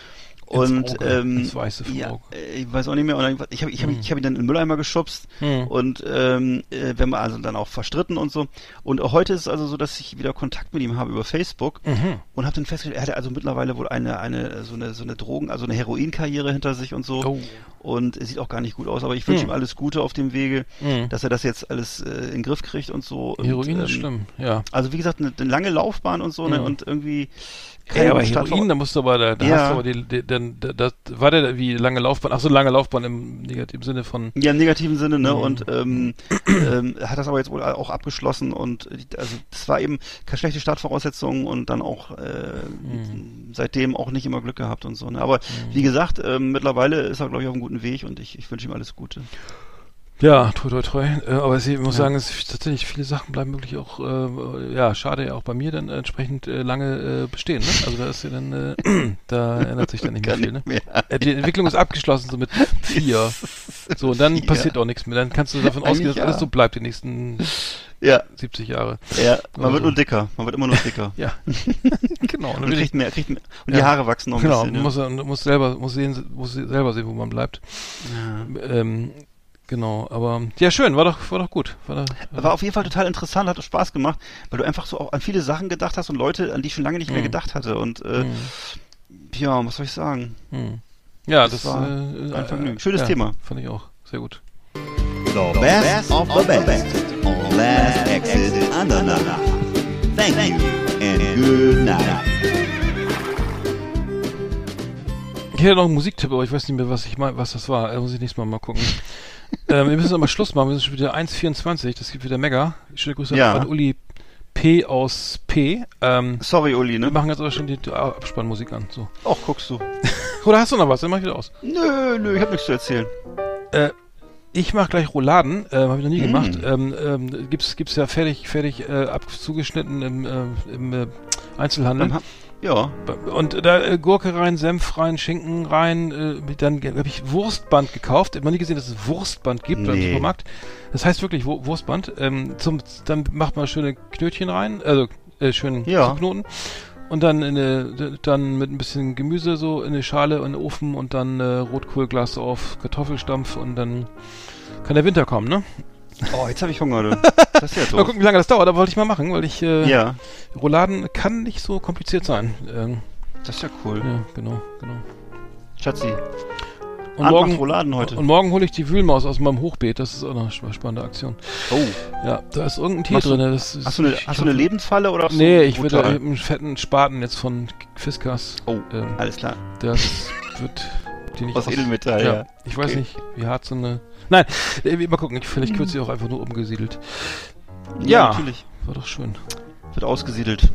Und ähm, Weiße ja, äh, ich weiß auch nicht mehr. Und dann, ich habe ich hab, Hm. ich hab ihn dann in den Mülleimer geschubst Hm. und ähm, äh, wenn wir also dann auch verstritten und so. Und heute ist es also so, dass ich wieder Kontakt mit ihm habe über Facebook Mhm. und habe dann festgestellt, er hatte also mittlerweile wohl eine eine so eine so eine Drogen, also eine Heroinkarriere hinter sich und so. Oh. Und sieht auch gar nicht gut aus. Aber ich wünsche Hm. ihm alles Gute auf dem Wege, Mhm. dass er das jetzt alles äh, in den Griff kriegt und so. Und, Heroin ist ähm, schlimm, ja. Also wie gesagt, eine, eine lange Laufbahn und so, ne? Mhm. Und irgendwie Ja, aber Start- Heroin, da musst du aber, da, da Ja. hast du aber die, die dann, da, das, war der wie lange Laufbahn? Ach so, lange Laufbahn im negativen Sinne von, Ja, im negativen Sinne, ne? Mhm. Und ähm, ähm, hat das aber jetzt wohl auch abgeschlossen und äh, also das war eben keine schlechte Startvoraussetzung und dann auch äh, Mhm. seitdem auch nicht immer Glück gehabt und so. Ne? Aber wie gesagt, ähm, mittlerweile ist er glaube ich auf einem guten Weg und ich, ich wünsche ihm alles Gute. Ja, toi, toi, toi. Äh, aber ich muss Ja. sagen, es ist tatsächlich viele Sachen bleiben wirklich auch, äh, ja, schade ja auch bei mir dann entsprechend äh, lange äh, bestehen, ne? Also da ist ja dann, äh, (clears throat) da ändert sich dann nicht mehr viel, ne? mehr. Äh, Die Entwicklung ist abgeschlossen, so mit (laughs) vier. So, und dann Vier. passiert auch nichts mehr. Dann kannst du davon ausgehen, dass ja. alles so bleibt die nächsten Ja, 70 Jahre. ja, man Also. wird nur dicker, man wird immer nur dicker. (laughs) Ja. (laughs) genau. Und kriegt mehr, kriegt mehr, und die Ja. Haare wachsen noch ein Genau, bisschen. man ja. muss, muss selber, muss sehen, muss selber sehen, wo man bleibt. Ja. Ähm, genau, aber ja, schön, war doch, war doch gut. War doch, War auf jeden Fall total interessant, hat Spaß gemacht, weil du einfach so auch an viele Sachen gedacht hast und Leute, an die ich schon lange nicht mehr Mhm. gedacht hatte. Und äh, Hm, ja, was soll ich sagen? hm. Ja, Das das, war äh, ein Vergnügen. Schönes ja, Thema. Fand ich auch. Sehr gut. The best of the best on Last Exit Andernach. Thank you and good night. Ich hätte noch einen Musiktipp, aber ich weiß nicht mehr, was ich mein, was das war. Da muss ich nächstes Mal mal gucken. Ähm, wir müssen aber Schluss machen. Wir sind schon wieder 1,24. Das gibt wieder mega. Schöne Grüße Ja. an Uli P aus P. Ähm, Sorry, Uli, wir ne? machen jetzt aber schon die Abspannmusik an. So. Ach, guckst du. (laughs) Oder hast du noch was? Dann mach ich wieder aus. Nö, nö, ich hab nichts zu erzählen. Äh, ich mache gleich Rouladen, äh, habe ich noch nie Mm. gemacht. Ähm, ähm, gibt's gibt's ja fertig fertig äh, ab zugeschnitten im, äh, im äh, Einzelhandel. Ha- Ja, Und da äh, Gurke rein, Senf rein, Schinken rein, äh, dann habe ich Wurstband gekauft. Ich habe nie gesehen, dass es Wurstband gibt Nee. Supermarkt. Das heißt wirklich Wu- Wurstband. Ähm, zum, dann macht man schöne Knötchen rein, also äh, schön Ja. Knoten. Und dann in eine, dann mit ein bisschen Gemüse so in eine Schale in den Ofen und dann äh, Rotkohlglas auf Kartoffelstampf und dann kann der Winter kommen, ne? Oh, jetzt habe ich Hunger, du. (laughs) Das ist ja Mal gucken, wie lange das dauert, aber wollte ich mal machen, weil ich äh, Ja, Rouladen kann nicht so kompliziert sein. Ähm, das ist ja cool. ja, genau, genau. Schatzi, Und Arndt morgen, Rouladen heute. und morgen hole ich die Wühlmaus aus meinem Hochbeet. Das ist auch eine sp- spannende Aktion. Oh, Ja, da ist irgendein Tier drin. Hast du eine, ich hast du eine Lebensfalle oder Nee, ich würde einen fetten Spaten jetzt von Fiskas. Oh, Ähm, alles klar. das wird die nicht Aus aus- Edelmetall, ja. Ich weiß Okay. nicht, wie hart so eine. Nein, äh, mal gucken. Ich, vielleicht wird sie auch einfach nur umgesiedelt. Ja, Ja. natürlich. War doch schön. Wird ausgesiedelt.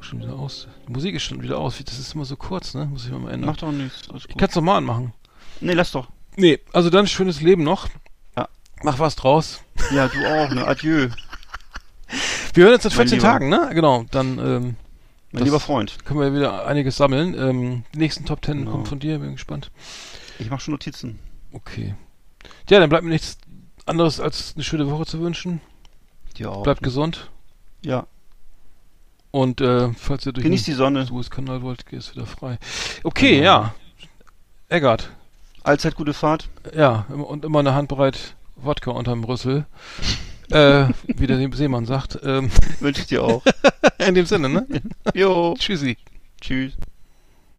Schon wieder aus. Die Musik ist schon wieder aus. Das ist immer so kurz, ne? Muss ich mal mal ändern. Macht doch nichts. Alles ich kann es nochmal anmachen. Nee, lass doch. Nee, also dann schönes Leben noch. Ja. Mach was draus. Ja, du auch, ne? Adieu, Wir hören uns in Mein 14 Lieber. Tagen, ne? Genau. Dann ähm, mein lieber Freund. können wir wieder einiges sammeln. Ähm, die nächsten Top 10 Genau. kommen von dir. Bin gespannt. Ich mache schon Notizen. Okay. Ja, dann bleibt mir nichts anderes als eine schöne Woche zu wünschen. Auch. Bleibt gesund. Ja. Und äh, falls ihr durch Genießt die Sonne. den Suezkanal wollt, geht es wieder frei. Okay, ja. Eggert. Allzeit gute Fahrt. Ja, und immer eine Handbreit Wodka unterm Rüssel. äh, (laughs) wie der Seemann sagt. Ähm, Wünsche ich dir auch. (laughs) in dem Sinne, ne? jo. Tschüssi. Tschüss.